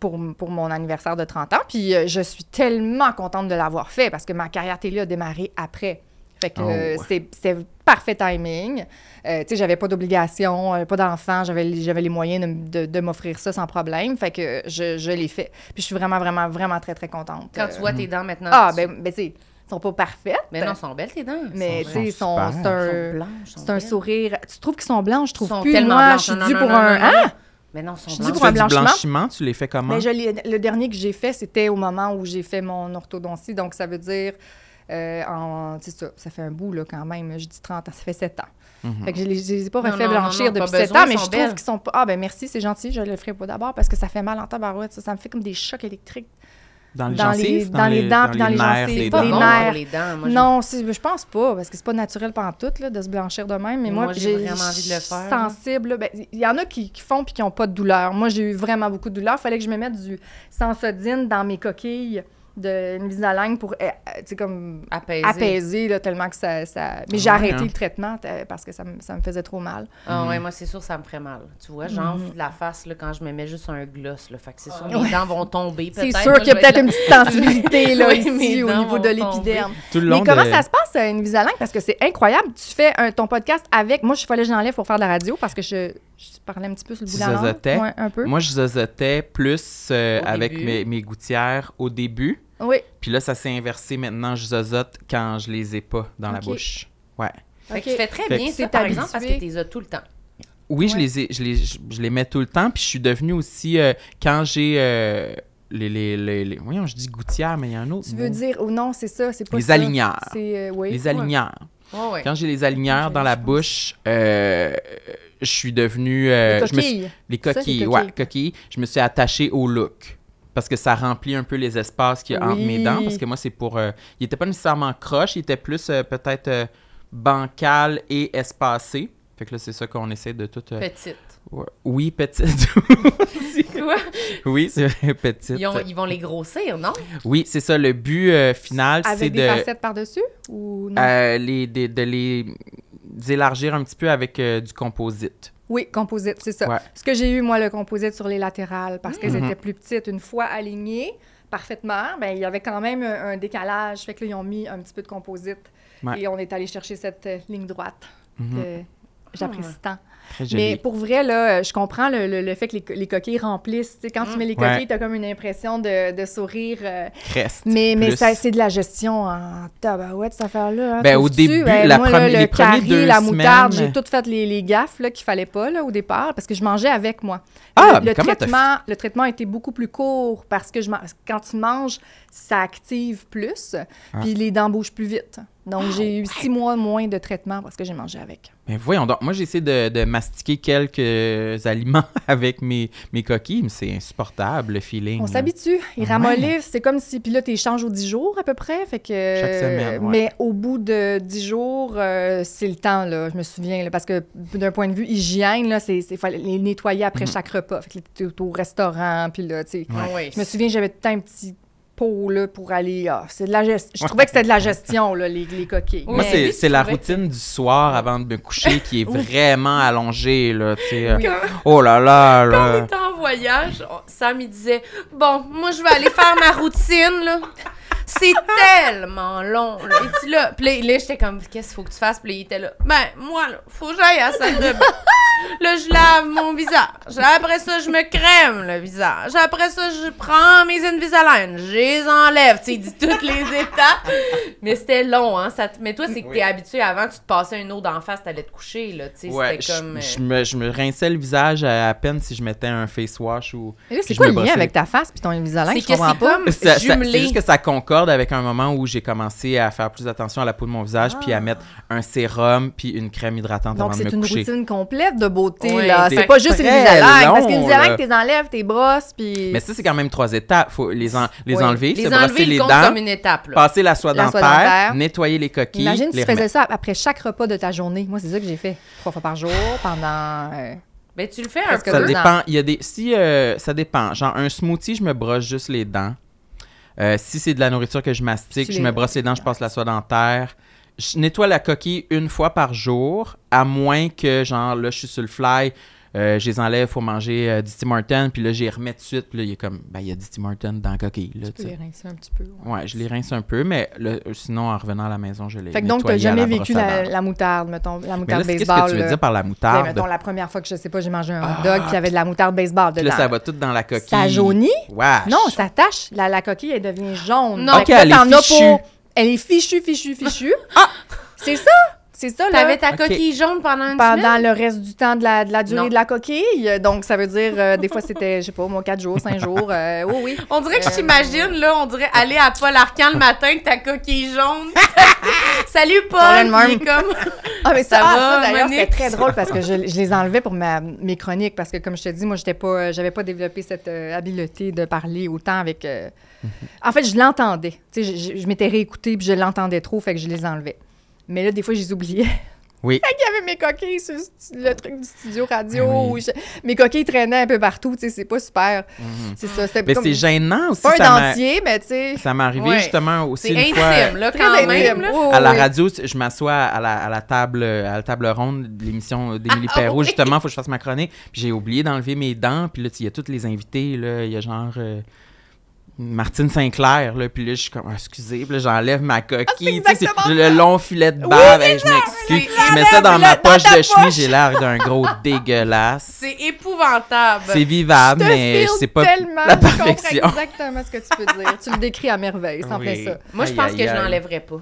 pour, pour mon anniversaire de 30 ans. Puis euh, je suis tellement contente de l'avoir fait parce que ma carrière télé a démarré après. Fait que Oh. euh, c'est- c'était parfait timing. Euh, tu sais, j'avais pas d'obligation, pas d'enfant, j'avais les- j'avais les moyens de, de- de m'offrir ça sans problème. Fait que je, je l'ai fait. Puis je suis vraiment, vraiment, vraiment très, très contente. Quand tu vois tes dents maintenant... Ah, tu- ben, ben tu sais, sont pas parfaites. Mais non, elles sont belles tes dents. mais tu sais, c'est un, blanches. c'est un sourire. Tu trouves qu'ils sont blancs? Je trouve sont plus. tellement Moi, blanches. je suis due pour non, un... non, non. Hein? Mais non, elles sont Je Tu dis blanches. pour un blanchiment? blanchiment, tu les fais comment? Ben, je l'ai- le dernier que j'ai fait, c'était au moment où j'ai fait mon orthodontie. Donc, ça veut dire, euh, en, c'est ça, ça fait un bout là, quand même. Je dis 30 ans, ça fait 7 ans. Mhm. Fait que je les, je les ai pas refait non, blanchir non, depuis 7 besoin, ans, mais je trouve belles. qu'ils sont pas. Ah, ben merci, c'est gentil, je le ferai pas d'abord parce que ça fait mal en tabarouette. Ça, ça me fait comme des chocs électriques. Dans les dans les- dans dents, puis dans les nerfs, gencives, pas dents? les nerfs. les dents. Moi, non, je pense pas, parce que c'est pas naturel pendant tout, là, de se blanchir de même. Mais moi, Moi, j'ai vraiment envie de le faire, sensible. ben, Il y en a qui, qui font puis qui n'ont pas de douleur. Moi, j'ai eu vraiment beaucoup de douleur. Il fallait que je me mette du Sensodine dans mes coquilles de Invisalign pour euh, euh, tu sais, comme Apaiser. apaiser là, tellement que ça... ça- Mais j'ai arrêté hein. le traitement euh, parce que ça, me- ça me faisait trop mal. Ah ouais, moi, c'est sûr, ça me ferait mal. Tu vois, j'enfle Mhm. la face là, quand je me mets juste un gloss. Là, fait que c'est sûr, mes dents vont tomber C'est sûr qu'il y a peut-être être une petite sensibilité là, Oui, ici au niveau de l'épiderme. Tout le Mais comment de- ça se passe, euh, Invisalign? Parce que c'est incroyable. Tu fais un- ton podcast avec... Moi, je fallait que je l'enlève pour faire de la radio parce que je, je parlais un petit peu sur le bout de la langue. Ouais, un peu. Moi, je zozotais plus euh, avec mes, mes gouttières au début. Oui. Puis là, ça s'est inversé. Maintenant, je zozote quand je les ai pas dans la bouche. Ouais. Fait que Ok. tu fais très Fait bien ça, c'est par exemple, parce que tu les as tout le temps. Oui, je, les ai, je, les, je, je les mets tout le temps. Puis je suis devenue aussi, euh, quand j'ai euh, les, les, les, les- voyons, je dis gouttières, mais il y a un autre Tu mot. veux dire, oh non, c'est ça, c'est pas Les ça. aligneurs. Euh, oui. Les aligneurs. Ouais, ouais. Quand j'ai les aligneurs dans la bouche, euh, je suis devenue... euh, Les je me suis- coquilles. les Ça, les coquilles, coquilles. ouais, coquilles. Je me suis attachée au look. Parce que ça remplit un peu les espaces qu'il y a entre mes dents. Parce que moi, c'est pour... euh, il était pas nécessairement croche, il était plus euh, peut-être euh, bancal et espacé. Fait que là, c'est ça qu'on essaie de tout... euh, Petite. ouais. Oui, petite. Quoi? oui, c'est petite. Ils, ont- ils vont les grossir, non? Oui, c'est ça. Le but euh, final, c'est Avec des de, facettes par-dessus ou non? euh, les, de, de les élargir un petit peu avec euh, du composite. Oui, composite, c'est ça. Ouais. Ce que j'ai eu, moi, le composite sur les latérales, parce qu'elles Mhm. étaient plus petites. Une fois alignées parfaitement, ben, il y avait quand même un, un décalage. Fait que là, ils ont mis un petit peu de composite. Ouais. Et on est allé chercher cette euh, ligne droite Mhm. que j'apprécie tant. Très joli. Mais pour vrai, là, je comprends le, le- le fait que les, les coquilles remplissent. Tu sais, quand tu mets les Ouais. coquilles, tu as comme une impression de, de sourire. euh, Crest. mais mais ça, c'est de la gestion en tabarouette, cette affaire-là. hein, Ben, au début, Ben, la moi, première- là, les le carré, deux la moutarde, j'ai tout fait les, les gaffes là, qu'il fallait pas là, au départ, parce que je mangeais avec moi. Ah, le, le traitement, le traitement a été beaucoup plus court parce que je quand tu manges, ça active plus, Ah. puis les dents bougent plus vite. Donc, j'ai eu six mois moins de traitement parce que j'ai mangé avec. Ben voyons donc, moi j'essaie de, de mastiquer quelques aliments avec mes, mes coquilles, mais c'est insupportable le feeling. On s'habitue. Ils Ouais. ramollissent. C'est comme si. Puis là, tu échanges aux 10 jours à peu près. Fait que, Chaque semaine, ouais. Mais au bout de 10 jours, euh, c'est le temps, là. Je me souviens, là, parce que d'un point de vue hygiène, là, c'est. Il fallait les nettoyer après Mhm. chaque repas. Fait que tu es au restaurant. Puis là, tu sais. Ah ouais. Je me souviens, j'avais tout le temps un petit pot, là, pour aller. Ah, c'est de la gest- Je trouvais que c'était de la gestion, là, les, les coquilles. Moi, Mais c'est la routine du soir avant de me coucher qui est vraiment allongée, là, euh, Oui. Oh là là, Quand on là. était en voyage, Sam, il disait Bon, moi, je vais aller faire ma routine, là. C'est tellement long. Là. Il dit là. Puis là, là, j'étais comme Qu'est-ce qu'il faut que tu fasses? Puis là, il était là. Ben, moi, là, faut que j'aille à la salle de bain. Là, je lave mon visage. Après ça, je me crème le visage. Après ça, je prends mes Invisalign. Je les enlève. Tu sais, il dit toutes les étapes. Mais c'était long, hein. Ça te- Mais toi, c'est que Oui. t'es habitué avant, tu te passais un eau d'en face, t'allais te coucher, là. Tu sais, Ouais, c'était je, comme. euh, je me, je me rinçais le visage à, à peine si je mettais un face wash ou. Mais là, c'est quoi me le lien avec ta face puis ton Invisalign? C'est que comprends c'est pas? comme jumelé. C'est juste que ça concorde avec un moment où j'ai commencé à faire plus attention à la peau de mon visage puis à mettre un sérum puis une crème hydratante Ah. Donc, avant de c'est une routine complète de beauté, là. c'est pas juste une Invisalign. Parce qu'une Invisalign, là. t'es enlèves, tes brosses, puis... Mais ça, c'est quand même trois étapes. faut les, en- les Oui. enlever, Les se enlever, brosser le les dents, comme une étape, là. passer la soie La soie dentaire, nettoyer les coquilles, Imagine si les tu faisais ça après chaque repas de ta journée. Moi, c'est ça que j'ai fait. Trois fois par jour, pendant... euh, Ben, tu le fais un Parce que peu. Ça dépend. Il y a des. Si euh, ça dépend. Genre un smoothie, je me brosse juste les dents. Euh, si c'est de la nourriture que je mastique, je me brosse les dents, je passe la soie dentaire. Je nettoie la coquille une fois par jour, à moins que, genre, là, je suis sur le fly, euh, je les enlève, faut manger euh, du Tim Hortons, puis là, j'y remets tout de suite, puis là, il y a comme, ben, il y a du Tim Hortons dans la coquille, là, Tu tu peux les rincer un petit peu. ouais. Ouais, je les rince un peu, mais sinon, en revenant à la maison, je les Fait que donc, t'as nettoyais à jamais la vécu la, moutarde, mettons, la Mais là, moutarde c'est- qu'est-ce baseball. que tu veux là? dire par la Ben, moutarde? mettons, la première fois que, je sais pas, j'ai mangé un hot Ah. dog, puis il y avait de la moutarde baseball Puis dedans. là, ça va tout dans la coquille. Ça jaunit? Wesh. Non, ça tâche. La, la coquille, elle devient jaune. Non. Fait Ok, que là, elle est t'en as fichue. pour- Elle est fichue, fichue, fichue. ah! C'est ça! C'est ça, là. T'avais ta coquille jaune pendant une pendant semaine? le reste du temps de la, de la durée Non. de la coquille? Donc, ça veut dire, euh, des fois, c'était, je sais pas, moi, 4 jours, 5 jours. euh, oui, oui. On dirait que je Euh, t'imagine, là, on dirait aller à Paul Arcan le matin avec ta coquille jaune. Salut Paul! Il comme... Ah, mais ça, Ça ah, va, ça, d'ailleurs, c'était très drôle parce que je, je les enlevais pour ma, mes chroniques parce que, comme je te dis, moi, j'étais pas, j'avais pas développé cette euh, habileté de parler autant avec. euh, En fait, je l'entendais. Tu sais, je, je- je m'étais réécoutée puis je l'entendais trop, fait que je les enlevais. Mais là, des fois, je les oubliais. Oui. Qu'il y avait mes coquilles sur le truc du studio radio. Oui. où je- mes coquilles traînaient un peu partout, tu sais, c'est pas super. Mhm. C'est ça, c'était Mais comme- c'est gênant aussi. pas un dentier, mais tu sais. Ça m'est arrivé Ouais. justement aussi C'est une intime, fois. là, Très quand intime. même. là. Oui, oui, À la radio, je m'assois à la, à la table à la table ronde de l'émission d'Émilie Ah, Perrault. oui. Justement, il faut que je fasse ma chronique. Puis j'ai oublié d'enlever mes dents. Puis là, il y a tous les invités. Là. Il y a genre euh, Martine Sinclair. Là. Puis là, je suis comme, Ah, excusez. Puis là, j'enlève ma coquille. Tu sais, c'est le long filet de bave. Hey, je m'excuse. C'est Je mets ça dans ma dans poche de chemise. J'ai l'air d'un gros dégueulasse. C'est épouvantable. C'est vivable, Je mais c'est pas tellement, la je comprends perfection. exactement ce que tu peux dire. Tu le décris à merveille, plein Oui. ça. Moi, je Aïe, pense aïe, que je aïe. n'enlèverais pas.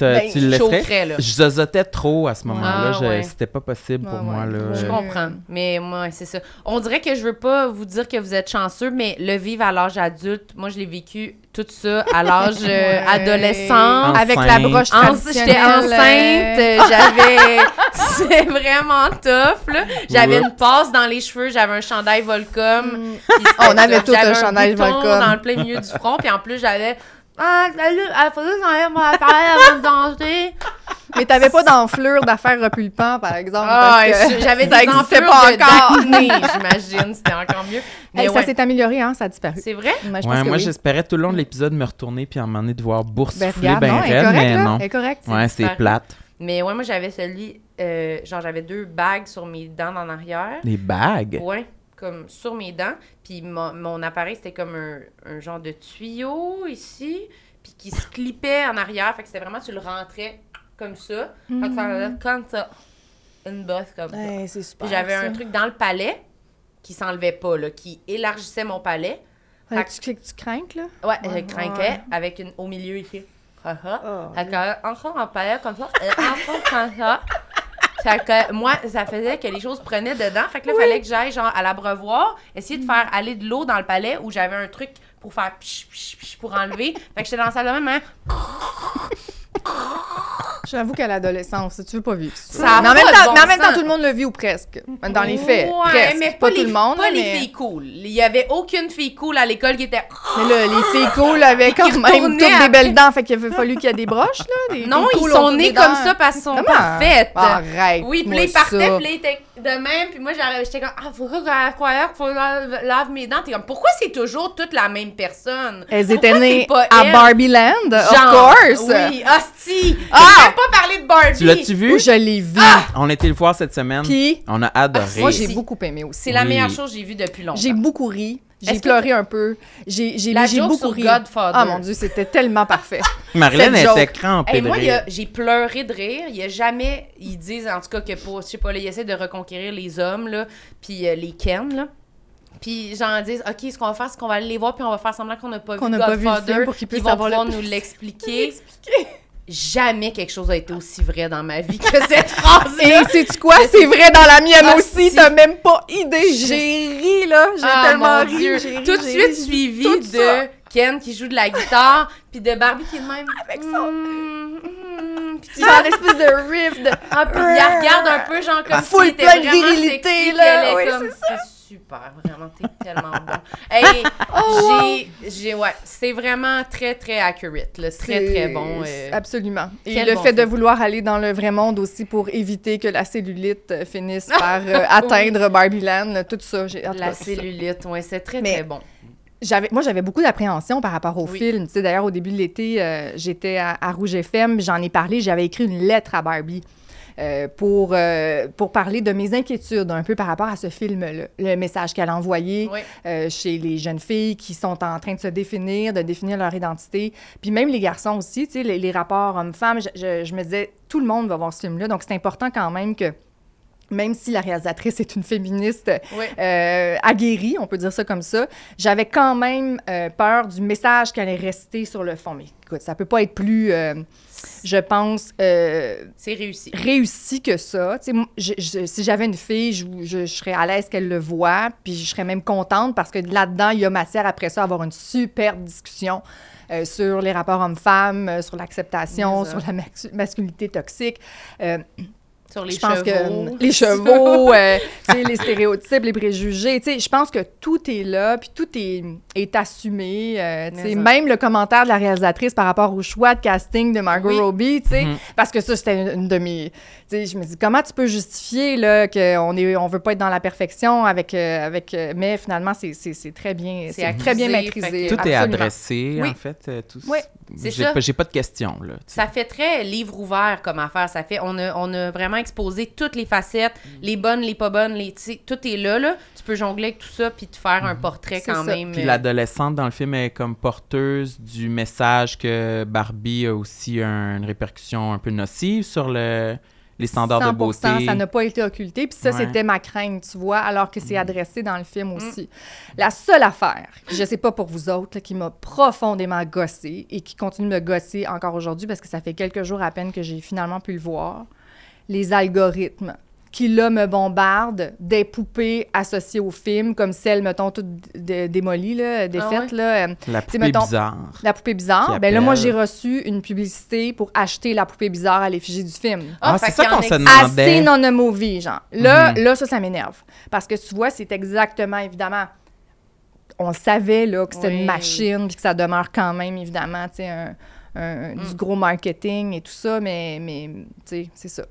Ben, tu le laisserais? chaufferais, là. Je zozotais trop à ce moment-là. Ah, ouais. C'était pas possible pour Ouais, moi. ouais. Là. Je Euh, comprends. Mais moi, c'est ça. On dirait que je veux pas vous dire que vous êtes chanceux, mais le vivre à l'âge adulte, moi, je l'ai vécu tout ça à l'âge euh, Ouais. adolescent. Enceinte. Avec la broche. J'étais enceinte, j'avais. C'est vraiment tough, là. J'avais une passe dans les cheveux, j'avais un chandail Volcom. Mm. On avait tout un J'avais chandail Volcom. dans le plein milieu du front, puis en plus, j'avais. Ah, salut, il faudrait que j'enlève mon appareil avant de danser. Mais t'avais pas d'enflure d'affaires repulpant, par exemple. Ah, parce que je- j'avais des enflures pas de encore. d'acné, j'imagine. C'était encore mieux. Mais Hey, ouais, Ça s'est amélioré, hein, ça a disparu. c'est vrai? Ouais, moi, oui. j'espérais tout le long de l'épisode me retourner puis à un moment donné devoir boursifier Ben, ben non, raide, mais là. non. Est correcte. Ouais, c'est plate. Mais ouais, moi, j'avais celui. euh, genre, j'avais deux bagues sur mes dents en arrière. Les bagues? Ouais, comme sur mes dents. Puis mon, mon appareil, c'était comme un, un genre de tuyau ici. Puis qui se clippait en arrière. Fait que c'était vraiment, tu le rentrais comme ça. Fait que ça faisait comme ça. Une bosse comme ça. Ouais. Puis j'avais un truc dans le palais qui s'enlevait pas, là, qui élargissait mon palais. Fait que tu, tu craques, là? Ouais, Ouais, je craquais ouais. avec une au milieu ici. Oh, encore un palais comme ça, et encore comme ça. Que moi, ça faisait que les choses prenaient dedans. Fait que là, il fallait que j'aille genre à l'abreuvoir, essayer de faire aller de l'eau dans le palais où j'avais un truc pour faire psh, psh, psh, pour enlever. Fait que j'étais dans la salle de bain, hein. J'avoue qu'à l'adolescence, tu veux pas vivre ça. Mais en pas même temps, bon mais en même temps, tout le monde le vit ou presque. Dans les faits. Ouais, presque. mais pas, pas, tout les, le monde. pas les filles cool. Il y avait aucune fille cool à l'école qui était. Mais là, les filles cool avaient quand même toutes des belles dents, fait qu'il a fallu qu'il y ait des broches, là. des Non, ils cool sont nés comme ça parce qu'ils sont parfaites. Arrête. Oui, puis ils partaient, puis étaient de même, puis moi, j'arrivais- j'étais comme, ah, faut que je qu'il faut je lave mes dents. T'es comme, pourquoi c'est toujours toute la même personne? Elles étaient nées à elle? Barbie Land, of Genre, course. Oui, hostie! Ah! Même pas parlé de Barbie! Tu l'as-tu vu? Je l'ai vu. On a été le voir cette semaine. Puis, On a adoré. moi, j'ai beaucoup aimé aussi. C'est la Oui. meilleure chose que j'ai vue depuis longtemps. J'ai beaucoup ri. J'ai que- pleuré un peu. J'ai j'ai- La j'ai joke beaucoup sur ri. Godfather. Ah mon dieu, c'était tellement parfait. Marilyn cette était joke. crampée Hey, de moi, a- j'ai pleuré de rire. Il y a jamais. Ils disent, en tout cas, que pour. Je sais pas, là, ils essaient de reconquérir les hommes, là, puis euh, les Ken, là. Puis, genre, disent, OK, ce qu'on va faire, c'est qu'on va aller les voir, puis on va faire semblant qu'on n'a pas Qu'on vu n'a pas vu le Godfather. film pour qu'ils puis puissent ils vont pouvoir nous l'expliquer. Jamais quelque chose a été aussi vrai dans ma vie que cette phrase-là. Et sais-tu quoi? C'est vrai dans la mienne Ah, aussi. si. T'as même pas idée. J'ai ri, là. J'ai Ah, tellement mon ri. Dieu. j'ai ri, Tout de suite suivi de ça. Ken qui joue de la guitare, puis de Barbie qui est de même. Avec son- Mm, mm, puis Genre l'espèce de riff de... Ah, puis il la regarde un peu, genre, comme Full si était plein de virilité, là. Oui, c'est c'est super, vraiment, t'es tellement bon. Hey, Oh, j'ai, j'ai, ouais, c'est vraiment très, très accurate, là, très, très bon. euh, Absolument. Et le bon fait de vouloir aller dans le vrai monde aussi pour éviter que la cellulite euh, finisse par euh, atteindre Barbie Land, tout ça. j'ai- la cas, cellulite, ouais, c'est très, Mais- très bon. J'avais, moi, j'avais beaucoup d'appréhension par rapport au Oui. film. Tu sais, d'ailleurs, au début de l'été, euh, j'étais à, à Rouge FM, j'en ai parlé, j'avais écrit une lettre à Barbie. Euh, pour, euh, pour parler de mes inquiétudes un peu par rapport à ce film-là. Le message qu'elle a envoyé Oui. euh, chez les jeunes filles qui sont en train de se définir, de définir leur identité. Puis même les garçons aussi, tu sais, les, les rapports hommes-femmes, je, je- je me disais, tout le monde va voir ce film-là. Donc c'est important quand même que, même si la réalisatrice est une féministe Oui. euh, aguerrie, on peut dire ça comme ça, j'avais quand même euh, peur du message qui allait rester sur le fond. Mais écoute, ça peut pas être plus, euh, je pense, euh, C'est réussi. réussi que ça. Je- je- si j'avais une fille, je, serais à l'aise qu'elle le voit, puis je serais même contente parce que là-dedans, il y a matière après ça à avoir une super discussion euh, sur les rapports hommes-femmes, euh, sur l'acceptation, sur la mas- masculinité toxique. Euh, Sur les je pense chevaux. que les chevaux, euh, tu sais, les stéréotypes, les préjugés, tu sais, je pense que tout est là, puis tout est, est assumé. euh, même le commentaire de la réalisatrice par rapport au choix de casting de Margot Oui. Robbie, tu sais, Mhm. parce que ça, c'était une, une de mes... Tu sais, je me dis, comment tu peux justifier là, qu'on est, on veut pas être dans la perfection avec... euh, avec euh, mais finalement, c'est, c'est, c'est très bien, C'est très bien maîtrisé. Tout est adressé, Oui. en fait. tout, Oui, j'ai ça. pas- J'ai pas de questions, là. Ça fait très livre ouvert comme affaire. Ça fait, on a, on a vraiment exposé toutes les facettes, Mm. les bonnes, les pas bonnes, les, tu sais, tout est là, là. Tu peux jongler avec tout ça puis te faire un portrait C'est quand ça. même. Puis euh, l'adolescente dans le film est comme porteuse du message que Barbie a aussi un- une répercussion un peu nocive sur le, les standards de 100%, beauté. ça n'a pas été occulté. Puis ça, Ouais. c'était ma crainte, tu vois, alors que c'est adressé dans le film aussi. La seule affaire, je sais pas pour vous autres, là, qui m'a profondément gossé et qui continue de me gosser encore aujourd'hui, parce que ça fait quelques jours à peine que j'ai finalement pu le voir, les algorithmes qui, là, me bombardent des poupées associées au film, comme celles, mettons, toutes dé- démolies, là, défaites, ouais? là. euh, La poupée mettons, bizarre. la poupée bizarre. Ben là, moi, j'ai reçu une publicité pour acheter la poupée bizarre à l'effigie du film. Ah, fait c'est ça qu'on se demandait. Assez non a movie, genre. Là, Mhm. là, ça, ça m'énerve. Parce que tu vois, c'est exactement, évidemment, on savait là, que c'était Oui. une machine, puis que ça demeure quand même, évidemment, tu sais, un, un- Mm. du gros marketing et tout ça, mais, mais tu sais, c'est ça.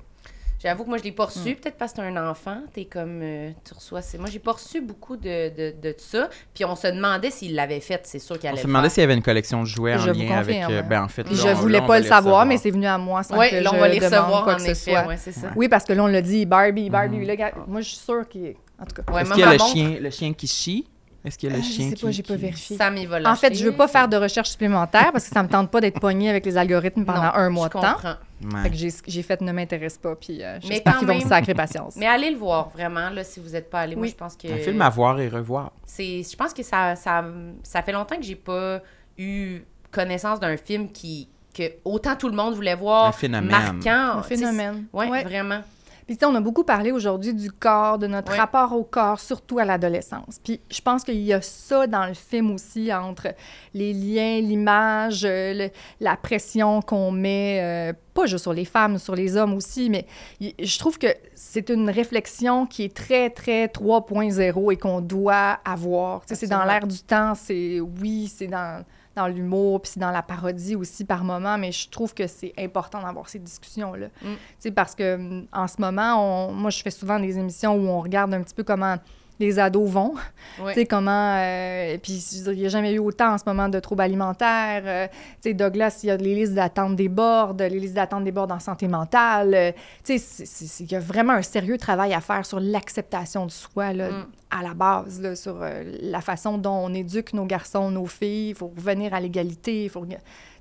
J'avoue que moi, je l'ai pas Mm. reçu. Peut-être parce que t'es un enfant. T'es comme. euh, tu reçois. c'est- Moi, j'ai pas reçu beaucoup de, de, de ça. Puis on se demandait s'il l'avait fait. C'est sûr qu'il On allait se le demandait faire. s'il y avait une collection de jouets en Je vous lien avec. confirme. euh, ben, en fait, là, je on- voulais là, on pas le savoir, mais c'est venu à moi sans Ouais, que là, on je va les recevoir quoi en que ce effet. soit. Ouais, c'est ça. Oui, parce que là, on l'a dit, Barbie, Barbie. Mhm. là, gars, moi, je suis sûre qu'il est... En tout cas, Ouais, Est-ce qu'il y a le chien, le chien qui chie? Est-ce qu'il y a le je chien sais qui... pas, j'ai pas qui- vérifié. Sam, il va En fait, je veux pas faire de recherche supplémentaire parce que ça me tente pas d'être pognée avec les algorithmes pendant Non, un mois je de temps. Ouais. Fait que j'ai j'ai fait ne m'intéresse pas, puis euh, j'espère qu'ils vont me sacrer patience. Mais allez le voir, vraiment, là, si vous n'êtes pas allé. Moi, Oui. je pense que. Un film à voir et revoir. c'est je pense que ça, ça, ça fait longtemps que j'ai pas eu connaissance d'un film qui que autant tout le monde voulait voir Un phénomène. marquant Un phénomène. ouais, Ouais. vraiment Puis tu sais, on a beaucoup parlé aujourd'hui du corps, de notre rapport au corps, surtout à l'adolescence. Puis je pense qu'il y a ça dans le film aussi, entre les liens, l'image, euh, le- la pression qu'on met, euh, pas juste sur les femmes, sur les hommes aussi, mais y- je trouve que c'est une réflexion qui est très, très 3.0 et qu'on doit avoir. Tu sais, c'est dans l'air du temps, c'est oui, c'est dans dans l'humour, puis c'est dans la parodie aussi par moment, mais je trouve que c'est important d'avoir ces discussions-là. Mm. Tu sais, parce que hum, en ce moment, on- moi, je fais souvent des émissions où on regarde un petit peu comment les ados vont. Tu sais, comment... euh, puis, veux dire, il n'y a jamais eu autant en ce moment de troubles alimentaires. Euh, tu sais, Douglas, il y a les listes d'attente débordent, les listes d'attente débordent en santé mentale. Euh, tu sais, il y a vraiment un sérieux travail à faire sur l'acceptation de soi, là, Mm. à la base, là, sur euh, la façon dont on éduque nos garçons, nos filles. Il faut revenir à l'égalité. Il faut...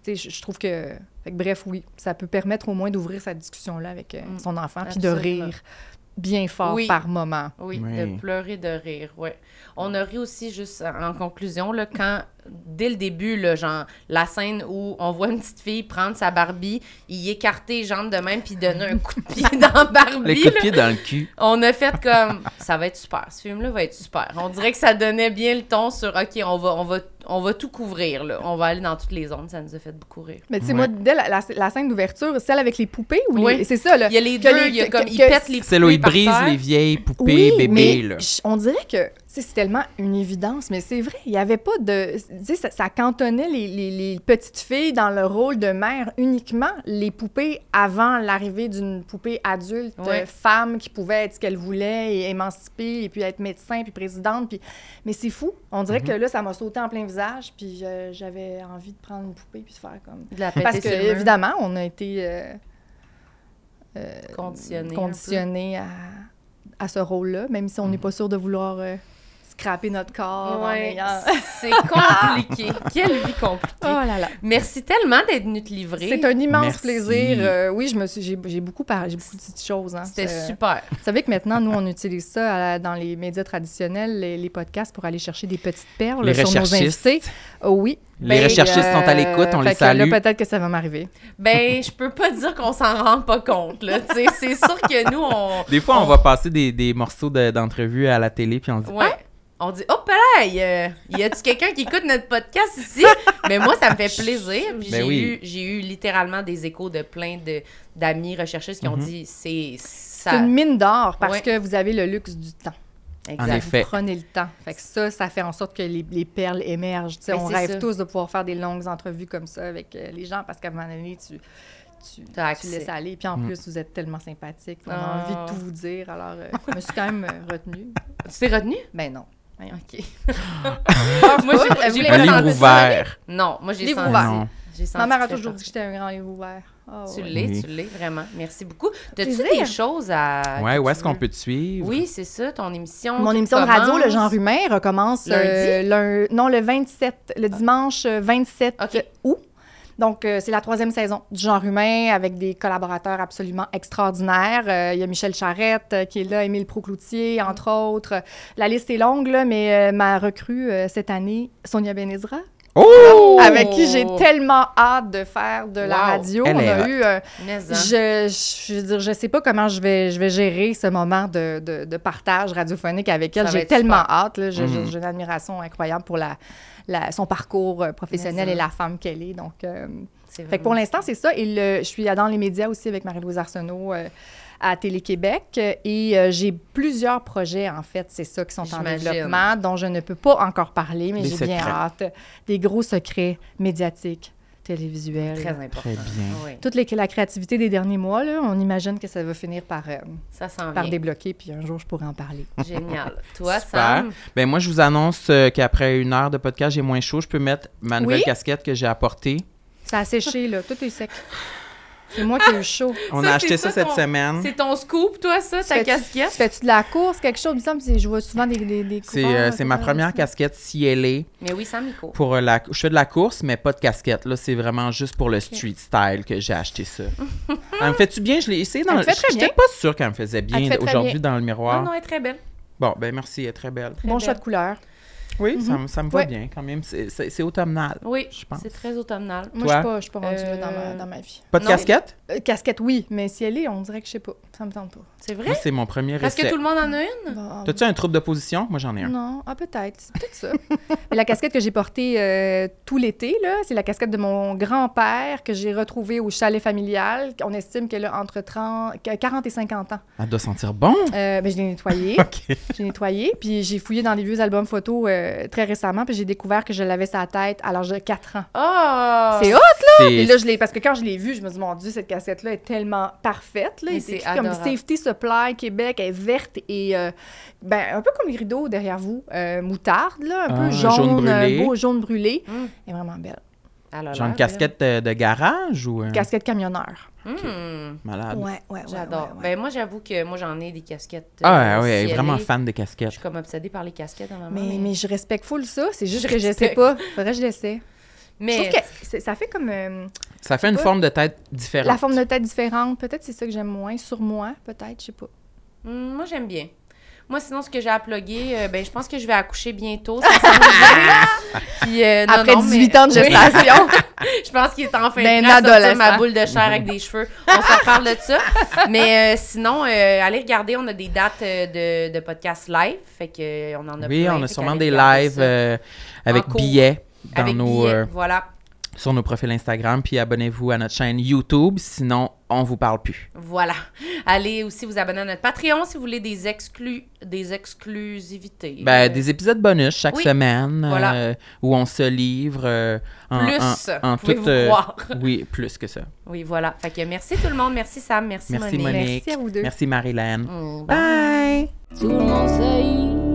Tu sais, je, trouve que... fait que bref, oui, ça peut permettre au moins d'ouvrir cette discussion-là avec Mm. son enfant, puis de rire bien fort Oui. par moment. Oui, Oui. de pleurer de rire, ouais. On a ri aussi, juste en en conclusion, là, quand, dès le début, là, genre, la scène où on voit une petite fille prendre sa Barbie, y écarter les jambes de même, puis donner un coup de pied dans Barbie, Les coups de pied dans le cul. on a fait comme, ça va être super, ce film-là va être super. On dirait que ça donnait bien le ton sur, OK, on va, on va, on va tout couvrir, là. On va aller dans toutes les zones, ça nous a fait beaucoup rire. Mais tu sais, Ouais. moi, dès la, la- la scène d'ouverture, celle avec les poupées, ou les- Oui. c'est ça, là. Il y a les deux, les- il y a comme, que- ils pètent les C'est là où ils poupées brisent les vieilles poupées Oui, bébés, mais là. on dirait que c'est tellement une évidence, mais c'est vrai, il n'y avait pas de... Tu sais, ça, ça cantonnait les, les- les petites filles dans le rôle de mère uniquement, les poupées avant l'arrivée d'une poupée adulte, Ouais. euh, femme qui pouvait être ce qu'elle voulait et émancipée, et puis être médecin, puis présidente, puis... Mais c'est fou, on dirait Mhm. que là, ça m'a sauté en plein visage, puis euh, j'avais envie de prendre une poupée puis de faire comme... De la Parce que, évidemment, on a été... euh, euh, Conditionné conditionné à, à ce rôle-là, même si on n'est pas sûr de vouloir euh, scraper notre corps en Ouais, ayant... c'est compliqué. Quelle vie compliquée. Oh là là! Merci tellement d'être venu te livrer. C'est un immense Merci. plaisir. Euh, oui, je me suis, j'ai, j'ai beaucoup parlé, j'ai beaucoup dit de choses. Hein. C'était C'est- super. Vous savez que maintenant, nous, on utilise ça à la- dans les médias traditionnels, les, les podcasts, pour aller chercher des petites perles Les sur nos invités. Oh oui. Les Ben, recherchistes Euh, sont à l'écoute, on fait les que là, salue. peut-être que ça va m'arriver. Ben, je peux pas dire qu'on s'en rend pas compte, là. C'est sûr que nous, on... Des fois, on va passer des, des morceaux de- d'entrevue à la télé, puis on se dit Ouais. On dit, hop là, y a- y a-tu quelqu'un qui écoute notre podcast ici? Mais moi, ça me fait plaisir. Puis Ben j'ai, oui. eu, j'ai eu littéralement des échos de plein de, d'amis recherchistes qui ont Mhm. dit, c'est C'est ça. une mine d'or parce Ouais. que vous avez le luxe du temps. Exact. En effet. Vous prenez le temps. Fait que ça, ça fait en sorte que les, les perles émergent. Tu sais, Ben, on c'est rêve ça. tous de pouvoir faire des longues entrevues comme ça avec euh, les gens parce qu'à un moment donné, tu, tu, tu accès. laisses aller. Puis en Mm. plus, vous êtes tellement sympathique. On a Ah. envie de tout vous dire. Alors, euh, je me suis quand même euh, retenue. Tu t'es retenu? Ben non. OK. Moi, Moi, j'ai- un pas livre senti- ouvert. Non, moi, j'ai senti. ouvert. Non. J'ai senti Ma mère a toujours dit que j'étais un grand livre ouvert. Ah, Tu ouais. l'es, Oui. tu l'es, vraiment. Merci beaucoup. T'as-tu Plaisir. des choses à. Ouais, que où tu est-ce qu'on peut te suivre? Oui, c'est ça, ton émission. Mon émission de radio, Le. Genre Humain, recommence euh, non, le 27, le dimanche euh, 27 OK. août. Donc, euh, c'est la troisième saison du genre humain avec des collaborateurs absolument extraordinaires. Euh, Il y a Michel Charrette euh, qui est là, Émile Procloutier, entre autres. La liste est longue, là, mais euh, ma recrue euh, cette année, Sonia Benezra, Oh! avec qui j'ai tellement hâte de faire de la Wow. radio. Elle On a hot. eu un- Mais, hein. je, je, veux dire, je sais pas comment je vais, je vais gérer ce moment de, de, de partage radiophonique avec elle. J'ai tellement super. hâte. là. J'ai une admiration incroyable pour la, la- son parcours euh, professionnel et la femme qu'elle est. Donc, euh, fait que pour l'instant, c'est ça. Et le- je suis dans les médias aussi avec Marie-Louise Arsenault euh, à Télé-Québec. Et euh, j'ai plusieurs projets, en fait, c'est ça, qui sont en développement, dont je ne peux pas encore parler, mais j'ai bien secrets. hâte. Des gros secrets médiatiques, télévisuels. Très important. Très bien. Oui, Toute les- la créativité des derniers mois, là, on imagine que ça va finir par, euh, ça par vient. débloquer, puis un jour, je pourrai en parler. Génial. Toi, Super. Sam? Ben moi, je vous annonce euh, qu'après une heure de podcast, j'ai moins chaud. Je peux mettre ma nouvelle Oui? casquette que j'ai apportée. Ça a séché, là. Tout est sec. C'est moi qui ai eu chaud. On Ça, a acheté ça, ça, cette ton- semaine. C'est ton scoop, toi, ça, ta casquette? Fais-tu de la course, quelque chose? Il me semble que je vois souvent des, des, des C'est coureurs, euh, c'est ma euh, première ça. casquette cielée Mais oui, Sam, Nico. pour euh, la. Je fais de la course, mais pas de casquette. Là, c'est vraiment juste pour le street style que j'ai acheté ça. Elle me fait-tu bien? Je l'ai essayé dans Elle le. me fait très J'étais bien. pas sûre qu'elle me faisait bien aujourd'hui dans le miroir. Non, non, elle est très belle. Bon, ben merci, elle est très belle. Bon choix de couleur. Oui, ça, me- ça me va Ouais. bien quand même. C'est- automnal. Oui, Je pense. c'est très automnal. Moi, Toi? je suis pas, je suis pas rendue là dans ma, Euh, dans ma vie. Pas de Non. casquette? Euh, casquette, oui, mais si elle est, on dirait que je sais pas. Ça me tente pas. C'est Moi, vrai? c'est mon premier Parce que essai. tout le monde en a une? Bon, T'as-tu un trouble d'opposition? Moi, j'en ai un. Non, ah, peut-être. C'est peut-être ça. Mais la casquette que j'ai portée euh, tout l'été, là, c'est la casquette de mon grand-père que j'ai retrouvée au chalet familial. On estime qu'elle a entre 30, 40 et 50 ans. Elle doit sentir bon. Euh, ben, je l'ai nettoyée. J'ai nettoyé, puis j'ai fouillé dans les vieux albums photos euh, très récemment, puis j'ai découvert que je l'avais sa tête à l'âge de 4 ans. Oh! C'est hot! C'est- Et là, je l'ai, parce que quand je l'ai vue, je me dis, mon Dieu, cette cassette-là est tellement parfaite. Là. C'est écrit comme. Safety Supply Québec, elle est verte et euh, ben, un peu comme les rideaux derrière vous, euh, moutarde, là, un Ah, peu jaune jaune, brûlé. beau jaune brûlé. Mm. Elle est vraiment belle. Elle a Genre une casquette de, de garage ou. euh, Casquette camionneur. Hmm, Malade. Ouais, ouais, ouais. J'adore. ouais, ouais. Ben moi, j'avoue que moi, j'en ai des casquettes. Ah euh, ouais, elle est cielées. vraiment fan des Je casquettes. suis comme obsédée par les casquettes à maman. mais, mais je respecte full ça, c'est juste Je que je sais pas. Faudrait que je l'essaie. Je Mais trouve que ça fait comme euh, Ça fait une pas. forme de tête différente. la forme de tête différente. Peut-être c'est ça que j'aime moins. Sur moi, peut-être, je sais pas. hmm, moi, j'aime bien. Moi, sinon, ce que j'ai à plugger, euh, ben, je pense que je vais accoucher bientôt. Ça. Puis, euh, non, Après non, 18 mais- ans de gestation. je pense qu'il est enfin Ben, prêt à sortir adolescent. ma boule de chair avec des cheveux. On s'en parle de ça. Mais euh, sinon, euh, allez regarder, on a des dates euh, de, de podcast live. Fait que, euh, on en a Oui, plein, on a sûrement des lives euh, avec cours. billets dans avec nos, billets, euh, voilà. Sur nos profils Instagram. Puis abonnez-vous à notre chaîne YouTube. Sinon, on vous parle plus. Voilà. Allez aussi vous abonner à notre Patreon si vous voulez des exclus, des exclusivités. Ben, Euh, des épisodes bonus chaque Oui. semaine Voilà. euh, où on se livre euh, en, Plus, en, en toute, euh. Oui, plus que ça. Oui, voilà. Fait que merci tout le monde. Merci Sam. Merci, Merci Monique. Monique. Merci à vous deux. Merci Marilyn. Mm, bye. Bye. Tout le monde